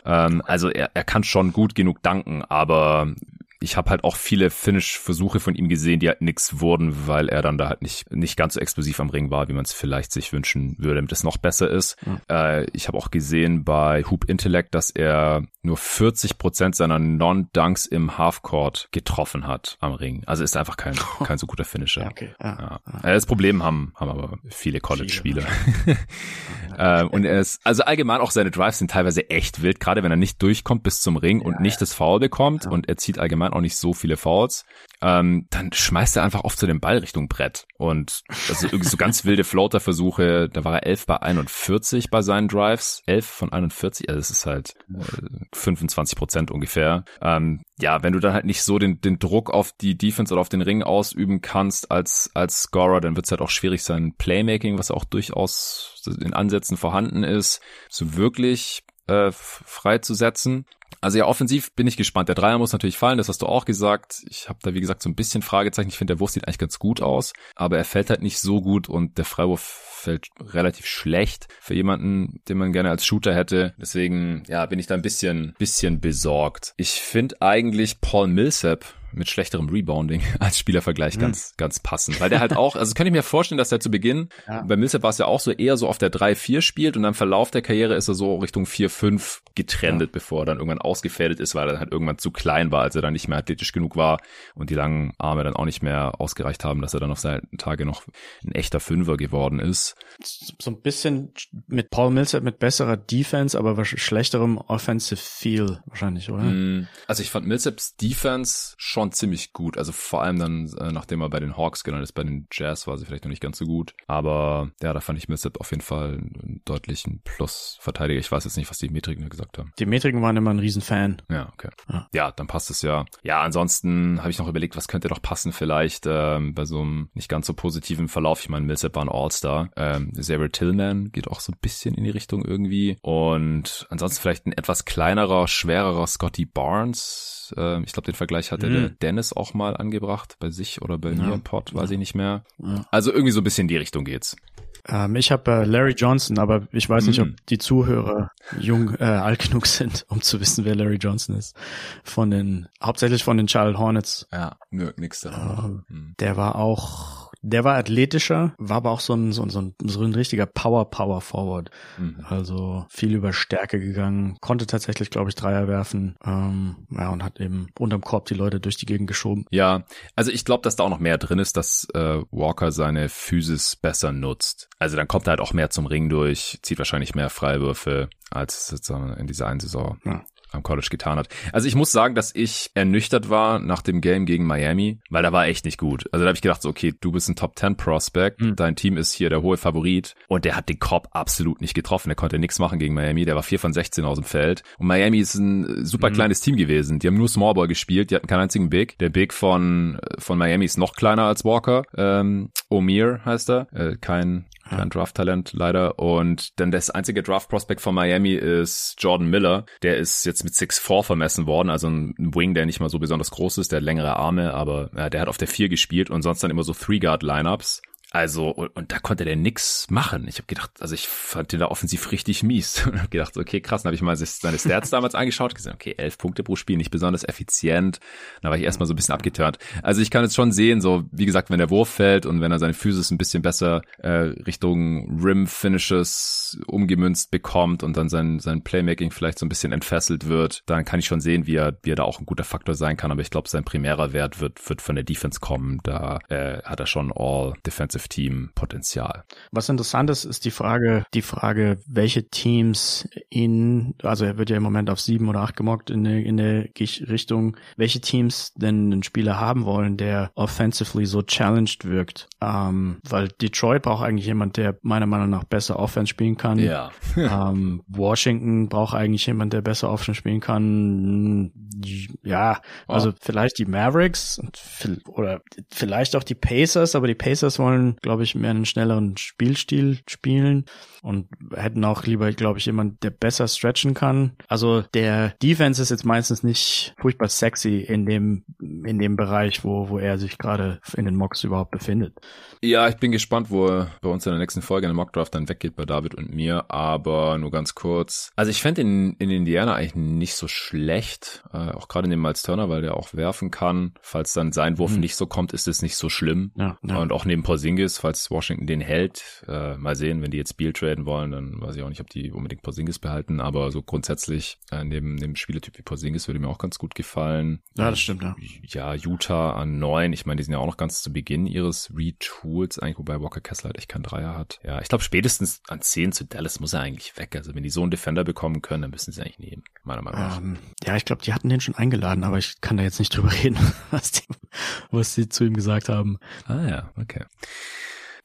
S1: Ähm, also er, er kann schon gut genug danken, aber ich habe halt auch viele Finish-Versuche von ihm gesehen, die halt nix wurden, weil er dann da halt nicht, nicht ganz so explosiv am Ring war, wie man es vielleicht sich wünschen würde, damit es noch besser ist. Mhm. Äh, ich habe auch gesehen bei Hoop Intellect, dass er nur 40 Prozent seiner Non-Dunks im Halfcourt getroffen hat am Ring. Also ist einfach kein, [LAUGHS] kein so guter Finisher.
S2: okay. ja,
S1: ja. Ja. Das Problem haben, haben aber viele College-Spieler. [LAUGHS] ähm, und er ist, also allgemein auch seine Drives sind teilweise echt wild, gerade wenn er nicht durchkommt bis zum Ring ja, und nicht ja. das Foul bekommt und er zieht allgemein auch nicht so viele Fouls ähm, dann schmeißt er einfach oft zu dem Ball Richtung Brett. Und also irgendwie so ganz [LAUGHS] wilde Floater-Versuche, da war er 11 bei 41 bei seinen Drives, 11 von 41, also das ist halt äh, 25 Prozent ungefähr. Ähm, ja, wenn du dann halt nicht so den, den Druck auf die Defense oder auf den Ring ausüben kannst als, als Scorer, dann wird es halt auch schwierig sein, Playmaking, was auch durchaus in Ansätzen vorhanden ist, so wirklich äh, freizusetzen. Also ja, offensiv bin ich gespannt. Der Dreier muss natürlich fallen, das hast du auch gesagt. Ich habe da, wie gesagt, so ein bisschen Fragezeichen. Ich finde, der Wurf sieht eigentlich ganz gut aus, aber er fällt halt nicht so gut und der Freiwurf fällt relativ schlecht für jemanden, den man gerne als Shooter hätte. Deswegen, ja, bin ich da ein bisschen, bisschen besorgt. Ich finde eigentlich Paul Millsap mit schlechterem Rebounding [LAUGHS] als Spielervergleich mhm. ganz, ganz passend. Weil der halt auch, also kann ich mir vorstellen, dass er zu Beginn, ja. bei Millsap war es ja auch so eher so auf der 3-4 spielt und am Verlauf der Karriere ist er so Richtung 4-5 getrendet, ja. bevor er dann irgendwann ausgefädelt ist, weil er halt irgendwann zu klein war, als er dann nicht mehr athletisch genug war und die langen Arme dann auch nicht mehr ausgereicht haben, dass er dann auf seinen Tage noch ein echter Fünfer geworden ist.
S2: So ein bisschen mit Paul Millsap mit besserer Defense, aber schlechterem Offensive Feel wahrscheinlich, oder? Mm,
S1: also ich fand Millsaps Defense schon schon ziemlich gut. Also vor allem dann, äh, nachdem er bei den Hawks gelandet ist, bei den Jazz war sie vielleicht noch nicht ganz so gut. Aber ja, da fand ich Millsap auf jeden Fall einen deutlichen Plus-Verteidiger. Ich weiß jetzt nicht, was die Metriken gesagt haben.
S2: Die Metriken waren immer ein Riesenfan.
S1: Ja, okay. Ja, ja dann passt es ja. Ja, ansonsten habe ich noch überlegt, was könnte doch passen vielleicht ähm, bei so einem nicht ganz so positiven Verlauf. Ich meine, Millsap war ein All-Star. Ähm, Xavier Tillman geht auch so ein bisschen in die Richtung irgendwie. Und ansonsten vielleicht ein etwas kleinerer, schwererer Scotty Barnes. Ähm, ich glaube, den Vergleich hatte mhm. der Dennis auch mal angebracht bei sich oder bei mir im Pod, weiß ja. ich nicht mehr. Ja. Also irgendwie so ein bisschen in die Richtung geht's.
S2: Ähm, ich habe äh, Larry Johnson, aber ich weiß nicht, ob mhm. die Zuhörer jung äh, alt [LAUGHS] genug sind, um zu wissen, wer Larry Johnson ist. Von den hauptsächlich von den Charlotte Hornets.
S1: Ja, nö, nix da.
S2: Äh, mhm. Der war auch der war athletischer, war aber auch so ein, so ein, so ein, so ein richtiger Power-Power-Forward. Mhm. Also viel über Stärke gegangen, konnte tatsächlich, glaube ich, Dreier werfen. Ähm, ja, und hat eben unterm Korb die Leute durch die Gegend geschoben.
S1: Ja, also ich glaube, dass da auch noch mehr drin ist, dass äh, Walker seine Physis besser nutzt. Also dann kommt er halt auch mehr zum Ring durch, zieht wahrscheinlich mehr Freiwürfe als jetzt in dieser einen Saison. Ja am College getan hat. Also ich muss sagen, dass ich ernüchtert war nach dem Game gegen Miami, weil da war echt nicht gut. Also da habe ich gedacht, so, okay, du bist ein Top 10 Prospect, mhm. dein Team ist hier der hohe Favorit und der hat den Korb absolut nicht getroffen. Der konnte nichts machen gegen Miami, der war 4 von 16 aus dem Feld. Und Miami ist ein super mhm. kleines Team gewesen. Die haben nur Smallball gespielt, die hatten keinen einzigen Big. Der Big von, von Miami ist noch kleiner als Walker. Ähm, Omir heißt er, äh, kein kein Draft-Talent leider. Und dann das einzige Draft-Prospect von Miami ist Jordan Miller. Der ist jetzt mit 6'4 vermessen worden, also ein Wing, der nicht mal so besonders groß ist, der hat längere Arme, aber ja, der hat auf der 4 gespielt und sonst dann immer so Three-Guard-Lineups. Also, und, und da konnte der nix machen. Ich habe gedacht, also ich fand den da offensiv richtig mies. [LAUGHS] Und habe gedacht, okay, krass. Dann habe ich mal seine Stats damals angeschaut, gesagt, okay, elf Punkte pro Spiel, nicht besonders effizient. Da war ich erstmal so ein bisschen abgeturnt. Also ich kann jetzt schon sehen, so wie gesagt, wenn der Wurf fällt und wenn er seine Physis ein bisschen besser äh, Richtung Rim-Finishes umgemünzt bekommt und dann sein, sein Playmaking vielleicht so ein bisschen entfesselt wird, dann kann ich schon sehen, wie er, wie er da auch ein guter Faktor sein kann. Aber ich glaube, sein primärer Wert wird, wird von der Defense kommen. Da äh, hat er schon all defensive Team Potenzial.
S2: Was interessant ist, ist die Frage, die Frage, welche Teams ihn, also er wird ja im Moment auf sieben oder acht gemockt in der, in der Richtung, welche Teams denn einen Spieler haben wollen, der offensively so challenged wirkt. Ähm, weil Detroit braucht eigentlich jemand, der meiner Meinung nach besser Offense spielen kann.
S1: Ja. [LAUGHS] [LAUGHS]
S2: ähm, Washington braucht eigentlich jemand, der besser Offense spielen kann. Ja, also oh. vielleicht die Mavericks oder vielleicht auch die Pacers, aber die Pacers wollen glaube ich, mehr einen schnelleren Spielstil spielen und hätten auch lieber, glaube ich, jemand, der besser stretchen kann. Also der Defense ist jetzt meistens nicht furchtbar sexy in dem, in dem Bereich, wo, wo er sich gerade in den Mocks überhaupt befindet.
S1: Ja, ich bin gespannt, wo er bei uns in der nächsten Folge in der Mockdraft dann weggeht bei David und mir, aber nur ganz kurz. Also ich fände ihn in Indiana eigentlich nicht so schlecht, äh, auch gerade in dem Miles Turner, weil der auch werfen kann. Falls dann sein Wurf mhm. nicht so kommt, ist es nicht so schlimm. Ja, ja. Und auch neben Porzingis Porzingis, falls Washington den hält. Äh, mal sehen, wenn die jetzt Beal traden wollen, dann weiß ich auch nicht, ob die unbedingt Porzingis behalten, aber so grundsätzlich äh, neben dem Spielertyp wie Porzingis würde mir auch ganz gut gefallen.
S2: Ja, das stimmt, ja.
S1: Ja, Utah an neun. Ich meine, die sind ja auch noch ganz zu Beginn ihres Retools, eigentlich wobei Walker Kessler halt echt keinen Dreier hat. Ja, ich glaube spätestens an zehn zu Dallas muss er eigentlich weg. Also wenn die so einen Defender bekommen können, dann müssen sie eigentlich nehmen, meiner Meinung nach.
S2: Ähm, ja, ich glaube, die hatten den schon eingeladen, aber ich kann da jetzt nicht drüber [LAUGHS] reden, was die, was sie zu ihm gesagt haben.
S1: Ah ja, okay.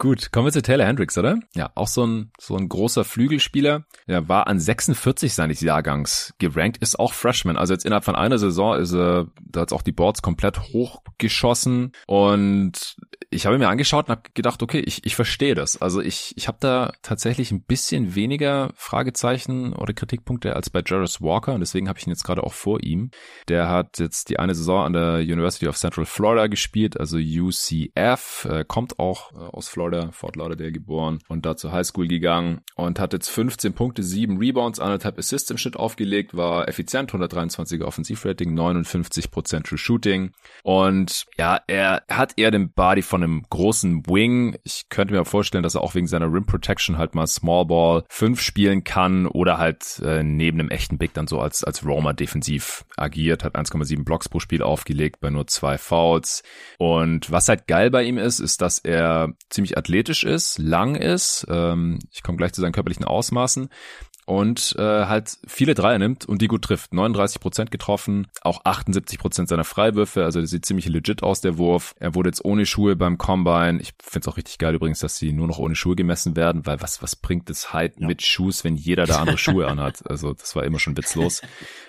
S1: Gut, kommen wir zu Taylor Hendricks, oder? Ja, auch so ein, so ein großer Flügelspieler. Er war an 46 seines Jahrgangs gerankt, ist auch Freshman. Also jetzt innerhalb von einer Saison ist er, da hat auch die Boards komplett hochgeschossen. Und ich habe mir angeschaut und habe gedacht, okay, ich, ich verstehe das. Also ich, ich habe da tatsächlich ein bisschen weniger Fragezeichen oder Kritikpunkte als bei Jarvis Walker. Und deswegen habe ich ihn jetzt gerade auch vor ihm. Der hat jetzt die eine Saison an der University of Central Florida gespielt, also UCF, äh, kommt auch äh, aus Florida Florida, Fort Lauderdale geboren und da zur Highschool gegangen und hat jetzt 15 Punkte, 7 Rebounds, anderthalb Assists im Schnitt aufgelegt, war effizient, 123er Offensivrating, 59% True Shooting. Und ja, er hat eher den Body von einem großen Wing. Ich könnte mir vorstellen, dass er auch wegen seiner Rim Protection halt mal Small Ball 5 spielen kann oder halt äh, neben einem echten Big dann so als, als Roamer defensiv agiert, hat 1,7 Blocks pro Spiel aufgelegt bei nur zwei Fouls. Und was halt geil bei ihm ist, ist, dass er ziemlich athletisch ist, lang ist. Ähm, ich komme gleich zu seinen körperlichen Ausmaßen und äh, halt viele Dreier nimmt und die gut trifft. 39 Prozent getroffen, auch 78 Prozent seiner Freiwürfe, also das sieht ziemlich legit aus, der Wurf. Er wurde jetzt ohne Schuhe beim Combine. Ich finde es auch richtig geil übrigens, dass sie nur noch ohne Schuhe gemessen werden, weil was, was bringt es halt ja. mit Schuhs, wenn jeder da andere Schuhe anhat? [LAUGHS] Also das war immer schon witzlos.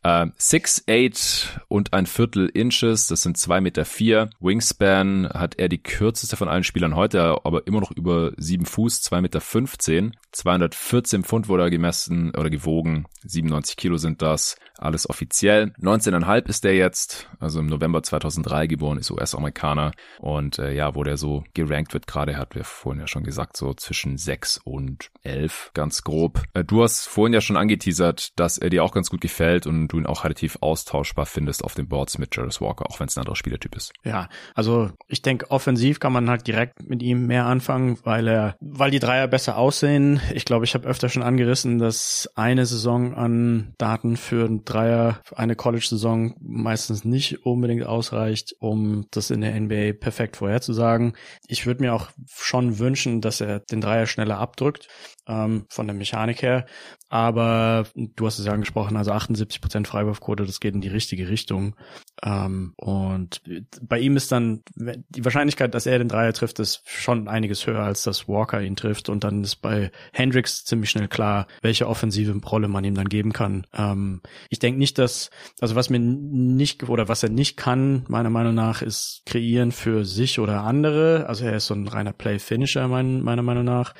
S1: Äh, 6'8 und ein Viertel Inches, das sind zwei Meter. vier. Wingspan hat er die kürzeste von allen Spielern heute, aber immer noch über sieben Fuß, zwei Meter. 15. 214 Pfund wurde er gemessen gewogen. 97 Kilo sind das. Alles offiziell. 19,5 ist er jetzt, also im November 2003 geboren, ist US-Amerikaner. Und äh, ja, wo der so gerankt wird, gerade hat wir vorhin ja schon gesagt, so zwischen 6 und 11, ganz grob. Äh, du hast vorhin ja schon angeteasert, dass er dir auch ganz gut gefällt und du ihn auch relativ austauschbar findest auf den Boards mit Jarvis Walker, auch wenn es ein anderer Spielertyp ist.
S2: Ja, also ich denke, offensiv kann man halt direkt mit ihm mehr anfangen, weil er, weil die Dreier besser aussehen. Ich glaube, ich habe öfter schon angerissen, dass eine Saison an Daten für ein Dreier, eine College-Saison meistens nicht unbedingt ausreicht, um das in der NBA perfekt vorherzusagen. Ich würde mir auch schon wünschen, dass er den Dreier schneller abdrückt ähm, von der Mechanik her. Aber du hast es ja angesprochen, also 78 Prozent Freiwurfquote, das geht in die richtige Richtung. Ähm, und bei ihm ist dann die Wahrscheinlichkeit, dass er den Dreier trifft, ist schon einiges höher, als dass Walker ihn trifft. Und dann ist bei Hendricks ziemlich schnell klar, welche offensive Rolle man ihm dann geben kann. Ähm, ich denke nicht, dass, also was mir nicht oder was er nicht kann, meiner Meinung nach, ist kreieren für sich oder andere. Also er ist so ein reiner Play-Finisher, mein, meiner Meinung nach.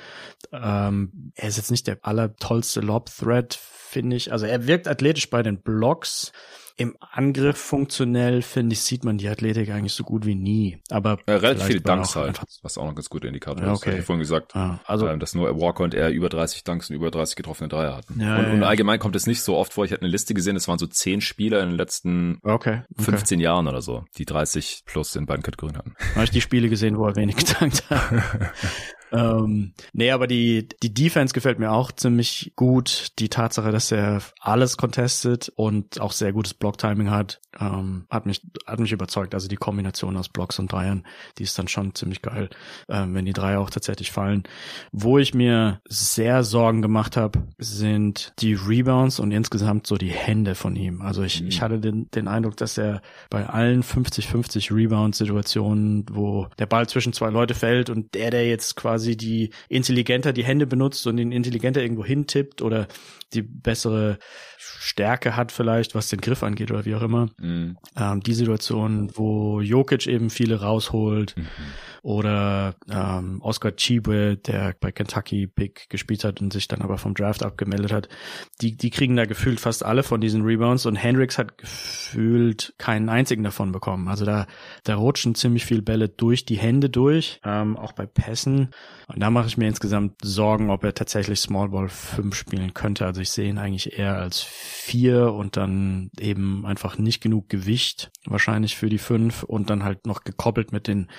S2: Ähm, er ist jetzt nicht der allertollste Lob-Thread, finde ich. Also er wirkt athletisch bei den Blocks. Im Angriff funktionell, finde ich, sieht man die Athletik eigentlich so gut wie nie. Aber
S1: ja, relativ viele Dunks halt, was auch noch ganz guter Indikator ja, okay. ist. Ich vorhin gesagt, ah, also, ähm, dass nur Walker und er über 30 Dunks und über 30 getroffene Dreier hatten. Ja, und, ja, und allgemein kommt es nicht so oft vor. Ich hatte eine Liste gesehen, es waren so 10 Spieler in den letzten okay, okay. 15 Jahren oder so, die 30 plus in beiden Kategorien hatten.
S2: Habe ich die Spiele gesehen, wo er wenig gedankt hat. [LAUGHS] Ähm, nee, aber die, die Defense gefällt mir auch ziemlich gut. Die Tatsache, dass er alles contestet und auch sehr gutes Blocktiming hat, ähm, hat mich, hat mich überzeugt. Also die Kombination aus Blocks und Dreiern, die ist dann schon ziemlich geil, ähm, wenn die Dreier auch tatsächlich fallen. Wo ich mir sehr Sorgen gemacht habe, sind die Rebounds und insgesamt so die Hände von ihm. Also ich, mhm. ich hatte den, den Eindruck, dass er bei allen 50-50 Rebound-Situationen, wo der Ball zwischen zwei Leute fällt und der, der jetzt quasi die intelligenter die Hände benutzt und ihn intelligenter irgendwo hintippt oder die bessere Stärke hat vielleicht, was den Griff angeht oder wie auch immer. Mhm. Ähm, die Situation, wo Jokic eben viele rausholt mhm. Oder ähm, Oscar Chibe, der bei Kentucky Pick gespielt hat und sich dann aber vom Draft abgemeldet hat, die, die kriegen da gefühlt fast alle von diesen Rebounds und Hendricks hat gefühlt keinen einzigen davon bekommen. Also da, da rutschen ziemlich viel Bälle durch die Hände durch, ähm, auch bei Pässen. Und da mache ich mir insgesamt Sorgen, ob er tatsächlich Small Ball 5 spielen könnte. Also ich sehe ihn eigentlich eher als 4 und dann eben einfach nicht genug Gewicht wahrscheinlich für die 5 und dann halt noch gekoppelt mit den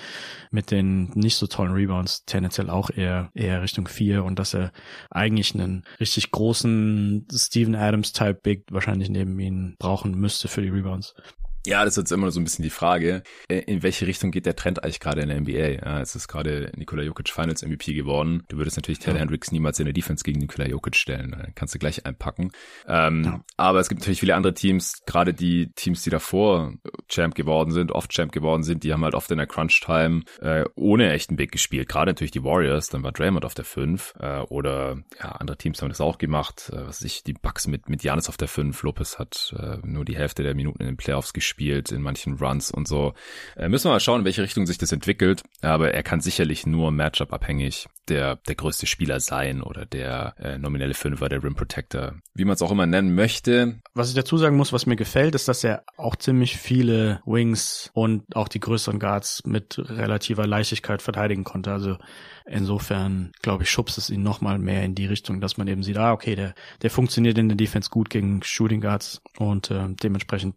S2: mit den nicht so tollen Rebounds tendenziell auch eher, eher Richtung vier und dass er eigentlich einen richtig großen Steven Adams-Type Big wahrscheinlich neben ihn brauchen müsste für die Rebounds.
S1: Ja, das ist jetzt immer so ein bisschen die Frage, äh, in welche Richtung geht der Trend eigentlich gerade in der NBA? Ja, es ist gerade Nikola Jokic Finals MVP geworden. Du würdest natürlich Taylor ja. Hendricks niemals in der Defense gegen Nikola Jokic stellen. Dann kannst du gleich einpacken. Ähm, ja. Aber es gibt natürlich viele andere Teams, gerade die Teams, die davor Champ geworden sind, oft Champ geworden sind, die haben halt oft in der Crunch-Time äh, ohne echten Big gespielt. Gerade natürlich die Warriors, dann war Draymond auf der 5 äh, oder ja, andere Teams haben das auch gemacht. Äh, was weiß ich, die Bucks mit, mit Janis auf der 5. Lopez hat äh, nur die Hälfte der Minuten in den Playoffs gespielt gespielt in manchen Runs und so. Äh, müssen wir mal schauen, in welche Richtung sich das entwickelt. Aber er kann sicherlich nur Matchup abhängig der, der größte Spieler sein oder der äh, nominelle Fünfer, der Rim Protector, wie man es auch immer nennen möchte.
S2: Was ich dazu sagen muss, was mir gefällt, ist, dass er auch ziemlich viele Wings und auch die größeren Guards mit relativer Leichtigkeit verteidigen konnte. Also Insofern, glaube ich, schubst es ihn nochmal mehr in die Richtung, dass man eben sieht, ah, okay, der, der funktioniert in der Defense gut gegen Shooting Guards und äh, dementsprechend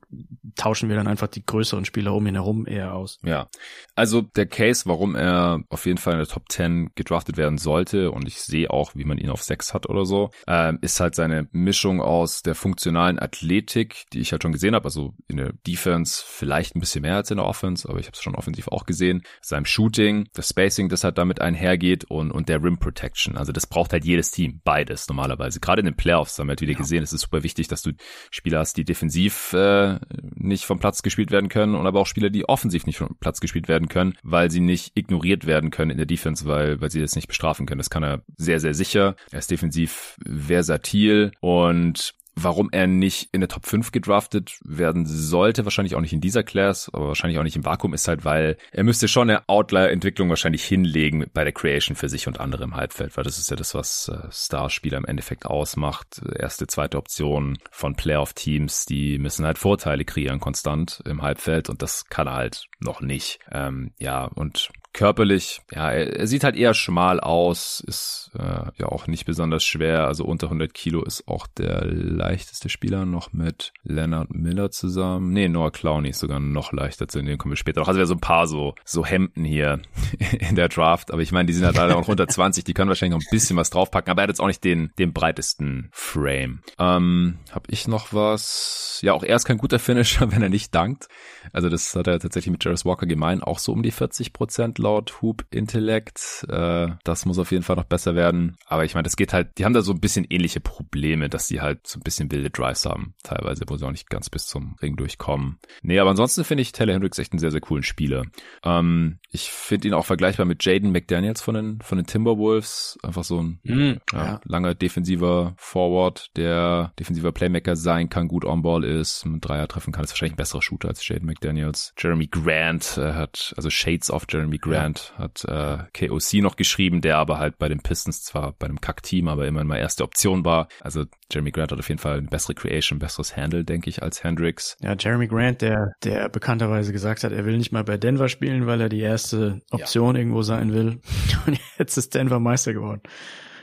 S2: tauschen wir dann einfach die größeren Spieler um ihn herum eher aus.
S1: Ja, also der Case, warum er auf jeden Fall in der Top 10 gedraftet werden sollte und ich sehe auch, wie man ihn auf 6 hat oder so, äh, ist halt seine Mischung aus der funktionalen Athletik, die ich halt schon gesehen habe, also in der Defense vielleicht ein bisschen mehr als in der Offense, aber ich habe es schon offensiv auch gesehen, seinem Shooting, das Spacing, das halt damit einher einhergeht und, und der Rim Protection. Also das braucht halt jedes Team, beides normalerweise. Gerade in den Playoffs haben wir halt wieder ja. gesehen, es ist super wichtig, dass du Spieler hast, die defensiv äh, nicht vom Platz gespielt werden können und aber auch Spieler, die offensiv nicht vom Platz gespielt werden können, weil sie nicht ignoriert werden können in der Defense, weil, weil sie das nicht bestrafen können. Das kann er sehr, sehr sicher. Er ist defensiv versatil und Warum er nicht in der Top 5 gedraftet werden sollte, wahrscheinlich auch nicht in dieser Class, aber wahrscheinlich auch nicht im Vakuum, ist halt, weil er müsste schon eine Outlier-Entwicklung wahrscheinlich hinlegen bei der Creation für sich und andere im Halbfeld, weil das ist ja das, was äh, Starspieler im Endeffekt ausmacht. Erste, zweite Option von Playoff-Teams, die müssen halt Vorteile kreieren konstant im Halbfeld und das kann er halt noch nicht. Ähm, ja, und körperlich, ja, er, er, sieht halt eher schmal aus, ist äh, ja auch nicht besonders schwer, also unter 100 Kilo ist auch der leichteste Spieler noch mit Leonard Miller zusammen. Nee, Noah Clowney ist sogar noch leichter, zu dem kommen wir später noch. Also wir so ein paar so, so Hemden hier [LAUGHS] in der Draft, aber ich meine, die sind halt alle auch unter 20, die können wahrscheinlich noch ein bisschen was draufpacken, aber er hat jetzt auch nicht den, den breitesten Frame. Ähm, hab ich noch was? Ja, auch er ist kein guter Finisher, [LAUGHS] wenn er nicht dankt. Also das hat er tatsächlich mit Jarvis Walker gemein, auch so um die 40 Prozent laut Hoop Intellect. Äh, das muss auf jeden Fall noch besser werden. Aber ich meine, das geht halt, die haben da so ein bisschen ähnliche Probleme, dass sie halt so ein bisschen wilde Drives haben, teilweise, wo sie auch nicht ganz bis zum Ring durchkommen. Nee, aber ansonsten finde ich Taylor Hendricks echt einen sehr, sehr coolen Spieler. Ähm, ich finde ihn auch vergleichbar mit Jaden McDaniels von den, von den Timberwolves. Einfach so ein mhm, ja, ja. langer defensiver Forward, der defensiver Playmaker sein kann, gut on Ball ist, mit Dreier treffen kann. Ist wahrscheinlich ein besserer Shooter als Jaden McDaniels. Jeremy Grant äh, hat, also Shades of Jeremy Grant Grant hat äh, KOC noch geschrieben, der aber halt bei den Pistons zwar bei einem Kack-Team, aber immerhin mal erste Option war. Also Jeremy Grant hat auf jeden Fall eine bessere Creation, besseres Handle, denke ich, als Hendricks.
S2: Ja, Jeremy Grant, der, der bekannterweise gesagt hat, er will nicht mal bei Denver spielen, weil er die erste Option ja. irgendwo sein will. [LAUGHS] Und jetzt ist Denver Meister geworden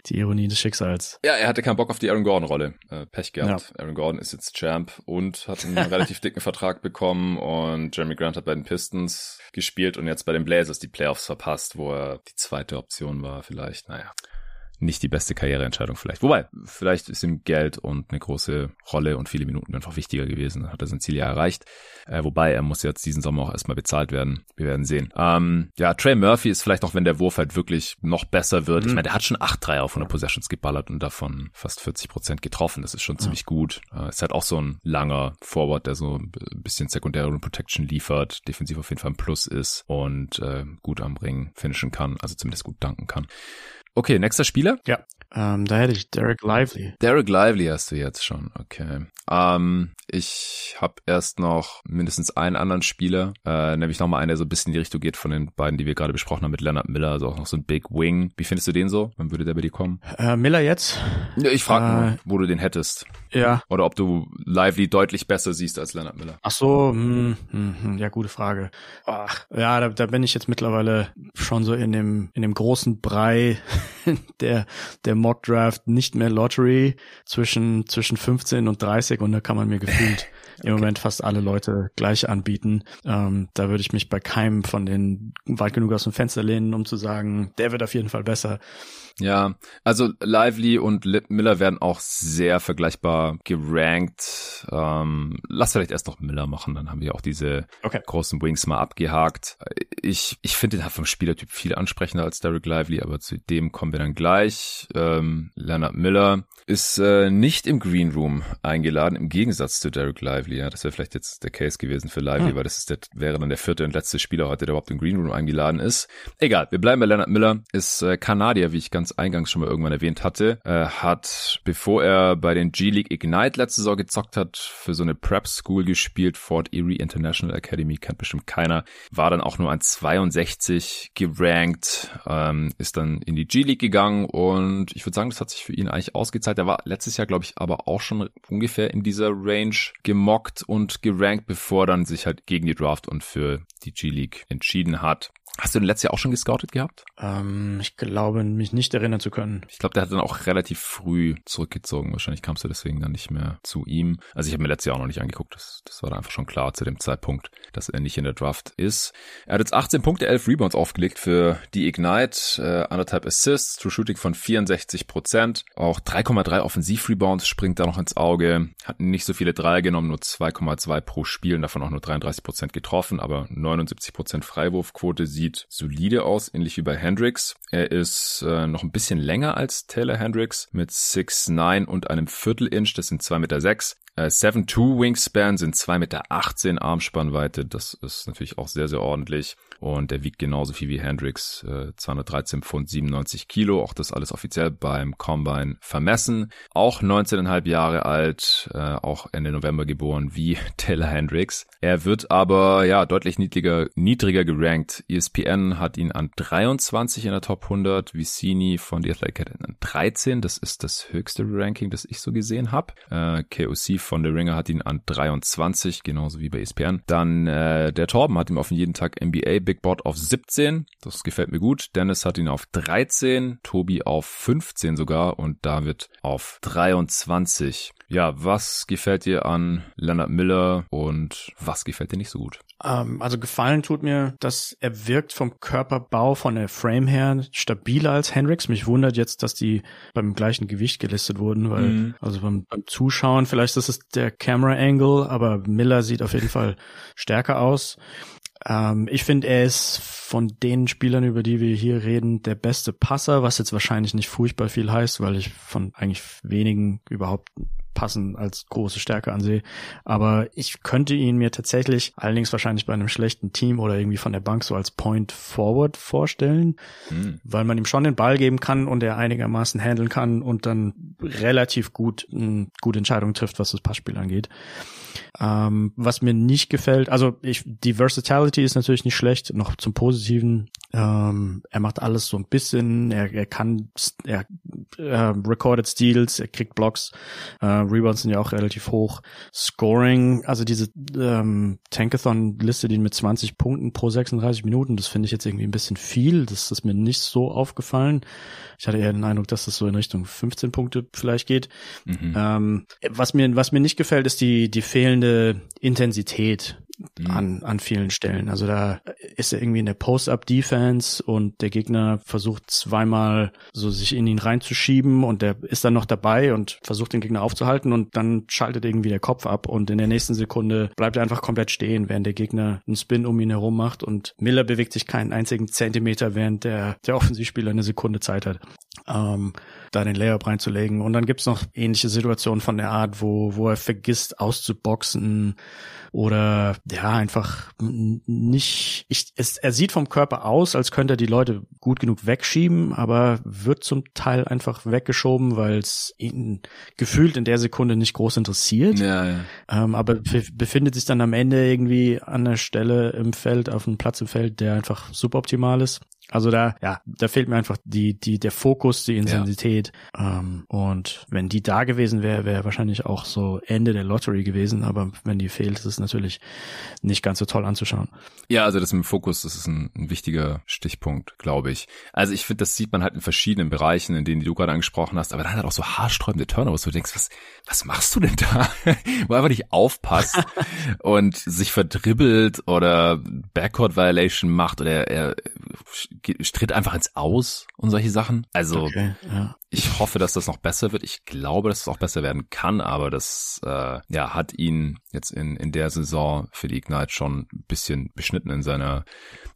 S2: die Ironie des Schicksals.
S1: Ja, er hatte keinen Bock auf die Aaron Gordon-Rolle. Äh, Pech gehabt. Ja. Aaron Gordon ist jetzt Champ und hat einen [LAUGHS] relativ dicken Vertrag bekommen und Jeremy Grant hat bei den Pistons gespielt und jetzt bei den Blazers die Playoffs verpasst, wo er die zweite Option war vielleicht. Naja nicht die beste Karriereentscheidung vielleicht. Wobei, vielleicht ist ihm Geld und eine große Rolle und viele Minuten einfach wichtiger gewesen. Hat er sein Ziel ja erreicht. Äh, wobei, er muss jetzt diesen Sommer auch erstmal bezahlt werden. Wir werden sehen. Ähm, ja, Trey Murphy ist vielleicht noch, wenn der Wurf halt wirklich noch besser wird. Mhm. Ich meine, der hat schon 8 Dreier auf 100 Possessions geballert und davon fast 40 Prozent getroffen. Das ist schon ja. ziemlich gut. Äh, ist halt auch so ein langer Forward, der so ein bisschen sekundäre Protection liefert, defensiv auf jeden Fall ein Plus ist und äh, gut am Ring finishen kann, also zumindest gut danken kann. Okay, nächster Spieler?
S2: Ja, ähm, da hätte ich Derek Lively.
S1: Derek Lively hast du jetzt schon, okay. Ähm, ich habe erst noch mindestens einen anderen Spieler, äh, nämlich nochmal einen, der so ein bisschen in die Richtung geht von den beiden, die wir gerade besprochen haben mit Leonard Miller, also auch noch so ein Big Wing. Wie findest du den so? Wann würde der bei dir kommen?
S2: Äh, Miller jetzt?
S1: Ich frage äh, nur, wo du den hättest.
S2: Ja.
S1: Oder ob du Lively deutlich besser siehst als Leonard Miller.
S2: Ach so, hm, hm, hm, ja, gute Frage. Ach, ja, da, da bin ich jetzt mittlerweile schon so in dem, in dem großen Brei [LAUGHS] der, der Mock Draft nicht mehr Lottery zwischen, zwischen 15 und 30 und da kann man mir gefühlt [LAUGHS] im Moment fast alle Leute gleich anbieten. Ähm, da würde ich mich bei keinem von den weit genug aus dem Fenster lehnen, um zu sagen, der wird auf jeden Fall besser.
S1: Ja, also Lively und Lip Miller werden auch sehr vergleichbar gerankt. Ähm, lass vielleicht erst noch Miller machen, dann haben wir auch diese okay. großen Wings mal abgehakt. Ich, ich finde den halt vom Spielertyp viel ansprechender als Derek Lively, aber zu dem kommen wir dann gleich. Ähm, Leonard Miller ist äh, nicht im Green Room eingeladen, im Gegensatz zu Derek Lively. Ja, das wäre vielleicht jetzt der Case gewesen für Lively, hm. weil das ist der, wäre dann der vierte und letzte Spieler heute, der überhaupt im Green Room eingeladen ist. Egal, wir bleiben bei Leonard Miller, ist äh, Kanadier, wie ich ganz eingangs schon mal irgendwann erwähnt hatte, äh, hat, bevor er bei den G-League Ignite letzte Saison gezockt hat, für so eine Prep School gespielt, Fort Erie International Academy, kennt bestimmt keiner, war dann auch nur an 62 gerankt, ähm, ist dann in die G-League gegangen und ich würde sagen, das hat sich für ihn eigentlich ausgezahlt. Er war letztes Jahr, glaube ich, aber auch schon ungefähr in dieser Range gemockt und gerankt, bevor dann sich halt gegen die Draft und für die G-League entschieden hat. Hast du den letztes Jahr auch schon gescoutet gehabt?
S2: Ähm, ich glaube, mich nicht erinnern zu können.
S1: Ich glaube, der hat dann auch relativ früh zurückgezogen. Wahrscheinlich kamst du deswegen dann nicht mehr zu ihm. Also ich habe mir letztes Jahr auch noch nicht angeguckt. Das, das war dann einfach schon klar zu dem Zeitpunkt, dass er nicht in der Draft ist. Er hat jetzt 18 Punkte, 11 Rebounds aufgelegt für die Ignite. Äh, anderthalb Assists, True Shooting von 64 Prozent. Auch 3,3 Offensiv-Rebounds springt da noch ins Auge. Hat nicht so viele Dreier genommen, nur 2,2 pro Spiel. Davon auch nur 33 Prozent getroffen, aber 79 Prozent Freiwurfquote sieht solide aus, ähnlich wie bei Hendricks. Er ist äh, noch ein bisschen länger als Taylor Hendricks mit 6'9 und einem Viertel-Inch, das sind 2,6 Meter. 7'2 Wingspan sind 2,18 Meter Armspannweite. Das ist natürlich auch sehr, sehr ordentlich. Und er wiegt genauso viel wie Hendricks, äh, 213 Pfund, 97 Kilo. Auch das alles offiziell beim Combine vermessen. Auch 19,5 Jahre alt, äh, auch Ende November geboren wie [LAUGHS] Taylor Hendricks. Er wird aber ja deutlich niedriger, niedriger gerankt. ESPN hat ihn an 23 in der Top 100, Vicini von The Athletic an 13. Das ist das höchste Ranking, das ich so gesehen habe. Äh, KOC von The Ringer hat ihn an 23, genauso wie bei ESPN. Dann äh, der Torben hat ihn auf jeden Tag NBA Big Board auf 17. Das gefällt mir gut. Dennis hat ihn auf 13, Tobi auf 15 sogar und David auf 23. Ja, was gefällt dir an Leonard Miller und was gefällt dir nicht so gut?
S2: Ähm, also gefallen tut mir, dass er wirkt vom Körperbau, von der Frame her stabiler als Hendrix. Mich wundert jetzt, dass die beim gleichen Gewicht gelistet wurden, weil mhm. also beim, beim Zuschauen, vielleicht ist es der Camera Angle, aber Miller sieht auf jeden Fall stärker aus. Ähm, ich finde, er ist von den Spielern, über die wir hier reden, der beste Passer, was jetzt wahrscheinlich nicht furchtbar viel heißt, weil ich von eigentlich wenigen überhaupt passen als große Stärke ansehe. Aber ich könnte ihn mir tatsächlich, allerdings wahrscheinlich bei einem schlechten Team oder irgendwie von der Bank so als Point Forward vorstellen, hm. weil man ihm schon den Ball geben kann und er einigermaßen handeln kann und dann relativ gut, gute Entscheidungen trifft, was das Passspiel angeht. Ähm, was mir nicht gefällt, also ich, die Versatility ist natürlich nicht schlecht, noch zum Positiven. Ähm, er macht alles so ein bisschen, er, er kann, er äh, recorded Steals, er kriegt Blocks, äh, Rebounds sind ja auch relativ hoch. Scoring, also diese ähm, Tankathon listet ihn mit 20 Punkten pro 36 Minuten, das finde ich jetzt irgendwie ein bisschen viel, das ist mir nicht so aufgefallen. Ich hatte eher den Eindruck, dass das so in Richtung 15 Punkte vielleicht geht. Mhm. Ähm, was mir, was mir nicht gefällt, ist die, die fehlende Intensität mhm. an, an vielen Stellen. Also da ist er irgendwie in der Post-Up-Defense und der Gegner versucht zweimal so sich in ihn reinzuschieben und der ist dann noch dabei und versucht den Gegner aufzuhalten und dann schaltet irgendwie der Kopf ab und in der nächsten Sekunde bleibt er einfach komplett stehen, während der Gegner einen Spin um ihn herum macht und Miller bewegt sich keinen einzigen Zentimeter, während der, der Offensivspieler eine Sekunde Zeit hat. Ähm, da den Layup reinzulegen. Und dann gibt's noch ähnliche Situationen von der Art, wo, wo er vergisst auszuboxen oder ja, einfach nicht, ich, es, er sieht vom Körper aus, als könnte er die Leute gut genug wegschieben, aber wird zum Teil einfach weggeschoben, weil es ihn gefühlt in der Sekunde nicht groß interessiert.
S1: Ja, ja.
S2: Ähm, aber befindet sich dann am Ende irgendwie an der Stelle im Feld, auf einem Platz im Feld, der einfach suboptimal ist. Also da, ja, da fehlt mir einfach die, die, der Fokus, die Intensität. Ja. Ähm, und wenn die da gewesen wäre, wäre wahrscheinlich auch so Ende der Lottery gewesen. Aber wenn die fehlt, ist es natürlich nicht ganz so toll anzuschauen.
S1: Ja, also das mit dem Fokus, das ist ein, ein wichtiger Stichpunkt, glaube ich. Also ich finde, das sieht man halt in verschiedenen Bereichen, in denen die du gerade angesprochen hast. Aber dann hat auch so haarsträubende Turnovers, wo du denkst, was, was machst du denn da? [LAUGHS] wo einfach nicht aufpasst [LAUGHS] und sich verdribbelt oder Backcourt Violation macht oder er, er tritt einfach ins Aus und solche Sachen. Also okay, ja. ich hoffe, dass das noch besser wird. Ich glaube, dass es auch besser werden kann, aber das äh, ja hat ihn jetzt in in der Saison für die Ignite schon ein bisschen beschnitten in seiner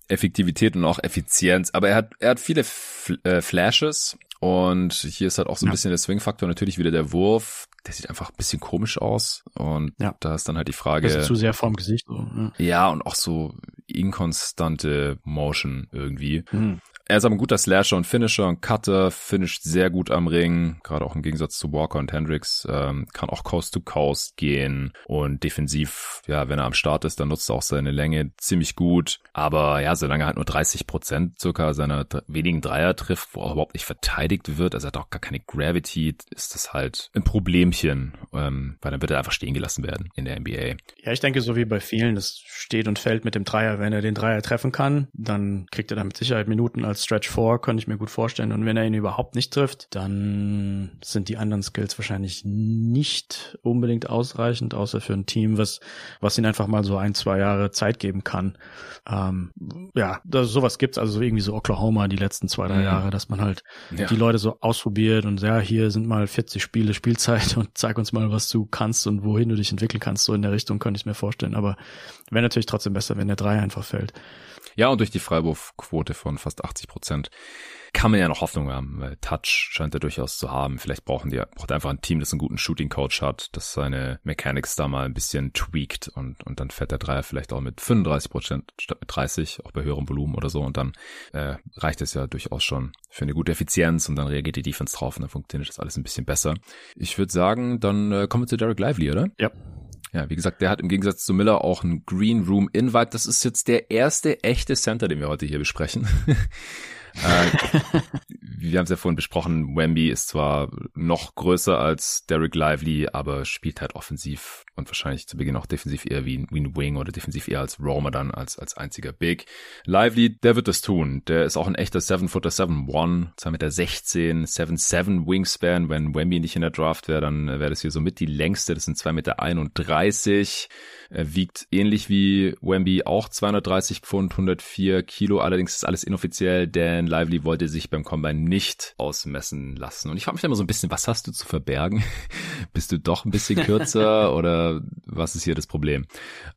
S1: Effektivität und auch Effizienz. Aber er hat er hat viele F äh, Flashes und hier ist halt auch so ein ja. bisschen der Swing-Faktor natürlich wieder der Wurf. Der sieht einfach ein bisschen komisch aus. Und ja. da ist dann halt die Frage. Das
S2: ist zu sehr vorm Gesicht. So,
S1: ja. ja, und auch so inkonstante Motion irgendwie. Mhm. Er ist aber ein guter Slasher und Finisher und Cutter, finisht sehr gut am Ring, gerade auch im Gegensatz zu Walker und Hendricks, ähm, kann auch Coast to Coast gehen und defensiv, ja, wenn er am Start ist, dann nutzt er auch seine Länge ziemlich gut, aber ja, solange er halt nur 30 Prozent circa seiner wenigen Dreier trifft, wo er überhaupt nicht verteidigt wird, also er hat auch gar keine Gravity, ist das halt ein Problemchen, ähm, weil dann wird er einfach stehen gelassen werden in der NBA.
S2: Ja, ich denke, so wie bei vielen, das steht und fällt mit dem Dreier, wenn er den Dreier treffen kann, dann kriegt er dann mit Sicherheit Minuten. Als als Stretch 4, könnte ich mir gut vorstellen. Und wenn er ihn überhaupt nicht trifft, dann sind die anderen Skills wahrscheinlich nicht unbedingt ausreichend, außer für ein Team, was, was ihn einfach mal so ein, zwei Jahre Zeit geben kann. Ähm, ja, das, sowas gibt's also irgendwie so Oklahoma die letzten zwei, drei mhm. Jahre, dass man halt ja. die Leute so ausprobiert und ja, hier sind mal 40 Spiele Spielzeit [LAUGHS] und zeig uns mal, was du kannst und wohin du dich entwickeln kannst. So in der Richtung könnte ich mir vorstellen. Aber wäre natürlich trotzdem besser, wenn der Drei einfach fällt.
S1: Ja, und durch die Freiwurfquote von fast 80 Prozent kann man ja noch Hoffnung haben, weil Touch scheint er durchaus zu haben. Vielleicht brauchen die, braucht einfach ein Team, das einen guten Shooting Coach hat, das seine Mechanics da mal ein bisschen tweakt und, und dann fährt der Dreier vielleicht auch mit 35 Prozent statt mit 30, auch bei höherem Volumen oder so und dann äh, reicht es ja durchaus schon für eine gute Effizienz und dann reagiert die Defense drauf und dann funktioniert das alles ein bisschen besser. Ich würde sagen, dann äh, kommen wir zu Derek Lively, oder?
S2: Ja.
S1: Ja, wie gesagt, der hat im Gegensatz zu Miller auch einen Green Room Invite. Das ist jetzt der erste echte Center, den wir heute hier besprechen. Äh, wir haben es ja vorhin besprochen, Wemby ist zwar noch größer als Derek Lively, aber spielt halt offensiv und wahrscheinlich zu Beginn auch defensiv eher wie ein, Wing oder defensiv eher als Roamer dann als, als einziger Big. Lively, der wird das tun. Der ist auch ein echter 7-Footer 7-1, 2 Meter 16, 7-7 Wingspan. Wenn Wemby nicht in der Draft wäre, dann wäre das hier so mit die längste. Das sind 2 Meter 31. Er wiegt ähnlich wie Wemby auch 230 Pfund, 104 Kilo. Allerdings ist alles inoffiziell, denn Lively wollte sich beim Combine nicht ausmessen lassen. Und ich frage mich immer so ein bisschen, was hast du zu verbergen? [LAUGHS] Bist du doch ein bisschen kürzer [LAUGHS] oder was ist hier das Problem?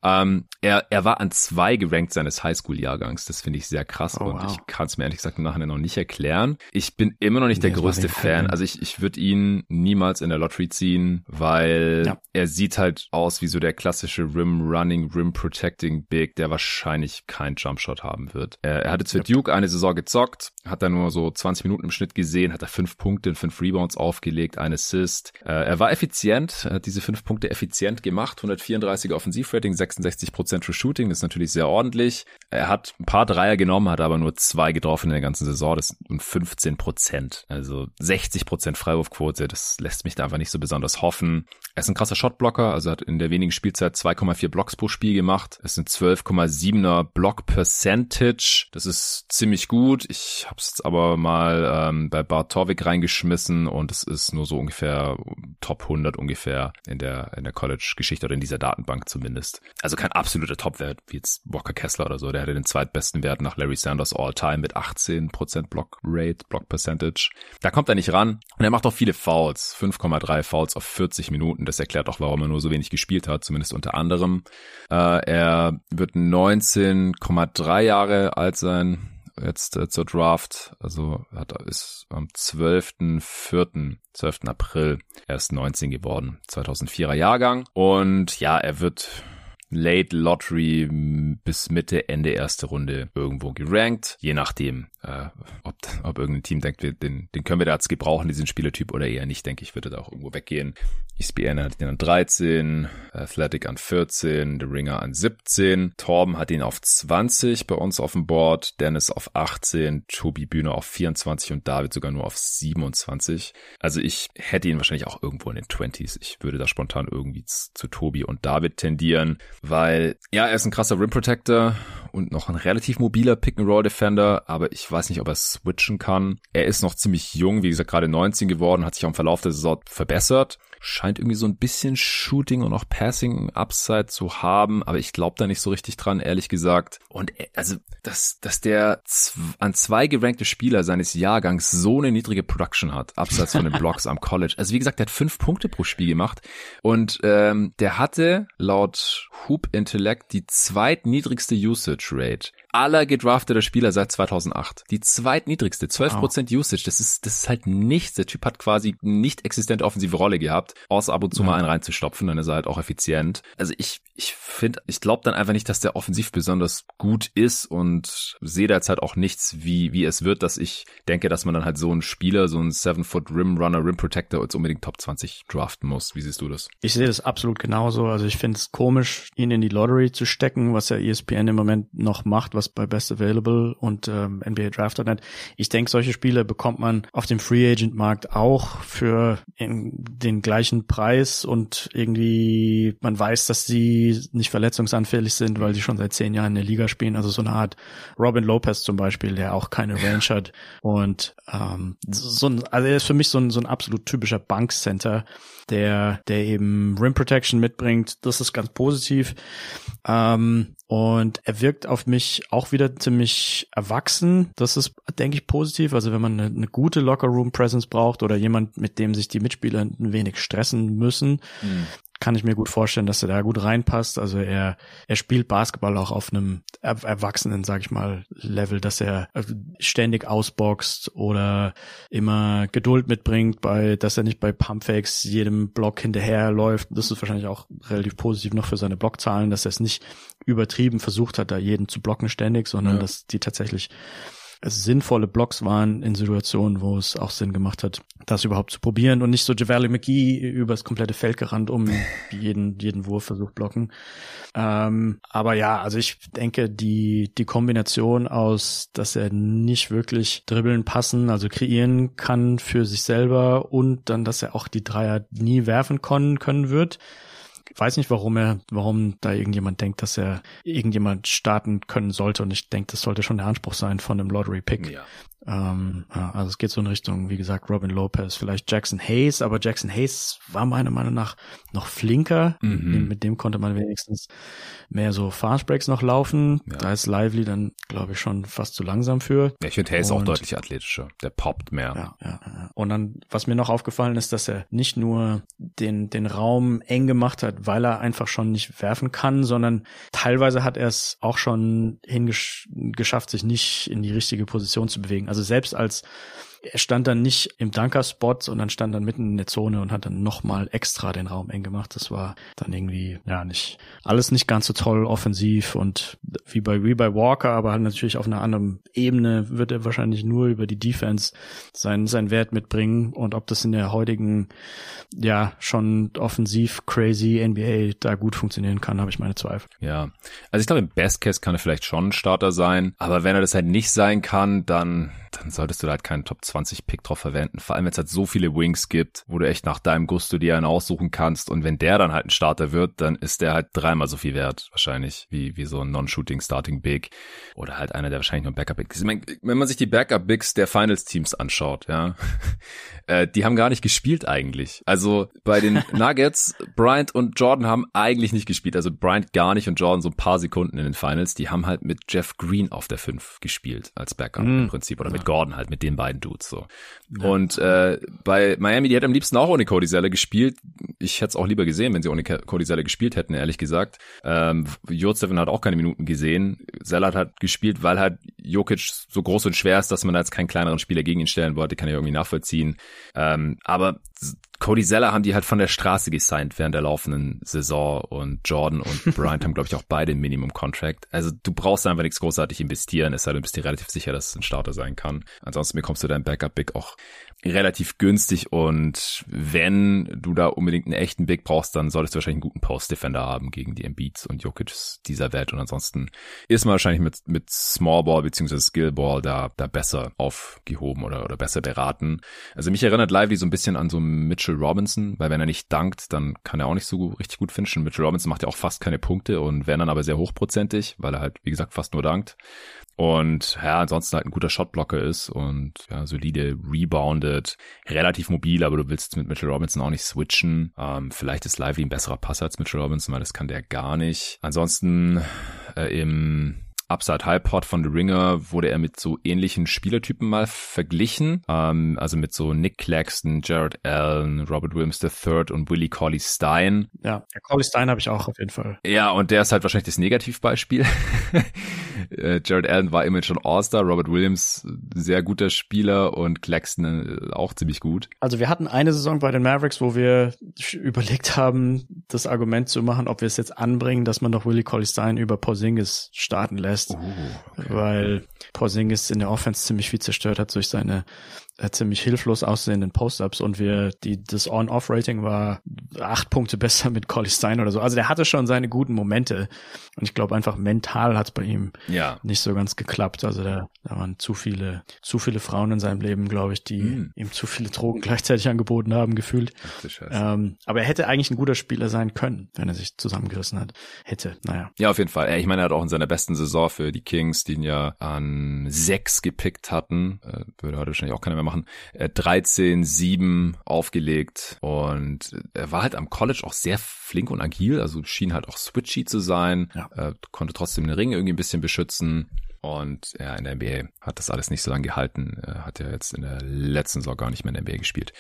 S1: Ähm, er, er war an zwei gerankt seines Highschool-Jahrgangs. Das finde ich sehr krass oh, und wow. ich kann es mir ehrlich gesagt im Nachhinein noch nicht erklären. Ich bin immer noch nicht nee, der größte Fan. Also ich, ich würde ihn niemals in der Lottery ziehen, weil ja. er sieht halt aus wie so der klassische Rim Running, Rim Protecting Big, der wahrscheinlich keinen Jumpshot haben wird. Er, er hatte zu Duke eine Saison gezockt, hat da nur so 20 Minuten im Schnitt gesehen, hat er fünf Punkte, fünf Rebounds aufgelegt, ein Assist. Äh, er war effizient, hat diese fünf Punkte effizient gemacht, 134er Offensivrating, 66 Prozent für Shooting, das ist natürlich sehr ordentlich. Er hat ein paar Dreier genommen, hat aber nur zwei getroffen in der ganzen Saison, das sind 15 Prozent. Also 60 Prozent Freiwurfquote, das lässt mich da einfach nicht so besonders hoffen. Er ist ein krasser Shotblocker, also hat in der wenigen Spielzeit 2,4 Blocks pro Spiel gemacht. Es sind 12,7er Block Percentage. Das ist ziemlich gut. Ich habe es aber mal ähm, bei Bart Torvik reingeschmissen und es ist nur so ungefähr Top 100 ungefähr in der in der College-Geschichte oder in dieser Datenbank zumindest. Also kein absoluter Topwert wie jetzt Walker Kessler oder so. Der hatte den zweitbesten Wert nach Larry Sanders All-Time mit 18% Block Rate, Block Percentage. Da kommt er nicht ran und er macht auch viele Fouls. 5,3 Fouls auf 40 Minuten das erklärt auch, warum er nur so wenig gespielt hat, zumindest unter anderem. Äh, er wird 19,3 Jahre alt sein jetzt äh, zur Draft. Also hat ist am 12.4., 12. April erst 19 geworden. 2004er Jahrgang. Und ja, er wird Late Lottery bis Mitte, Ende erste Runde irgendwo gerankt, je nachdem, äh, ob, ob irgendein Team denkt, wir, den, den können wir da als gebrauchen, diesen Spielertyp, oder eher nicht, denke ich, würde da auch irgendwo weggehen. ESPN hat ihn an 13, Athletic an 14, The Ringer an 17, Torben hat ihn auf 20 bei uns auf dem Board, Dennis auf 18, Tobi Bühne auf 24 und David sogar nur auf 27. Also ich hätte ihn wahrscheinlich auch irgendwo in den 20s. Ich würde da spontan irgendwie zu Tobi und David tendieren, weil ja, er ist ein krasser Rim Protector und noch ein relativ mobiler Pick-and-Roll-Defender, aber ich weiß nicht, ob er switchen kann. Er ist noch ziemlich jung, wie gesagt, gerade 19 geworden, hat sich auch im Verlauf der Saison verbessert scheint irgendwie so ein bisschen Shooting und auch Passing Upside zu haben, aber ich glaube da nicht so richtig dran, ehrlich gesagt. Und äh, also, dass, dass der an zwei gerankte Spieler seines Jahrgangs so eine niedrige Production hat, abseits von den [LAUGHS] Blocks am College. Also wie gesagt, der hat fünf Punkte pro Spiel gemacht und ähm, der hatte laut Hoop Intellect die zweitniedrigste Usage Rate aller gedrafteter Spieler seit 2008. Die zweitniedrigste, 12% wow. Usage. Das ist, das ist halt nichts. Der Typ hat quasi nicht existente offensive Rolle gehabt, außer ab und zu ja. mal einen reinzustopfen, dann ist er halt auch effizient. Also ich, ich finde, ich glaube dann einfach nicht, dass der offensiv besonders gut ist und sehe da jetzt halt auch nichts, wie, wie es wird, dass ich denke, dass man dann halt so einen Spieler, so einen Seven-Foot Rim Runner, Rim Protector jetzt unbedingt Top 20 draften muss. Wie siehst du das?
S2: Ich sehe das absolut genauso. Also ich finde es komisch, ihn in die Lottery zu stecken, was ja ESPN im Moment noch macht, was bei Best Available und ähm, NBA Draft.net. Ich denke, solche Spiele bekommt man auf dem Free Agent Markt auch für den gleichen Preis und irgendwie man weiß, dass sie nicht verletzungsanfällig sind, weil sie schon seit zehn Jahren in der Liga spielen. Also so eine Art Robin Lopez zum Beispiel, der auch keine Range hat und ähm, so ein, also er ist für mich so ein, so ein absolut typischer Bankcenter, der, der eben Rim Protection mitbringt. Das ist ganz positiv. Ähm, und er wirkt auf mich auch wieder ziemlich erwachsen. Das ist, denke ich, positiv. Also wenn man eine, eine gute Locker-Room-Presence braucht oder jemand, mit dem sich die Mitspieler ein wenig stressen müssen, mhm kann ich mir gut vorstellen, dass er da gut reinpasst. Also er, er spielt Basketball auch auf einem Erwachsenen, sag ich mal, Level, dass er äh, ständig ausboxt oder immer Geduld mitbringt, bei, dass er nicht bei Pumpfakes jedem Block hinterherläuft. Das ist wahrscheinlich auch relativ positiv noch für seine Blockzahlen, dass er es nicht übertrieben versucht hat, da jeden zu blocken ständig, sondern ja. dass die tatsächlich sinnvolle Blocks waren in Situationen, wo es auch Sinn gemacht hat, das überhaupt zu probieren und nicht so Javale McGee übers komplette Feld gerannt, um [LAUGHS] jeden, jeden Wurf versucht blocken. Ähm, aber ja, also ich denke, die, die Kombination aus, dass er nicht wirklich dribbeln, passen, also kreieren kann für sich selber und dann, dass er auch die Dreier nie werfen können, können wird, weiß nicht, warum er, warum da irgendjemand denkt, dass er irgendjemand starten können sollte. Und ich denke, das sollte schon der Anspruch sein von einem Lottery Pick. Ja. Ähm, ja, also es geht so in Richtung, wie gesagt, Robin Lopez, vielleicht Jackson Hayes, aber Jackson Hayes war meiner Meinung nach noch flinker. Mhm. Mit dem konnte man wenigstens mehr so Fastbreaks noch laufen. Ja. Da ist Lively dann, glaube ich, schon fast zu langsam für.
S1: Ja, ich finde Hayes Und, auch deutlich athletischer. Der poppt mehr.
S2: Ja, ja. Und dann, was mir noch aufgefallen ist, dass er nicht nur den, den Raum eng gemacht hat, weil er einfach schon nicht werfen kann, sondern teilweise hat er es auch schon hingeschafft, sich nicht in die richtige Position zu bewegen. Also selbst als er stand dann nicht im Dunker-Spot, sondern stand dann mitten in der Zone und hat dann nochmal extra den Raum eng gemacht. Das war dann irgendwie, ja, nicht, alles nicht ganz so toll offensiv und wie bei, wie bei Walker, aber halt natürlich auf einer anderen Ebene wird er wahrscheinlich nur über die Defense seinen, seinen Wert mitbringen und ob das in der heutigen, ja, schon offensiv crazy NBA da gut funktionieren kann, habe ich meine Zweifel.
S1: Ja, also ich glaube, im Best Case kann er vielleicht schon ein Starter sein, aber wenn er das halt nicht sein kann, dann, dann solltest du halt keinen Top 20 Pick drauf verwenden. Vor allem, wenn es halt so viele Wings gibt, wo du echt nach deinem Gusto dir einen aussuchen kannst. Und wenn der dann halt ein Starter wird, dann ist der halt dreimal so viel wert, wahrscheinlich, wie, wie so ein Non-Shooting Starting Big. Oder halt einer, der wahrscheinlich nur ein Backup Big ist. Ich mein, wenn man sich die Backup Bigs der Finals Teams anschaut, ja, [LAUGHS] äh, die haben gar nicht gespielt eigentlich. Also bei den [LAUGHS] Nuggets, Bryant und Jordan haben eigentlich nicht gespielt. Also Bryant gar nicht und Jordan so ein paar Sekunden in den Finals. Die haben halt mit Jeff Green auf der 5 gespielt als Backup mm. im Prinzip. Oder mit Gordon halt, mit den beiden Dudes. So. Ja. Und äh, bei Miami, die hätte am liebsten auch ohne Cody Zeller gespielt. Ich hätte es auch lieber gesehen, wenn sie ohne Cody Zeller gespielt hätten, ehrlich gesagt. Ähm, Jurtseven hat auch keine Minuten gesehen. Zeller hat gespielt, weil halt Jokic so groß und schwer ist, dass man da jetzt keinen kleineren Spieler gegen ihn stellen wollte, kann ich irgendwie nachvollziehen. Ähm, aber Cody Zeller haben die halt von der Straße gesigned während der laufenden Saison und Jordan und [LAUGHS] Bryant haben, glaube ich, auch beide ein Minimum-Contract. Also du brauchst einfach nichts großartig investieren, es sei denn, du bist dir relativ sicher, dass es ein Starter sein kann. Ansonsten bekommst du dein Backup-Big auch relativ günstig und wenn du da unbedingt einen echten Big brauchst, dann solltest du wahrscheinlich einen guten Post-Defender haben gegen die Embiids und Jokic dieser Welt und ansonsten ist man wahrscheinlich mit, mit Small Ball bzw. Skill Ball da, da besser aufgehoben oder, oder besser beraten. Also mich erinnert Lively so ein bisschen an so Mitchell Robinson, weil wenn er nicht dankt, dann kann er auch nicht so richtig gut finishen. Mitchell Robinson macht ja auch fast keine Punkte und wenn dann aber sehr hochprozentig, weil er halt, wie gesagt, fast nur dankt. Und ja, ansonsten halt ein guter Shotblocker ist und ja, solide rebounded, relativ mobil, aber du willst mit Mitchell Robinson auch nicht switchen. Ähm, vielleicht ist Lively ein besserer Passer als Mitchell Robinson, weil das kann der gar nicht. Ansonsten äh, im Upside High Pod von The Ringer wurde er mit so ähnlichen Spielertypen mal verglichen. Ähm, also mit so Nick Claxton, Jared Allen, Robert Williams III und Willie Colley Stein.
S2: Ja, Colley Stein habe ich auch auf jeden Fall.
S1: Ja, und der ist halt wahrscheinlich das Negativbeispiel. [LAUGHS] Äh, Jared Allen war immerhin schon All-Star, Robert Williams sehr guter Spieler und Claxton äh, auch ziemlich gut.
S2: Also wir hatten eine Saison bei den Mavericks, wo wir überlegt haben, das Argument zu machen, ob wir es jetzt anbringen, dass man doch Willie Colley Stein über Porzingis starten lässt, oh, okay. weil Porzingis in der Offense ziemlich viel zerstört hat durch seine ziemlich hilflos aussehenden Post-Ups und wir, die, das On-Off-Rating war acht Punkte besser mit Collie Stein oder so. Also der hatte schon seine guten Momente und ich glaube einfach mental hat es bei ihm ja. nicht so ganz geklappt. Also da, da waren zu viele, zu viele Frauen in seinem Leben, glaube ich, die mm. ihm zu viele Drogen [LAUGHS] gleichzeitig angeboten haben, gefühlt. Ähm, aber er hätte eigentlich ein guter Spieler sein können, wenn er sich zusammengerissen hat. Hätte, naja.
S1: Ja, auf jeden Fall. Ich meine, er hat auch in seiner besten Saison für die Kings, die ihn ja an sechs gepickt hatten, äh, würde heute wahrscheinlich auch keiner mehr machen, 13, äh, 7 aufgelegt und er war halt am College auch sehr flink und agil, also schien halt auch switchy zu sein, ja. äh, konnte trotzdem den Ring irgendwie ein bisschen beschützen. Und ja, in der NBA hat das alles nicht so lange gehalten. Hat ja jetzt in der letzten Saison gar nicht mehr in der NBA gespielt.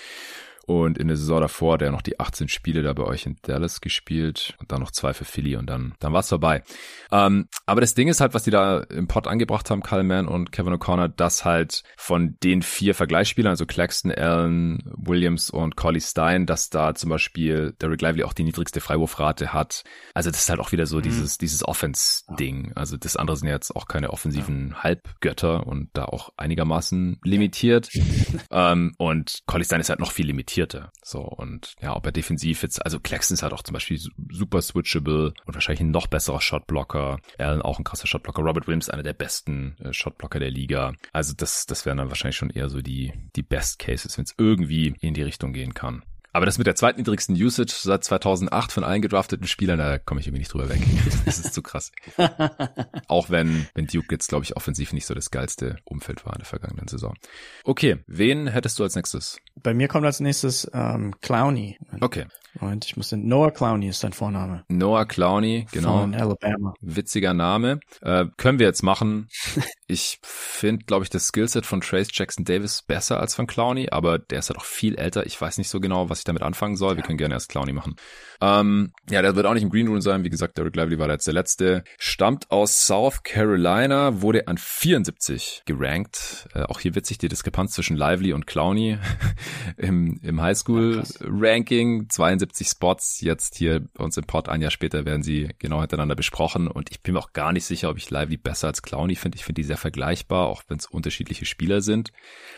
S1: Und in der Saison davor hat er noch die 18 Spiele da bei euch in Dallas gespielt und dann noch zwei für Philly und dann, dann war's vorbei. Ähm, aber das Ding ist halt, was die da im Pod angebracht haben, Kyle Mann und Kevin O'Connor, dass halt von den vier Vergleichsspielern, also Claxton, Allen, Williams und Collie Stein, dass da zum Beispiel Derek Lively auch die niedrigste Freiwurfrate hat. Also das ist halt auch wieder so mhm. dieses, dieses Offense-Ding. Also das andere sind jetzt auch keine offensiven ja. Halbgötter und da auch einigermaßen limitiert. [LAUGHS] ähm, und Collie Stein ist halt noch viel limitiert limitierter. So, und ja, ob er defensiv jetzt, also Claxton ist halt auch zum Beispiel super switchable und wahrscheinlich ein noch besserer Shotblocker. Allen auch ein krasser Shotblocker. Robert Williams einer der besten äh, Shotblocker der Liga. Also das, das wären dann wahrscheinlich schon eher so die, die Best Cases, wenn es irgendwie in die Richtung gehen kann. Aber das mit der zweitniedrigsten Usage seit 2008 von allen gedrafteten Spielern, da komme ich irgendwie nicht drüber weg. [LAUGHS] Das ist zu krass. Auch wenn, wenn Duke jetzt, glaube ich, offensiv nicht so das geilste Umfeld war in der vergangenen Saison. Okay, wen hättest du als nächstes?
S2: Bei mir kommt als nächstes ähm, Clowney.
S1: Okay.
S2: Moment, ich muss den Noah Clowney ist dein Vorname.
S1: Noah Clowney, genau.
S2: Von Alabama.
S1: Witziger Name. Äh, können wir jetzt machen. [LAUGHS] ich finde, glaube ich, das Skillset von Trace Jackson Davis besser als von Clowney, aber der ist halt auch viel älter. Ich weiß nicht so genau, was ich damit anfangen soll. Ja. Wir können gerne erst Clowney machen. Ähm, ja, der wird auch nicht im Green Room sein. Wie gesagt, Derek Lively war jetzt der letzte. Stammt aus South Carolina, wurde an 74 gerankt. Äh, auch hier witzig die Diskrepanz zwischen Lively und Clowney [LAUGHS] im, im Highschool-Ranking. 72 Spots. Jetzt hier bei uns im Pod ein Jahr später werden sie genau hintereinander besprochen. Und ich bin mir auch gar nicht sicher, ob ich Lively besser als Clowney finde. Ich finde die sehr vergleichbar, auch wenn es unterschiedliche Spieler sind.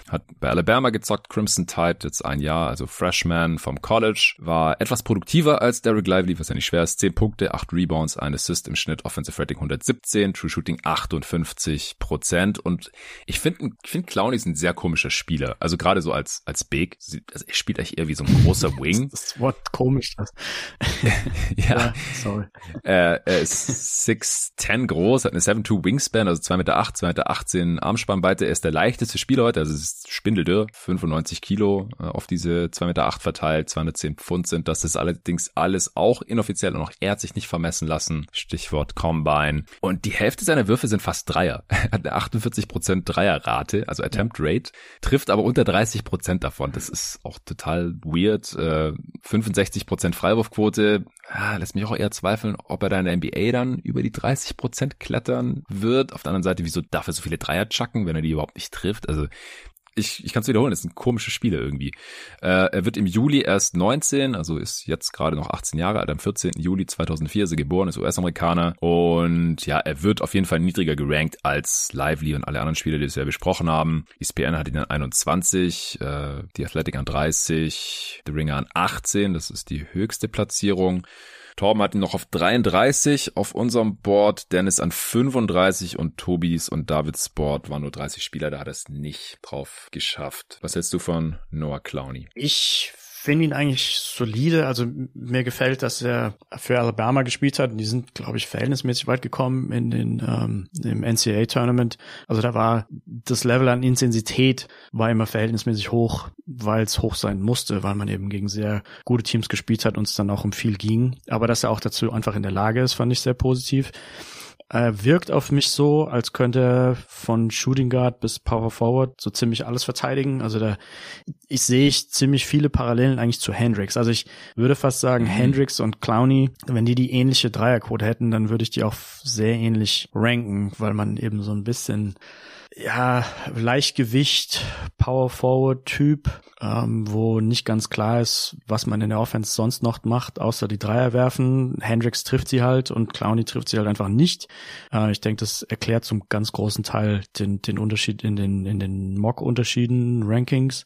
S1: Hat bei Alabama gezockt, Crimson Tide jetzt ein Jahr, also Freshman vom College. War etwas produktiver als Derek Lively, was ja nicht schwer ist. 10 Punkte, 8 Rebounds, ein Assist im Schnitt, Offensive Rating 117, True Shooting 58 Prozent. Und ich finde, ich finde Clowney ist ein sehr komischer Spieler. Also gerade so als, als Big, also er spielt eigentlich eher wie so ein großer [LAUGHS] Wing.
S2: das Wort komisch, das. [LAUGHS]
S1: ja. ja, sorry. Er, er ist 6'10 groß, hat eine 7'2 Wingspan, also 2 Meter 8, 2 Meter 18 Armspannweite. Er ist der leichteste Spieler heute, also es ist spindeldürr, 95 Kilo äh, auf diese 2 Meter 8 verteilt, 210 Pfund sind das. ist allerdings alles auch inoffiziell und auch er hat sich nicht vermessen lassen. Stichwort Combine. Und die Hälfte seiner Würfe sind fast Dreier. [LAUGHS] Er hat eine 48% Dreierrate, also Attempt Rate, trifft aber unter 30% davon. Das ist auch total weird. Äh, 65% Freiwurfquote. Ah, lässt mich auch eher zweifeln, ob er da in der NBA dann über die 30% klettern wird. Auf der anderen Seite, wieso darf er so viele Dreier chucken, wenn er die überhaupt nicht trifft? Also ich, ich kann es wiederholen, das sind komische Spiele irgendwie. Äh, er wird im Juli erst 19, also ist jetzt gerade noch 18 Jahre alt, am 14. Juli 2004 ist er geboren, ist US-Amerikaner und ja, er wird auf jeden Fall niedriger gerankt als Lively und alle anderen Spieler, die wir besprochen haben. ESPN hat ihn an 21, äh, die Athletic an 30, The Ringer an 18, das ist die höchste Platzierung. Torben hat ihn noch auf 33 auf unserem Board, Dennis an 35 und Tobis und Davids Board waren nur 30 Spieler, da hat er es nicht drauf geschafft. Was hältst du von Noah Clowney?
S2: Ich finde ihn eigentlich solide. Also mir gefällt, dass er für Alabama gespielt hat. Die sind, glaube ich, verhältnismäßig weit gekommen in den ähm, im NCAA-Tournament. Also da war das Level an Intensität war immer verhältnismäßig hoch, weil es hoch sein musste, weil man eben gegen sehr gute Teams gespielt hat und es dann auch um viel ging. Aber dass er auch dazu einfach in der Lage ist, fand ich sehr positiv. Er wirkt auf mich so, als könnte er von Shooting Guard bis Power Forward so ziemlich alles verteidigen. Also da, ich sehe ich ziemlich viele Parallelen eigentlich zu Hendricks. Also ich würde fast sagen, mhm. Hendricks und Clowney, wenn die die ähnliche Dreierquote hätten, dann würde ich die auch sehr ähnlich ranken, weil man eben so ein bisschen ja, Leichtgewicht, Power Forward Typ, ähm, wo nicht ganz klar ist, was man in der Offense sonst noch macht, außer die Dreier werfen. Hendricks trifft sie halt und Clowney trifft sie halt einfach nicht. Äh, ich denke, das erklärt zum ganz großen Teil den, den Unterschied in den, in den Mock-Unterschieden, Rankings.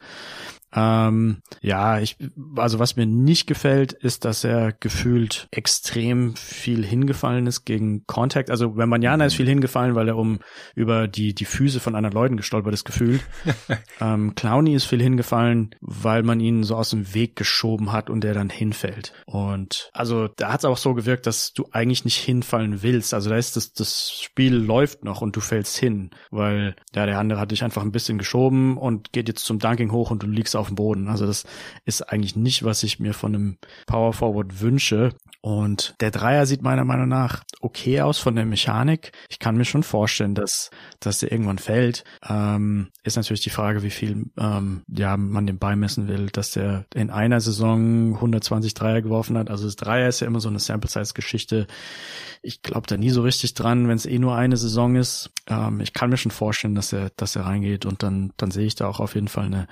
S2: Ähm, ja, ich, also was mir nicht gefällt, ist, dass er gefühlt extrem viel hingefallen ist gegen Contact. Also wenn man Jana ist viel hingefallen, weil er um über die, die Füße von anderen Leuten gestolpert ist, gefühlt. [LAUGHS] ähm, Clowny ist viel hingefallen, weil man ihn so aus dem Weg geschoben hat und der dann hinfällt. Und also da hat es auch so gewirkt, dass du eigentlich nicht hinfallen willst. Also da ist das, das Spiel läuft noch und du fällst hin, weil ja, der andere hat dich einfach ein bisschen geschoben und geht jetzt zum Dunking hoch und du liegst auf auf dem Boden. Also das ist eigentlich nicht, was ich mir von einem Power Forward wünsche. Und der Dreier sieht meiner Meinung nach okay aus von der Mechanik. Ich kann mir schon vorstellen, dass, dass der irgendwann fällt. Ähm, ist natürlich die Frage, wie viel ähm, ja, man dem beimessen will, dass der in einer Saison 120 Dreier geworfen hat. Also das Dreier ist ja immer so eine Sample-Size-Geschichte. Ich glaube da nie so richtig dran, wenn es eh nur eine Saison ist. Ähm, ich kann mir schon vorstellen, dass er, dass er reingeht und dann, dann sehe ich da auch auf jeden Fall eine,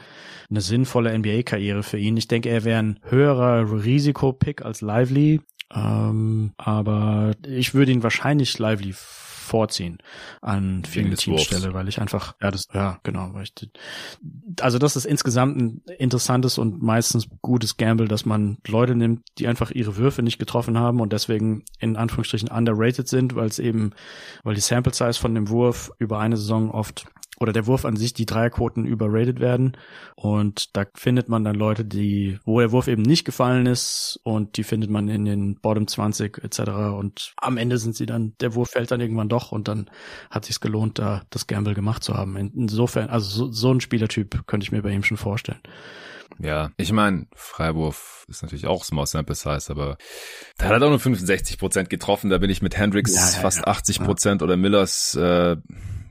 S2: eine sinnvolle NBA-Karriere für ihn. Ich denke, er wäre ein höherer Risikopick als Lively, ähm, aber ich würde ihn wahrscheinlich Lively vorziehen an vielen Teamstelle, weil ich einfach, ja, das, ja, genau, weil ich, also das ist insgesamt ein interessantes und meistens gutes Gamble, dass man Leute nimmt, die einfach ihre Würfe nicht getroffen haben und deswegen in Anführungsstrichen underrated sind, weil es eben, weil die Sample Size von dem Wurf über eine Saison oft oder der Wurf an sich die Dreierquoten überrated werden. Und da findet man dann Leute, die, wo der Wurf eben nicht gefallen ist und die findet man in den Bottom 20 etc. Und am Ende sind sie dann, der Wurf fällt dann irgendwann doch und dann hat sich's gelohnt, da das Gamble gemacht zu haben. Insofern, also so, so ein Spielertyp könnte ich mir bei ihm schon vorstellen.
S1: Ja, ich meine, Freiwurf ist natürlich auch Small Sample Size, aber da hat er auch nur 65 Prozent getroffen. Da bin ich mit Hendricks ja, ja, fast ja. 80 Prozent oder Millers äh,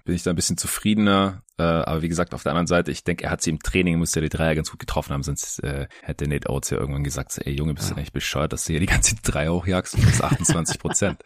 S1: bin ich da ein bisschen zufriedener. Äh, aber wie gesagt, auf der anderen Seite, ich denke, er hat sie im Training, muss ja die Dreier ganz gut getroffen haben, sonst äh, hätte Nate Oates ja irgendwann gesagt, ey Junge, bist ja. du eigentlich bescheuert, dass du hier die ganze Dreier hochjagst und das 28 Prozent.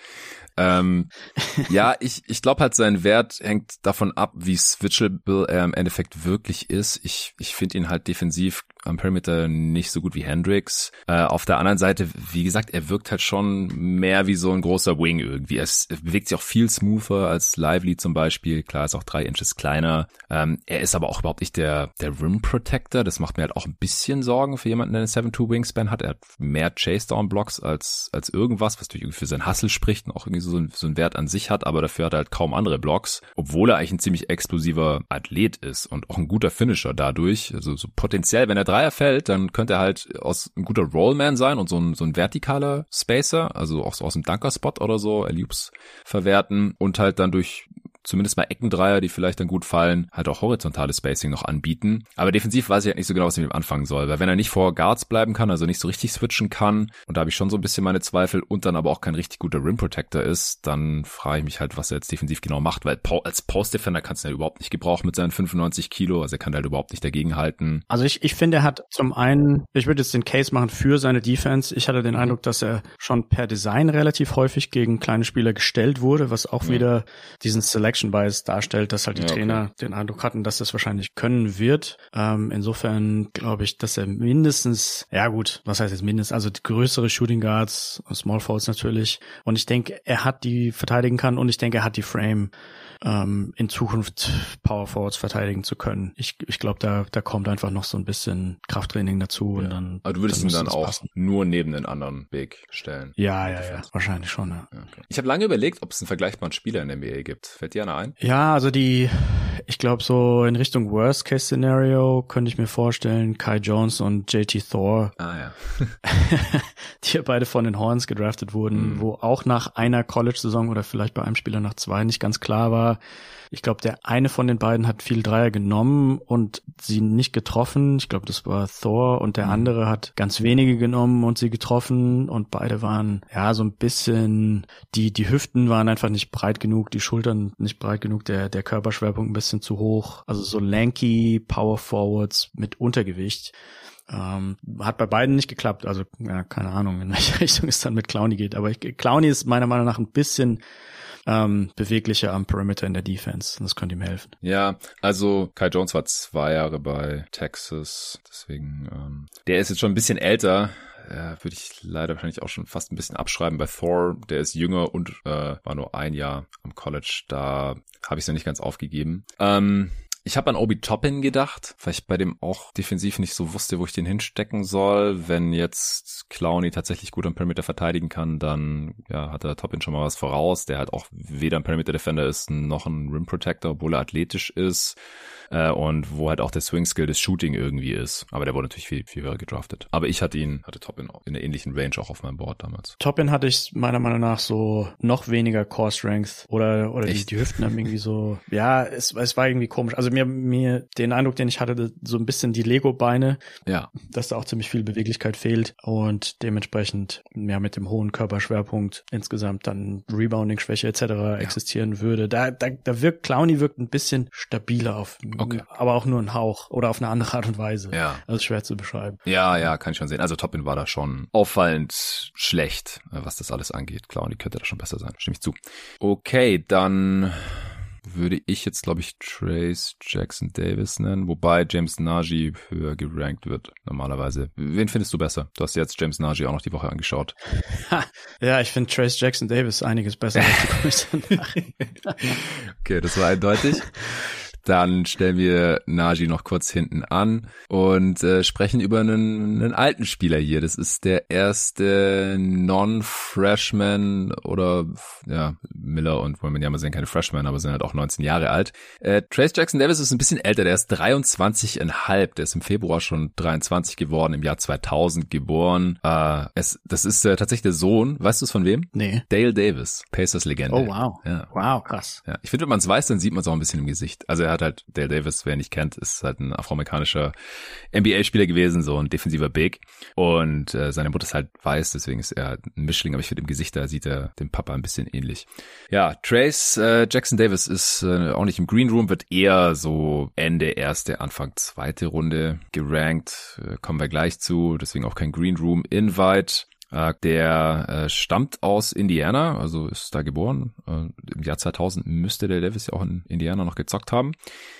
S1: Ähm, [LAUGHS] ja, ich, ich glaube halt, sein Wert hängt davon ab, wie switchable er im Endeffekt wirklich ist. Ich, ich finde ihn halt defensiv am Perimeter nicht so gut wie Hendrix. Äh, auf der anderen Seite, wie gesagt, er wirkt halt schon mehr wie so ein großer Wing irgendwie. Er, bewegt sich auch viel smoother als Lively zum Beispiel. Klar, ist auch drei Inches kleiner. Ähm, er ist aber auch überhaupt nicht der, der Rim Protector. Das macht mir halt auch ein bisschen Sorgen für jemanden, der eine 7-2 Wingspan hat. Er hat mehr Chase-Down-Blocks als, als irgendwas, was natürlich irgendwie für sein Hustle spricht und auch irgendwie so, so einen Wert an sich hat, aber dafür hat er halt kaum andere Blocks, obwohl er eigentlich ein ziemlich explosiver Athlet ist und auch ein guter Finisher dadurch. Also so potenziell, wenn er Dreier fällt, dann könnte er halt aus ein guter Rollman sein und so ein, so ein vertikaler Spacer, also auch so aus dem Dunker-Spot oder so, Alley-Oops verwerten und halt dann durch zumindest mal Eckendreier, die vielleicht dann gut fallen, halt auch horizontales Spacing noch anbieten. Aber defensiv weiß ich halt nicht so genau, was ich mit ihm anfangen soll, weil wenn er nicht vor Guards bleiben kann, also nicht so richtig switchen kann, und da habe ich schon so ein bisschen meine Zweifel und dann aber auch kein richtig guter Rim Protector ist, dann frage ich mich halt, was er jetzt defensiv genau macht, weil als Post Defender kannst du ihn ja überhaupt nicht gebrauchen mit seinen 95 Kilo, also er kann halt überhaupt nicht dagegen halten.
S2: Also ich, ich finde, er hat zum einen, ich würde jetzt den Case machen für seine Defense. Ich hatte den Eindruck, dass er schon per Design relativ häufig gegen kleine Spieler gestellt wurde, was auch ja. wieder diesen Select Selection Bias darstellt, dass halt die ja, okay. Trainer den Eindruck hatten, dass das wahrscheinlich können wird. Ähm, insofern glaube ich, dass er mindestens, ja gut, was heißt jetzt mindestens, also größere Shooting Guards, Small Forwards natürlich. Und ich denke, er hat die verteidigen kann und ich denke, er hat die Frame ähm, in Zukunft Power Forwards verteidigen zu können. Ich, ich glaube, da, da kommt einfach noch so ein bisschen Krafttraining dazu ja. und dann.
S1: Aber du würdest dann ihn dann auch passen. nur neben den anderen Big stellen.
S2: Ja, ja, ja, wahrscheinlich schon. Ja.
S1: Okay. Ich habe lange überlegt, ob es einen vergleichbaren Spieler in der NBA gibt. Fällt dir einer ein?
S2: Ja, also die, ich glaube so in Richtung Worst Case Szenario könnte ich mir vorstellen, Kai Jones und JT Thor.
S1: Ah ja. [LAUGHS]
S2: die ja beide von den Horns gedraftet wurden, mhm. wo auch nach einer College-Saison oder vielleicht bei einem Spieler nach zwei nicht ganz klar war, ich glaube, der eine von den beiden hat viel Dreier genommen und sie nicht getroffen. Ich glaube, das war Thor und der mhm. andere hat ganz wenige genommen und sie getroffen und beide waren ja so ein bisschen die die Hüften waren einfach nicht breit genug, die Schultern nicht breit genug, der der Körperschwerpunkt ein bisschen zu hoch. Also so lanky Power Forwards mit Untergewicht. Ähm, hat bei beiden nicht geklappt. Also, ja, keine Ahnung, in welche [LAUGHS] Richtung es dann mit Clowny geht. Aber ich, Clowny ist meiner Meinung nach ein bisschen ähm, beweglicher am Perimeter in der Defense. Das könnte ihm helfen.
S1: Ja, also Kai Jones war zwei Jahre bei Texas, deswegen ähm, der ist jetzt schon ein bisschen älter. Ja, würde ich leider wahrscheinlich auch schon fast ein bisschen abschreiben. Bei Thor, der ist jünger und äh, war nur ein Jahr am College. Da habe ich es noch nicht ganz aufgegeben. Ähm, ich habe an Obi Toppin gedacht, weil ich bei dem auch defensiv nicht so wusste, wo ich den hinstecken soll. Wenn jetzt Clowny tatsächlich gut am Perimeter verteidigen kann, dann ja, hat der Toppin schon mal was voraus. Der halt auch weder ein Perimeter Defender ist noch ein Rim Protector, obwohl er athletisch ist äh, und wo halt auch der Swing Skill des Shooting irgendwie ist. Aber der wurde natürlich viel, viel höher gedraftet. Aber ich hatte ihn, hatte Toppin in der ähnlichen Range auch auf meinem Board damals.
S2: Toppin hatte ich meiner Meinung nach so noch weniger Core Strength oder, oder die, die, Hüften haben irgendwie so, ja, es, es war irgendwie komisch. Also mir, mir den Eindruck, den ich hatte, so ein bisschen die Lego-Beine.
S1: Ja.
S2: Dass da auch ziemlich viel Beweglichkeit fehlt und dementsprechend ja mit dem hohen Körperschwerpunkt insgesamt dann Rebounding-Schwäche etc. Ja. existieren würde. Da, da, da wirkt Clowny wirkt ein bisschen stabiler auf Okay. Aber auch nur ein Hauch oder auf eine andere Art und Weise.
S1: Ja.
S2: Also schwer zu beschreiben.
S1: Ja, ja, kann ich schon sehen. Also Toppin war da schon auffallend schlecht, äh, was das alles angeht. Klar, und die könnte da schon besser sein. Stimme ich zu. Okay, dann würde ich jetzt, glaube ich, Trace Jackson Davis nennen, wobei James Nagy höher gerankt wird, normalerweise. Wen findest du besser? Du hast jetzt James Nagy auch noch die Woche angeschaut.
S2: ja, ich finde Trace Jackson Davis einiges besser als die [LAUGHS]
S1: Okay, das war eindeutig. Dann stellen wir Naji noch kurz hinten an und äh, sprechen über einen, einen alten Spieler hier. Das ist der erste Non-Freshman oder ja, Miller und mal sehen, keine Freshmen, aber sind halt auch 19 Jahre alt. Äh, Trace Jackson Davis ist ein bisschen älter, der ist 23,5, der ist im Februar schon 23 geworden, im Jahr 2000 geboren. Äh, es, das ist äh, tatsächlich der Sohn, weißt du es von wem?
S2: Nee.
S1: Dale Davis, Pacers-Legende.
S2: Oh wow. Ja. Wow, krass.
S1: Ja, ich finde, wenn man es weiß, dann sieht man es auch ein bisschen im Gesicht. Also er hat halt Dale Davis, wer ihn nicht kennt, ist halt ein afroamerikanischer NBA-Spieler gewesen, so ein defensiver Big. Und äh, seine Mutter ist halt weiß, deswegen ist er ein Mischling, aber ich finde im Gesicht, da sieht er dem Papa ein bisschen ähnlich. Ja, Trace äh, Jackson Davis ist äh, auch nicht im Green Room, wird eher so Ende erste, Anfang zweite Runde gerankt. Äh, kommen wir gleich zu, deswegen auch kein Green Room Invite. Äh, der äh, stammt aus Indiana, also ist da geboren. Äh, Im Jahr 2000 müsste der Davis ja auch in Indiana noch gezockt haben.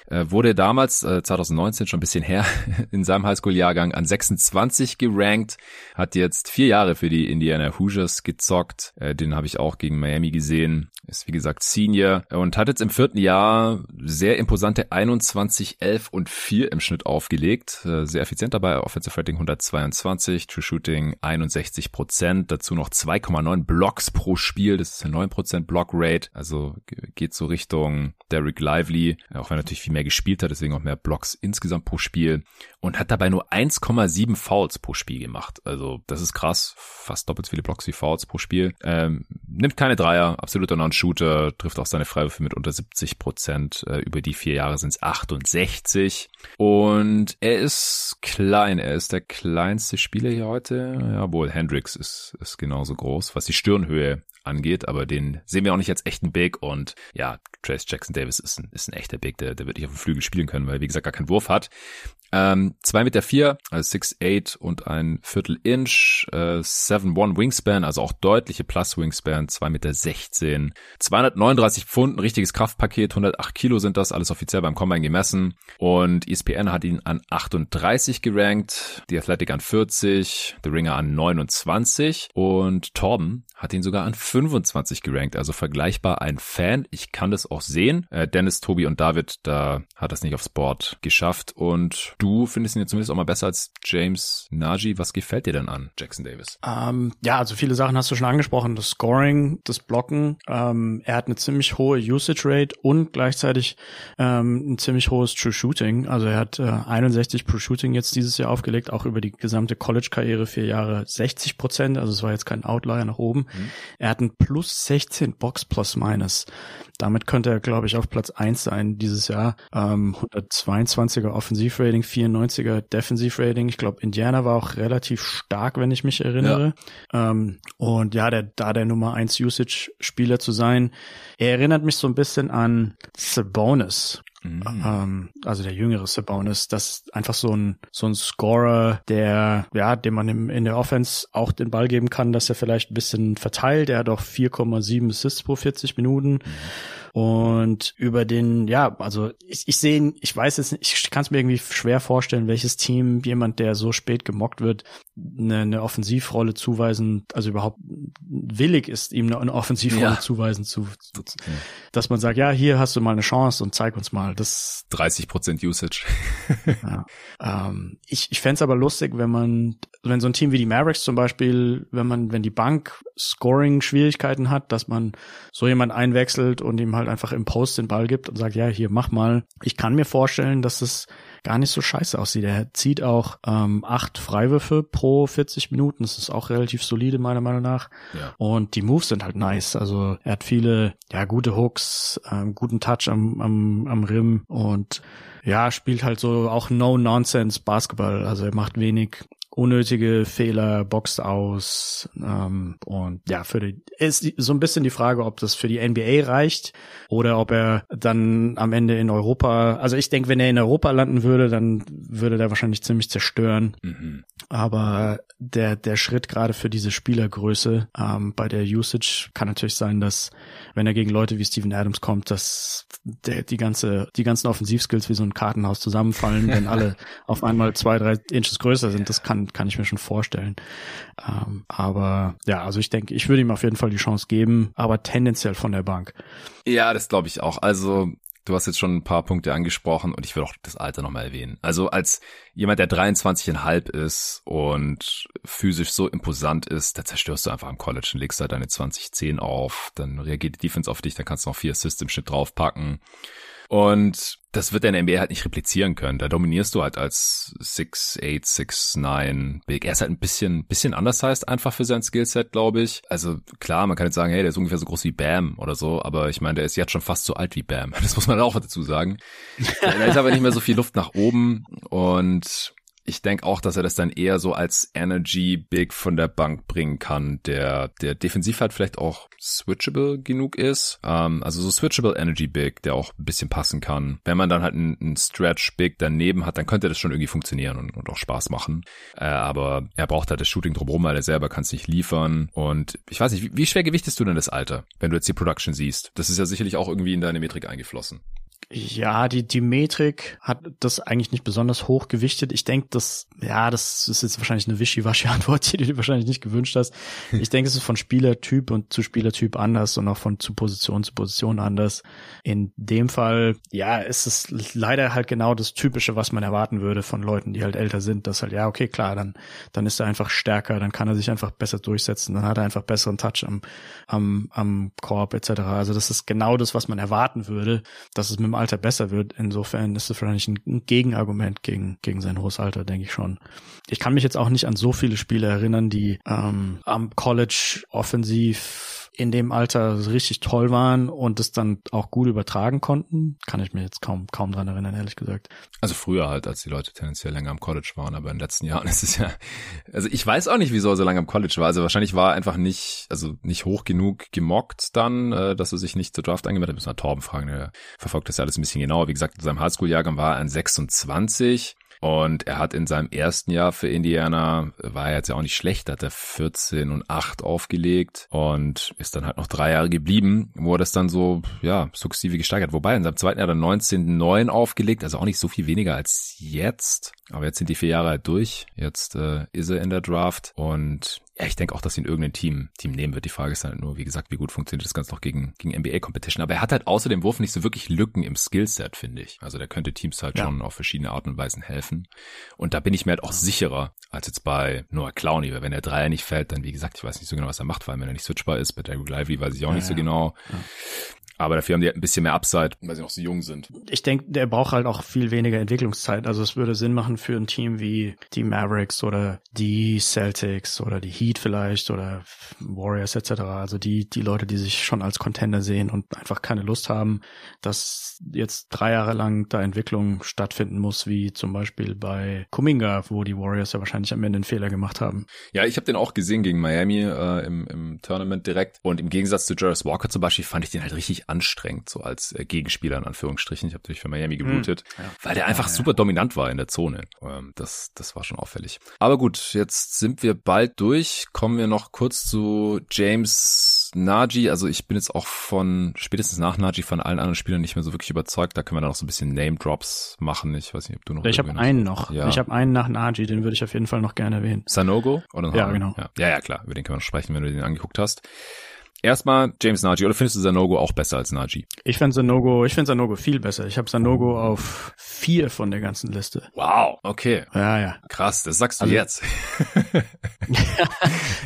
S1: Äh, wurde damals, äh, 2019 schon ein bisschen her, [LAUGHS] in seinem Highschool-Jahrgang an 26 gerankt. Hat jetzt vier Jahre für die Indiana Hoosiers gezockt. Äh, den habe ich auch gegen Miami gesehen. Ist wie gesagt Senior und hat jetzt im vierten Jahr sehr imposante 21, 11 und 4 im Schnitt aufgelegt. Äh, sehr effizient dabei. Offensive Rating 122, True Shooting 61 Prozent, dazu noch 2,9 Blocks pro Spiel, das ist eine 9% Block Rate, also geht so Richtung Derek Lively, auch wenn er natürlich viel mehr gespielt hat, deswegen auch mehr Blocks insgesamt pro Spiel und hat dabei nur 1,7 Fouls pro Spiel gemacht. Also das ist krass, fast doppelt so viele Blocks wie Fouls pro Spiel. Ähm, nimmt keine Dreier, absoluter Non-Shooter, trifft auch seine Freiwürfe mit unter 70 Prozent. Äh, über die vier Jahre sind es 68. Und er ist klein, er ist der kleinste Spieler hier heute. Ja, wohl Hendricks ist, ist genauso groß, was die Stirnhöhe angeht, aber den sehen wir auch nicht als echten Big und ja, Trace Jackson Davis ist ein, ist ein echter Big, der, der wird nicht auf dem Flügel spielen können, weil er, wie gesagt gar keinen Wurf hat. Ähm, zwei Meter vier, also six eight und ein Viertel Inch, äh, seven one Wingspan, also auch deutliche Plus Wingspan, zwei Meter sechzehn, 239 Pfund, ein richtiges Kraftpaket, 108 Kilo sind das, alles offiziell beim Combine gemessen. Und ESPN hat ihn an 38 gerankt, die Athletic an 40, The Ringer an 29 und Torben hat ihn sogar an 25 gerankt, also vergleichbar ein Fan. Ich kann das auch sehen. Äh, Dennis, Tobi und David, da hat das nicht aufs Board geschafft und du findest ihn ja zumindest auch mal besser als James Nagy. Was gefällt dir denn an Jackson Davis?
S2: Ähm, ja, also viele Sachen hast du schon angesprochen. Das Scoring, das Blocken. Ähm, er hat eine ziemlich hohe Usage Rate und gleichzeitig ähm, ein ziemlich hohes True Shooting. Also er hat äh, 61 True Shooting jetzt dieses Jahr aufgelegt, auch über die gesamte College-Karriere vier Jahre 60 Prozent. Also es war jetzt kein Outlier nach oben. Mhm. Er hat ein plus 16 Box plus minus. Damit könnte er, glaube ich, auf Platz eins sein dieses Jahr. Ähm, 122er Offensivrating, 94er Defensivrating. Ich glaube, Indiana war auch relativ stark, wenn ich mich erinnere. Ja. Ähm, und ja, der, da der Nummer eins Usage-Spieler zu sein, er erinnert mich so ein bisschen an Sabonis. Mhm. Ähm, also der jüngere Sabonis, das ist einfach so ein so ein Scorer, der ja, dem man im, in der Offense auch den Ball geben kann, dass er vielleicht ein bisschen verteilt. Er hat auch 4,7 Assists pro 40 Minuten. Mhm. Und über den, ja, also ich, ich sehe, ich weiß jetzt nicht, ich kann es mir irgendwie schwer vorstellen, welches Team jemand, der so spät gemockt wird, eine, eine Offensivrolle zuweisen, also überhaupt willig ist, ihm eine, eine Offensivrolle ja. zuweisen zu, zu, dass man sagt, ja, hier hast du mal eine Chance und zeig uns mal. Das
S1: 30 Prozent Usage. [LAUGHS]
S2: ja. ähm, ich ich fände aber lustig, wenn man, wenn so ein Team wie die Mavericks zum Beispiel, wenn man, wenn die Bank Scoring-Schwierigkeiten hat, dass man so jemand einwechselt und ihm halt einfach im Post den Ball gibt und sagt, ja, hier, mach mal. Ich kann mir vorstellen, dass es gar nicht so scheiße aussieht. Er zieht auch ähm, acht Freiwürfe pro 40 Minuten. Das ist auch relativ solide, meiner Meinung nach. Ja. Und die Moves sind halt nice. Also er hat viele, ja, gute Hooks, ähm, guten Touch am, am, am Rim und ja, spielt halt so auch No-Nonsense Basketball. Also er macht wenig unnötige Fehler, boxt aus ähm, und ja, für die ist so ein bisschen die Frage, ob das für die NBA reicht oder ob er dann am Ende in Europa, also ich denke, wenn er in Europa landen würde, dann würde der wahrscheinlich ziemlich zerstören. Mhm. Aber der der Schritt gerade für diese Spielergröße ähm, bei der Usage kann natürlich sein, dass wenn er gegen Leute wie Steven Adams kommt, dass der, die ganze die ganzen Offensivskills wie so ein Kartenhaus zusammenfallen, wenn alle [LAUGHS] auf einmal zwei drei Inches größer sind. Das kann kann, ich mir schon vorstellen. Ähm, aber ja, also ich denke, ich würde ihm auf jeden Fall die Chance geben, aber tendenziell von der Bank.
S1: Ja, das glaube ich auch. Also Du hast jetzt schon ein paar Punkte angesprochen und ich will auch das Alter nochmal erwähnen. Also als jemand, der 23,5 ist und physisch so imposant ist, da zerstörst du einfach am College und legst da deine 2010 auf, dann reagiert die Defense auf dich, dann kannst du noch vier Assists im Schnitt draufpacken. Und das wird der in der NBA halt nicht replizieren können. Da dominierst du halt als 6'8, 6'9 Big. Er ist halt ein bisschen, bisschen anders heißt einfach für sein Skillset, glaube ich. Also klar, man kann jetzt sagen, hey, der ist ungefähr so groß wie Bam oder so, aber ich meine, der ist jetzt schon fast so alt wie Bam. [LAUGHS] Das muss man auch dazu sagen. [LAUGHS] da ist aber nicht mehr so viel Luft nach oben und ich denke auch, dass er das dann eher so als Energy Big von der Bank bringen kann, der der defensiv halt vielleicht auch switchable genug ist. Ähm, also so switchable Energy Big, der auch ein bisschen passen kann. Wenn man dann halt einen, Stretch Big daneben hat, dann könnte das schon irgendwie funktionieren und, und auch Spaß machen. Äh, aber er braucht halt das Shooting drumherum, weil er selber kann es nicht liefern. Und ich weiß nicht, wie, wie schwer gewichtest du denn das Alter, wenn du jetzt die Production siehst? Das ist ja sicherlich auch irgendwie in deine Metrik eingeflossen.
S2: Ja, die, die Metrik hat das eigentlich nicht besonders hoch gewichtet. Ich denke, das, ja, das ist jetzt wahrscheinlich eine wischiwaschi-Antwort, die du wahrscheinlich nicht gewünscht hast. Ich denke, es ist von Spielertyp und zu Spielertyp anders und auch von zu Position zu Position anders. In dem Fall, ja, ist es leider halt genau das Typische, was man erwarten würde von Leuten, die halt älter sind. Das halt, ja, okay, klar, dann, dann ist er einfach stärker, dann kann er sich einfach besser durchsetzen, dann hat er einfach besseren Touch am, am, am Korb etc. Also das ist genau das, was man erwarten würde, dass es mit dem Alter besser wird. Insofern ist es wahrscheinlich ein Gegenargument gegen, gegen sein hohes Alter, denke ich schon. Ich kann mich jetzt auch nicht an so viele Spiele erinnern, die ähm, am College offensiv in dem Alter richtig toll waren und es dann auch gut übertragen konnten, kann ich mir jetzt kaum, kaum dran erinnern, ehrlich gesagt.
S1: Also früher halt, als die Leute tendenziell länger am College waren, aber in den letzten Jahren [LAUGHS] ist es ja, also ich weiß auch nicht, wieso er so lange am College war. Also wahrscheinlich war er einfach nicht, also nicht hoch genug gemockt dann, äh, dass er sich nicht zur Draft angemeldet hat. Müssen wir Torben fragen, der verfolgt das ja alles ein bisschen genauer. Wie gesagt, in seinem Highschool-Jahrgang war er ein 26 und er hat in seinem ersten Jahr für Indiana, war er jetzt ja auch nicht schlecht, hat er 14 und 8 aufgelegt und ist dann halt noch drei Jahre geblieben, wo er das dann so, ja, sukzessive gesteigert. Wobei in seinem zweiten Jahr dann 19 9 aufgelegt, also auch nicht so viel weniger als jetzt. Aber jetzt sind die vier Jahre halt durch. Jetzt äh, ist er in der Draft und ja, ich denke auch, dass ihn irgendein Team, Team nehmen wird. Die Frage ist halt nur, wie gesagt, wie gut funktioniert das Ganze noch gegen, gegen NBA-Competition. Aber er hat halt außer dem Wurf nicht so wirklich Lücken im Skillset, finde ich. Also der könnte Teams halt ja. schon auf verschiedene Arten und Weisen helfen. Und da bin ich mir halt auch sicherer als jetzt bei Noah Clowney, weil wenn der Dreier nicht fällt, dann wie gesagt, ich weiß nicht so genau, was er macht, allem wenn er nicht switchbar ist. Bei Derrick Lively weiß ich auch ja, nicht so genau. Aber dafür haben die halt ein bisschen mehr Upside, weil sie noch so jung sind.
S2: Ich denke, der braucht halt auch viel weniger Entwicklungszeit. Also es würde Sinn machen für ein Team wie die Mavericks oder die Celtics oder die Heat vielleicht oder Warriors etc. Also die, die Leute, die sich schon als Contender sehen und einfach keine Lust haben, dass jetzt drei Jahre lang da Entwicklung stattfinden muss, wie zum Beispiel bei Kuminga, wo die Warriors ja wahrscheinlich am Ende einen Fehler gemacht haben.
S1: Ja, ich habe den auch gesehen gegen Miami äh, im, im Tournament direkt. Und im Gegensatz zu Jarvis Walker zum Beispiel fand ich den halt richtig anstrengend, so als äh, Gegenspieler in Anführungsstrichen. Ich habe natürlich für Miami geblutet, hm, ja. weil der einfach ja, ja. super dominant war in der Zone. Ähm, das, das war schon auffällig. Aber gut, jetzt sind wir bald durch. Kommen wir noch kurz zu James Naji. Also ich bin jetzt auch von, spätestens nach Naji von allen anderen Spielern nicht mehr so wirklich überzeugt. Da können wir dann noch so ein bisschen Name-Drops machen. Ich weiß nicht, ob du noch.
S2: Ich habe einen noch. Ja. Ich habe einen nach Naji, den würde ich auf jeden Fall noch gerne erwähnen.
S1: Sanogo?
S2: Oder ja, genau.
S1: Ja. ja, ja, klar. Über den können wir noch sprechen, wenn du den angeguckt hast. Erstmal James Nagy, oder findest du Sanogo auch besser als Nagy?
S2: Ich finde Sanogo, ich finde Sanogo viel besser. Ich habe Sanogo auf vier von der ganzen Liste.
S1: Wow, okay.
S2: Ja, ja.
S1: Krass, das sagst du also, jetzt. [LAUGHS]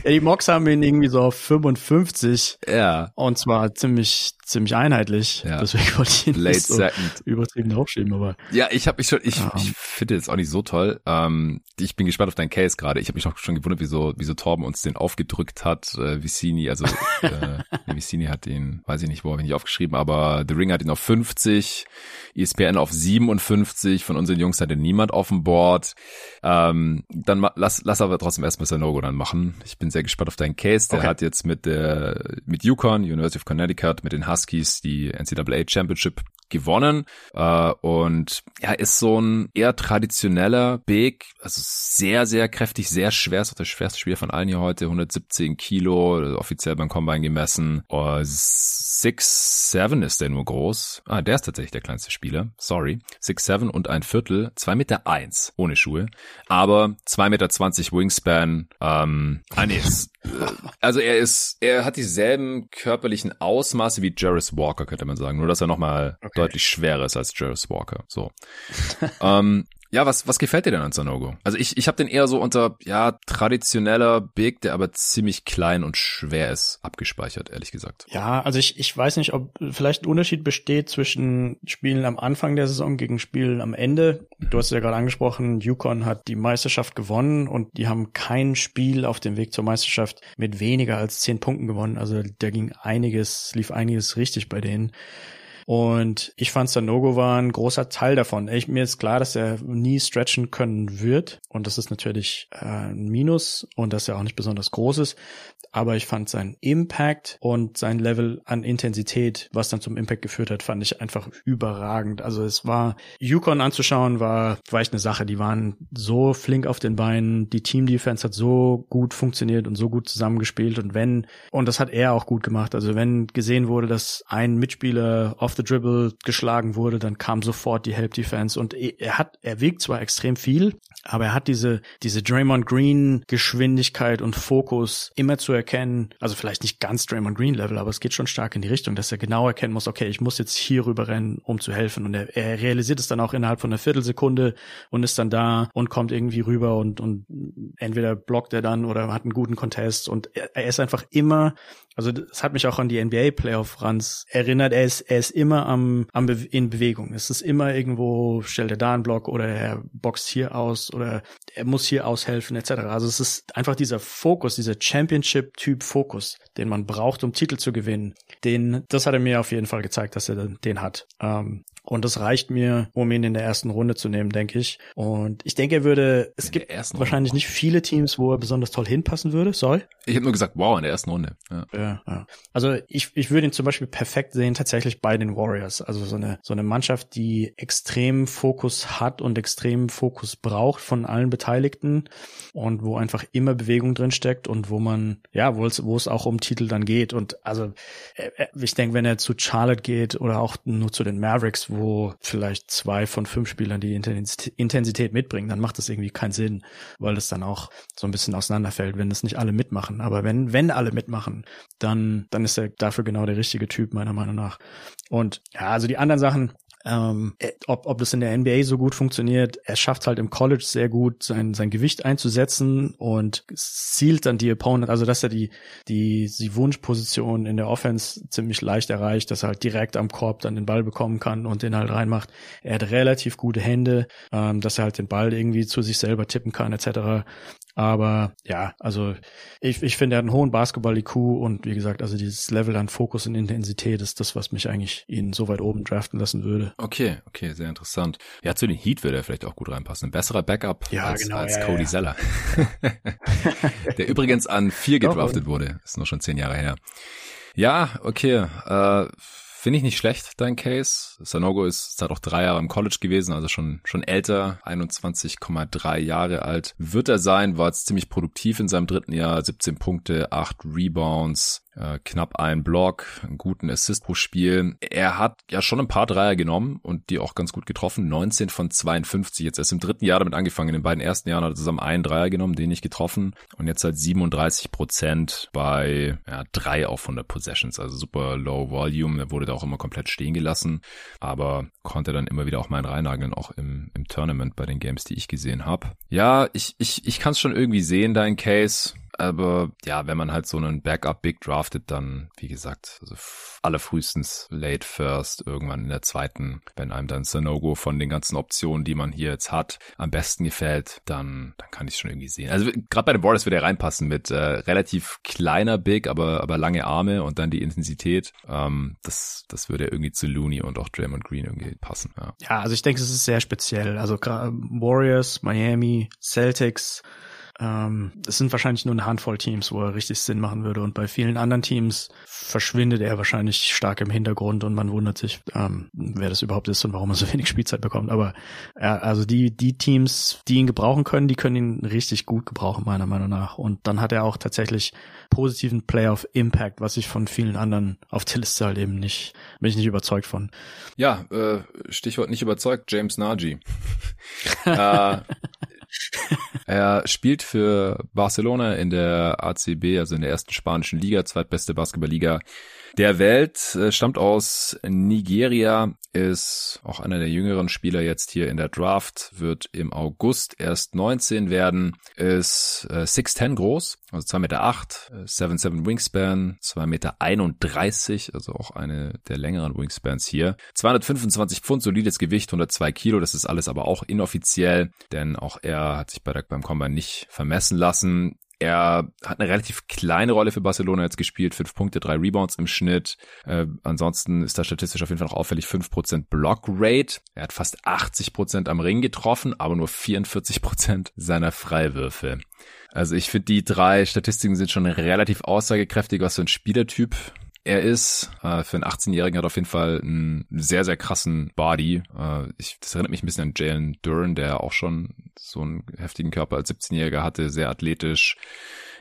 S2: ja, die Mocks haben ihn irgendwie so auf 55.
S1: Ja.
S2: Und zwar ziemlich ziemlich einheitlich. Ja. Deswegen wollte ich ihn
S1: Late nicht so second.
S2: übertrieben aufschieben, aber.
S1: Ja, ich habe mich schon, ich, ja. ich finde das auch nicht so toll. Ähm, ich bin gespannt auf deinen Case gerade. Ich habe mich auch schon gewundert, wieso, wieso Torben uns den aufgedrückt hat. Äh, Vicini, also äh, [LAUGHS] Vicini hat ihn, weiß ich nicht, wo habe ich nicht aufgeschrieben, aber The Ring hat ihn auf 50, ESPN auf 57, von unseren Jungs hatte niemand auf dem Board. Ähm, dann lass, lass aber trotzdem erstmal Sanogo dann machen. Ich bin sehr gespannt auf deinen Case. Der okay. hat jetzt mit der, mit Yukon, University of Connecticut, mit den Hus Huskies die NCAA Championship gewonnen. Äh, und ja, ist so ein eher traditioneller Big, also sehr, sehr kräftig, sehr schwer, ist auch der schwerste Spieler von allen hier heute, 117 Kilo, offiziell beim Combine gemessen. Uh, 6'7 ist der nur groß. Ah, der ist tatsächlich der kleinste Spieler, sorry. 6'7 und ein Viertel, 2 Meter eins. Ohne Schuhe, aber 2 Meter 20 Wingspan, ähm, ah nee, äh, also er ist, er hat dieselben körperlichen Ausmaße wie Jarvis Walker, könnte man sagen, nur dass er nochmal okay deutlich schwerer ist als Jarvis Walker. So. [LAUGHS] ähm, ja, was, was gefällt dir denn an Sanogo? Also ich, ich habe den eher so unter, ja, traditioneller Big, der aber ziemlich klein und schwer ist, abgespeichert, ehrlich gesagt.
S2: Ja, also ich, ich weiß nicht, ob vielleicht ein Unterschied besteht zwischen Spielen am Anfang der Saison gegen Spielen am Ende. Du hast es ja gerade angesprochen, Yukon hat die Meisterschaft gewonnen und die haben kein Spiel auf dem Weg zur Meisterschaft mit weniger als zehn Punkten gewonnen. Also da ging einiges, lief einiges richtig bei denen. Und ich fand Sanogo war ein großer Teil davon. Ich, mir ist klar, dass er nie stretchen können wird. Und das ist natürlich äh, ein Minus und dass er auch nicht besonders groß ist aber ich fand sein Impact und sein Level an Intensität, was dann zum Impact geführt hat, fand ich einfach überragend. Also es war, Yukon anzuschauen war, war echt eine Sache. Die waren so flink auf den Beinen, die Team Defense hat so gut funktioniert und so gut zusammengespielt und wenn, und das hat er auch gut gemacht, also wenn gesehen wurde, dass ein Mitspieler off the dribble geschlagen wurde, dann kam sofort die Help Defense und er hat, er wiegt zwar extrem viel, aber er hat diese, diese Draymond Green Geschwindigkeit und Fokus immer zu erkennen, also vielleicht nicht ganz Draymond Green Level, aber es geht schon stark in die Richtung, dass er genau erkennen muss, okay, ich muss jetzt hier rüber rennen, um zu helfen. Und er, er realisiert es dann auch innerhalb von einer Viertelsekunde und ist dann da und kommt irgendwie rüber und, und entweder blockt er dann oder hat einen guten Contest und er, er ist einfach immer Also das hat mich auch an die NBA Playoff Runs erinnert. Er ist, er ist immer am, am Be in Bewegung. Es ist immer irgendwo, stellt er da einen Block oder er boxt hier aus oder er muss hier aushelfen etc. Also es ist einfach dieser Fokus, dieser Championship-Typ Fokus, den man braucht, um Titel zu gewinnen. Den, das hat er mir auf jeden Fall gezeigt, dass er den hat. Ähm, und das reicht mir, um ihn in der ersten Runde zu nehmen, denke ich. Und ich denke, er würde, es gibt wahrscheinlich nicht viele Teams, wo er besonders toll hinpassen würde. Sorry?
S1: Ich habe nur gesagt, wow, in der ersten Runde. Ja.
S2: Ja, ja. Also ich, ich würde ihn zum Beispiel perfekt sehen, tatsächlich bei den Warriors. Also so eine, so eine Mannschaft, die extrem Fokus hat und extrem Fokus braucht von allen Beteiligten und wo einfach immer Bewegung drin steckt und wo man, ja, wo es, wo es auch um Titel dann geht. Und also äh, äh, ich denke, wenn er zu Charlotte geht oder auch nur zu den Mavericks, wo vielleicht zwei von fünf Spielern die Intensität mitbringen, dann macht das irgendwie keinen Sinn, weil es dann auch so ein bisschen auseinanderfällt, wenn das nicht alle mitmachen. Aber wenn, wenn alle mitmachen, dann, dann ist er dafür genau der richtige Typ, meiner Meinung nach. Und ja, also die anderen Sachen, ähm, äh, ob, ob das in der NBA so gut funktioniert, er schafft halt im College sehr gut sein, sein Gewicht einzusetzen und zielt dann die Opponent, also dass er die, die, die Wunschposition in der Offense ziemlich leicht erreicht, dass er halt direkt am Korb dann den Ball bekommen kann und den halt reinmacht. Er hat relativ gute Hände, ähm, dass er halt den Ball irgendwie zu sich selber tippen kann, etc. Aber ja, also ich, ich finde, er hat einen hohen Basketball-IQ und wie gesagt, also dieses Level an Fokus und Intensität ist das, was mich eigentlich ihn so weit oben draften lassen würde.
S1: Okay, okay, sehr interessant. Ja, zu den Heat würde er vielleicht auch gut reinpassen. Ein besserer Backup ja, als, genau, als ja, Cody ja. Zeller. [LAUGHS] Der übrigens an vier gedraftet wurde. Ist noch schon zehn Jahre her. Ja, okay. Äh, Finde ich nicht schlecht, dein Case. Sanogo ist seit auch drei Jahre im College gewesen, also schon, schon älter, 21,3 Jahre alt. Wird er sein, war jetzt ziemlich produktiv in seinem dritten Jahr, 17 Punkte, 8 Rebounds, äh, knapp ein Block, einen guten Assist pro Spiel. Er hat ja schon ein paar Dreier genommen und die auch ganz gut getroffen. 19 von 52. Jetzt erst im dritten Jahr damit angefangen. In den beiden ersten Jahren hat er zusammen einen Dreier genommen, den nicht getroffen. Und jetzt halt 37 Prozent bei ja, drei auf 100 Possessions. Also super low volume. Er wurde da auch immer komplett stehen gelassen. Aber konnte dann immer wieder auch mal reinnageln, auch im, im Tournament bei den Games, die ich gesehen habe. Ja, ich, ich, ich kann es schon irgendwie sehen, dein Case. Aber ja, wenn man halt so einen Backup-Big draftet, dann, wie gesagt, also allerfrühestens late first, irgendwann in der zweiten, wenn einem dann Sanogo von den ganzen Optionen, die man hier jetzt hat, am besten gefällt, dann, dann kann ich schon irgendwie sehen. Also gerade bei den Warriors würde er reinpassen mit äh, relativ kleiner Big, aber, aber lange Arme und dann die Intensität. Ähm, das, das würde irgendwie zu Looney und auch Draymond Green irgendwie passen. Ja,
S2: ja also ich denke, es ist sehr speziell. Also Warriors, Miami, Celtics, ähm, es sind wahrscheinlich nur eine Handvoll Teams, wo er richtig Sinn machen würde. Und bei vielen anderen Teams verschwindet er wahrscheinlich stark im Hintergrund und man wundert sich, ähm, wer das überhaupt ist und warum er so [LAUGHS] wenig Spielzeit bekommt. Aber ja, also die, die Teams, die ihn gebrauchen können, die können ihn richtig gut gebrauchen, meiner Meinung nach. Und dann hat er auch tatsächlich positiven Playoff Impact, was ich von vielen anderen auf der Liste halt eben nicht, bin ich nicht überzeugt von.
S1: Ja, äh, Stichwort nicht überzeugt, James Nagy. [LAUGHS] äh, er spielt für Barcelona in der ACB, also in der ersten spanischen Liga, zweitbeste Basketballliga der Welt, äh, stammt aus Nigeria, ist auch einer der jüngeren Spieler jetzt hier in der Draft, wird im August erst 19 werden, ist äh, 6'10 groß, also 2,8 Meter, 7'7 Wingspan, 2,31 Meter, also auch eine der längeren Wingspans hier. 225 Pfund, solides Gewicht, 102 Kilo, das ist alles aber auch inoffiziell, denn auch er hat sich bei der, beim Combine nicht vermessen lassen. Er hat eine relativ kleine Rolle für Barcelona jetzt gespielt, fünf Punkte, drei Rebounds im Schnitt. Äh, ansonsten ist da statistisch auf jeden Fall noch auffällig fünf Prozent Block Rate. Er hat fast 80 Prozent am Ring getroffen, aber nur 44 Prozent seiner Freiwürfe. Also ich finde, die drei Statistiken sind schon relativ aussagekräftig, was für ein Spielertyp er ist. Äh, für einen 18-Jährigen hat auf jeden Fall einen sehr, sehr krassen Body. Äh, ich, das erinnert mich ein bisschen an Jalen Duran, der auch schon so einen heftigen Körper als 17-Jähriger hatte, sehr athletisch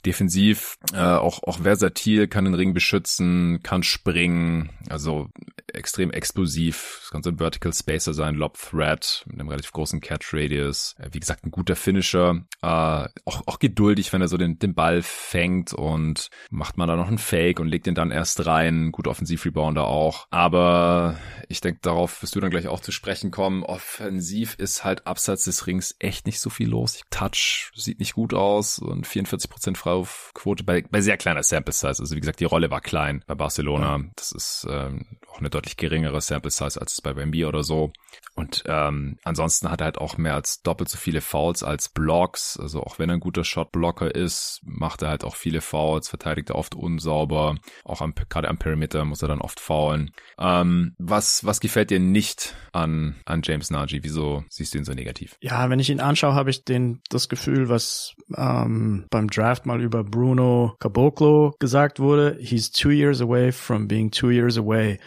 S1: defensiv äh, auch, auch versatil, kann den Ring beschützen, kann springen, also extrem explosiv. Das kann so ein Vertical Spacer sein, Lob Threat mit einem relativ großen Catch Radius. Äh, wie gesagt, ein guter Finisher. Äh, auch, auch geduldig, wenn er so den, den Ball fängt und macht man da noch einen Fake und legt den dann erst rein. Gut Offensiv-Rebounder auch. Aber ich denke, darauf wirst du dann gleich auch zu sprechen kommen. Offensiv ist halt abseits des Rings echt nicht so viel los. Touch sieht nicht gut aus und 44% Freiwurfquote bei, bei sehr kleiner Sample Size. Also wie gesagt, die Rolle war klein bei Barcelona. Das ist ähm, auch eine deutlich geringere Sample Size als bei Bambi oder so. Und ähm, ansonsten hat er halt auch mehr als doppelt so viele Fouls als Blocks. Also auch wenn er ein guter Shotblocker ist, macht er halt auch viele Fouls, verteidigt er oft unsauber. Auch am, gerade am Perimeter muss er dann oft foulen. Ähm, was, was gefällt dir nicht an, an James Nagy? Wieso siehst du ihn so negativ?
S2: Ja, wenn ich ihn anschaue, habe ich den, das Gefühl, was ähm, beim Draft mal über Bruno Caboclo gesagt wurde. He's two years away from being two years away.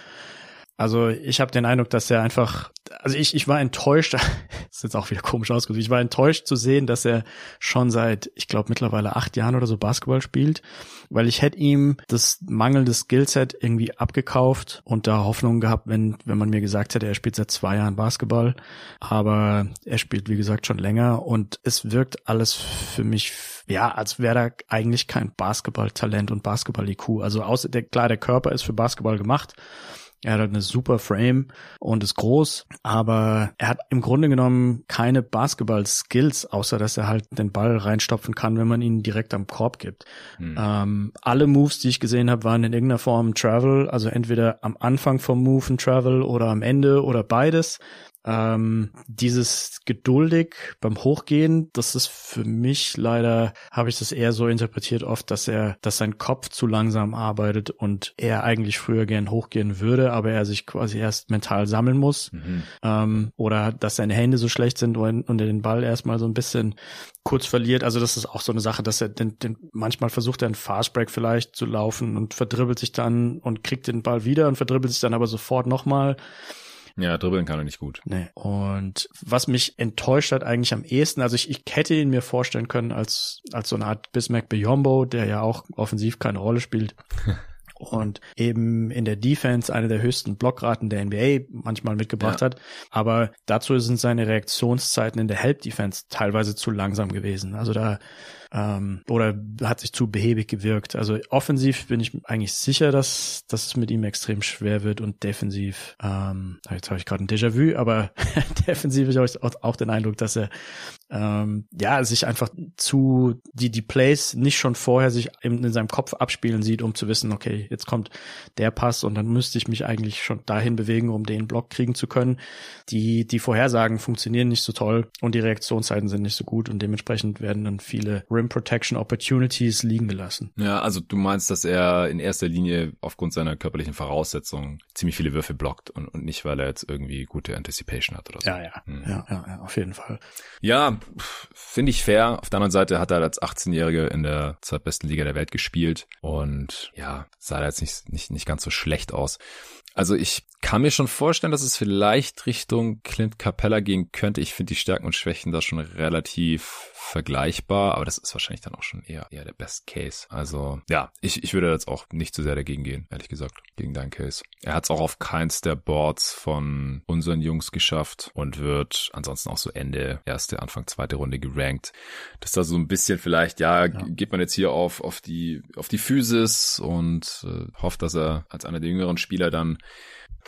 S2: Also ich habe den Eindruck, dass er einfach, also ich, ich war enttäuscht, [LAUGHS] ist jetzt auch wieder komisch ausgedrückt, ich war enttäuscht zu sehen, dass er schon seit, ich glaube mittlerweile acht Jahren oder so Basketball spielt, weil ich hätte ihm das mangelnde Skillset irgendwie abgekauft und da Hoffnung gehabt, wenn, wenn man mir gesagt hätte, er spielt seit zwei Jahren Basketball, aber er spielt wie gesagt schon länger und es wirkt alles für mich ja, als wäre da eigentlich kein Basketball-Talent und Basketball-IQ. Also außer der, klar, der Körper ist für Basketball gemacht, er hat halt eine super Frame und ist groß, aber er hat im Grunde genommen keine Basketball-Skills, außer dass er halt den Ball reinstopfen kann, wenn man ihn direkt am Korb gibt. Hm. Ähm, alle Moves, die ich gesehen habe, waren in irgendeiner Form Travel, also entweder am Anfang vom Move ein Travel oder am Ende oder beides. Ähm, dieses geduldig beim Hochgehen, das ist für mich leider, habe ich das eher so interpretiert oft, dass er, dass sein Kopf zu langsam arbeitet und er eigentlich früher gern hochgehen würde, aber er sich quasi erst mental sammeln muss. Mhm. Ähm, oder dass seine Hände so schlecht sind und, und er den Ball erstmal so ein bisschen kurz verliert. Also das ist auch so eine Sache, dass er den, den manchmal versucht er einen Fastbreak vielleicht zu laufen und verdribbelt sich dann und kriegt den Ball wieder und verdribbelt sich dann aber sofort nochmal.
S1: Ja, dribbeln kann er nicht gut.
S2: Nee. Und was mich enttäuscht hat eigentlich am ehesten, also ich, ich hätte ihn mir vorstellen können als, als so eine Art Bismack Biombo, der ja auch offensiv keine Rolle spielt. [LAUGHS] und eben in der Defense eine der höchsten Blockraten der NBA manchmal mitgebracht ja. hat. Aber dazu sind seine Reaktionszeiten in der Help Defense teilweise zu langsam gewesen. Also da ähm, oder hat sich zu behäbig gewirkt. Also offensiv bin ich eigentlich sicher, dass, dass es mit ihm extrem schwer wird und defensiv, ähm, jetzt habe ich gerade ein Déjà-vu, aber [LAUGHS] defensiv habe ich auch, auch den Eindruck, dass er ähm, ja sich einfach zu die die Plays nicht schon vorher sich in, in seinem Kopf abspielen sieht, um zu wissen, okay, jetzt kommt der Pass und dann müsste ich mich eigentlich schon dahin bewegen, um den Block kriegen zu können. Die die Vorhersagen funktionieren nicht so toll und die Reaktionszeiten sind nicht so gut und dementsprechend werden dann viele Rim Protection Opportunities liegen gelassen.
S1: Ja, also du meinst, dass er in erster Linie aufgrund seiner körperlichen Voraussetzungen ziemlich viele Würfe blockt und, und nicht, weil er jetzt irgendwie gute Anticipation hat oder so.
S2: Ja, ja, hm. ja, ja, auf jeden Fall.
S1: Ja, finde ich fair. Auf der anderen Seite hat er als 18-Jährige in der zweitbesten Liga der Welt gespielt und ja, sah da jetzt nicht, nicht, nicht ganz so schlecht aus. Also ich kann mir schon vorstellen, dass es vielleicht Richtung Clint Capella gehen könnte. Ich finde die Stärken und Schwächen da schon relativ vergleichbar, aber das ist wahrscheinlich dann auch schon eher, eher der Best Case. Also ja, ich, ich würde jetzt auch nicht zu sehr dagegen gehen, ehrlich gesagt, gegen deinen Case. Er hat es auch auf keins der Boards von unseren Jungs geschafft und wird ansonsten auch so Ende erste, Anfang zweite Runde gerankt. Das ist da so ein bisschen vielleicht, ja, ja. geht man jetzt hier auf, auf die, auf die Physis und äh, hofft, dass er als einer der jüngeren Spieler dann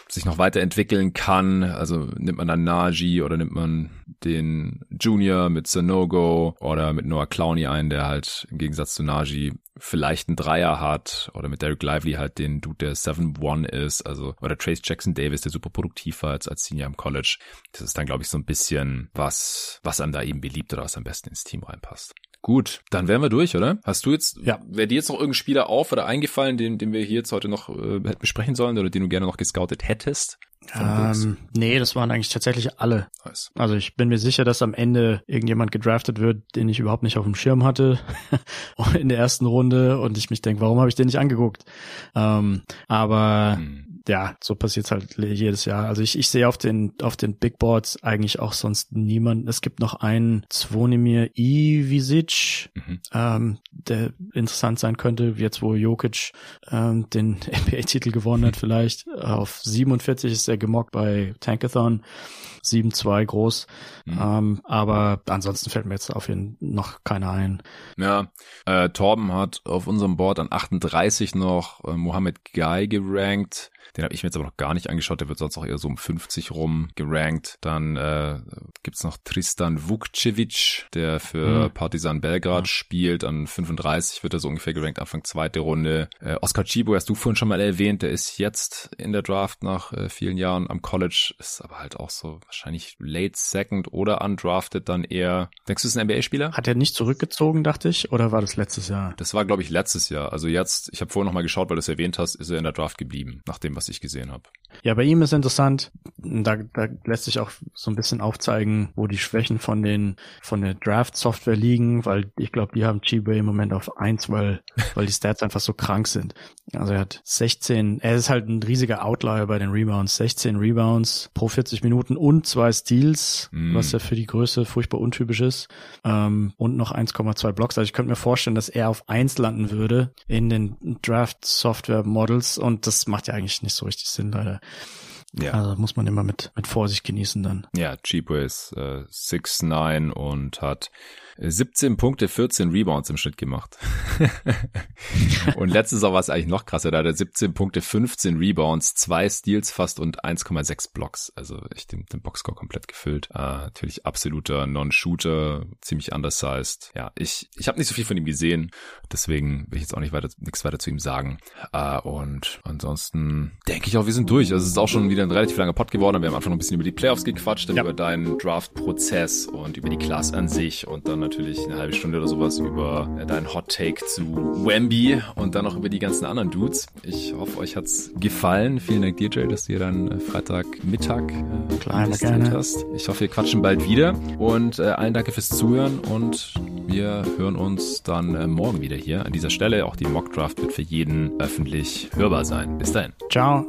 S1: sich noch weiterentwickeln kann. Also nimmt man dann Naji oder nimmt man den Junior mit Sanogo oder mit Noah Clowney ein, der halt im Gegensatz zu Naji vielleicht einen Dreier hat oder mit Derek Lively halt den Dude, der 7-1 ist, also oder Trace Jackson Davis, der super produktiv war als, als Senior im College. Das ist dann, glaube ich, so ein bisschen was, was einem da eben beliebt oder was am besten ins Team reinpasst. Gut, dann wären wir durch, oder? Hast du jetzt, ja. wäre dir jetzt noch irgendein Spieler auf oder eingefallen, den, den wir hier jetzt heute noch äh, besprechen sollen oder den du gerne noch gescoutet hättest?
S2: Ähm, nee, das waren eigentlich tatsächlich alle. Nice. Also ich bin mir sicher, dass am Ende irgendjemand gedraftet wird, den ich überhaupt nicht auf dem Schirm hatte [LAUGHS] in der ersten Runde und ich mich denke, warum habe ich den nicht angeguckt? Ähm, aber hm ja, so passiert's halt jedes Jahr. Also ich, ich sehe auf den, auf den Big Boards eigentlich auch sonst niemanden. Es gibt noch einen Zvonimir Ivisic, mhm. ähm, der interessant sein könnte, jetzt wo Jokic ähm, den [LAUGHS] NBA-Titel gewonnen hat vielleicht. Auf 47 ist er gemockt bei Tankathon. 7-2 groß. Mhm. Ähm, aber ansonsten fällt mir jetzt auf jeden noch keiner ein.
S1: Ja, äh, Torben hat auf unserem Board an 38 noch äh, Mohammed Guy gerankt. Den habe ich mir jetzt aber noch gar nicht angeschaut. Der wird sonst auch eher so um 50 rum gerankt. Dann äh, gibt's noch Tristan Vukcevic, der für mhm. Partizan Belgrad ja. spielt. An 35 wird er so ungefähr gerankt, Anfang zweite Runde. Äh, Oscar Chibo hast du vorhin schon mal erwähnt. Der ist jetzt in der Draft nach äh, vielen Jahren am College. Ist aber halt auch so wahrscheinlich late second oder undrafted dann eher. Denkst du, ist ein NBA-Spieler?
S2: Hat er nicht zurückgezogen, dachte ich, oder war das letztes Jahr?
S1: Das war, glaube ich, letztes Jahr. Also jetzt, ich habe vorhin noch mal geschaut, weil du es erwähnt hast, ist er in der Draft geblieben, nach dem, was ich gesehen habe.
S2: Ja, bei ihm ist interessant, da, da lässt sich auch so ein bisschen aufzeigen, wo die Schwächen von den von der Draft-Software liegen, weil ich glaube, die haben Chiba im Moment auf eins, weil, weil die Stats einfach so krank sind. Also er hat 16, er ist halt ein riesiger Outlier bei den Rebounds, 16 Rebounds pro 40 Minuten und zwei Steals, mm. was ja für die Größe furchtbar untypisch ist, ähm, und noch 1,2 Blocks. Also ich könnte mir vorstellen, dass er auf eins landen würde in den Draft-Software-Models und das macht ja eigentlich nicht so richtig Sinn, leider. Ja. Also muss man immer mit, mit Vorsicht genießen dann.
S1: Ja, Cheapway ist äh, 6'9 und hat 17 Punkte, 14 Rebounds im Schnitt gemacht. [LAUGHS] und letztes Jahr war es eigentlich noch krasser. Da hat er 17 Punkte, 15 Rebounds, zwei Steals fast und 1,6 Blocks. Also echt den, den Boxscore komplett gefüllt. Äh, natürlich absoluter Non-Shooter, ziemlich undersized. Ja, ich, ich habe nicht so viel von ihm gesehen. Deswegen will ich jetzt auch nicht weiter, nichts weiter zu ihm sagen. Äh, und ansonsten denke ich auch, wir sind durch. Also es ist auch schon wieder ein relativ langer Pod geworden. Wir haben einfach noch ein bisschen über die Playoffs gequatscht, ja. über deinen Draft-Prozess und über die Class an sich und dann natürlich eine halbe Stunde oder sowas über äh, deinen Hot Take zu Wemby und dann noch über die ganzen anderen Dudes. Ich hoffe, euch hat's gefallen. Vielen Dank dir, Jay, dass du hier dann äh, Freitagmittag äh,
S2: Klar, gerne.
S1: hast. Ich hoffe, wir quatschen bald wieder und äh, allen danke fürs Zuhören und wir hören uns dann äh, morgen wieder hier an dieser Stelle. Auch die Mock Draft wird für jeden öffentlich hörbar sein. Bis dahin.
S2: Ciao.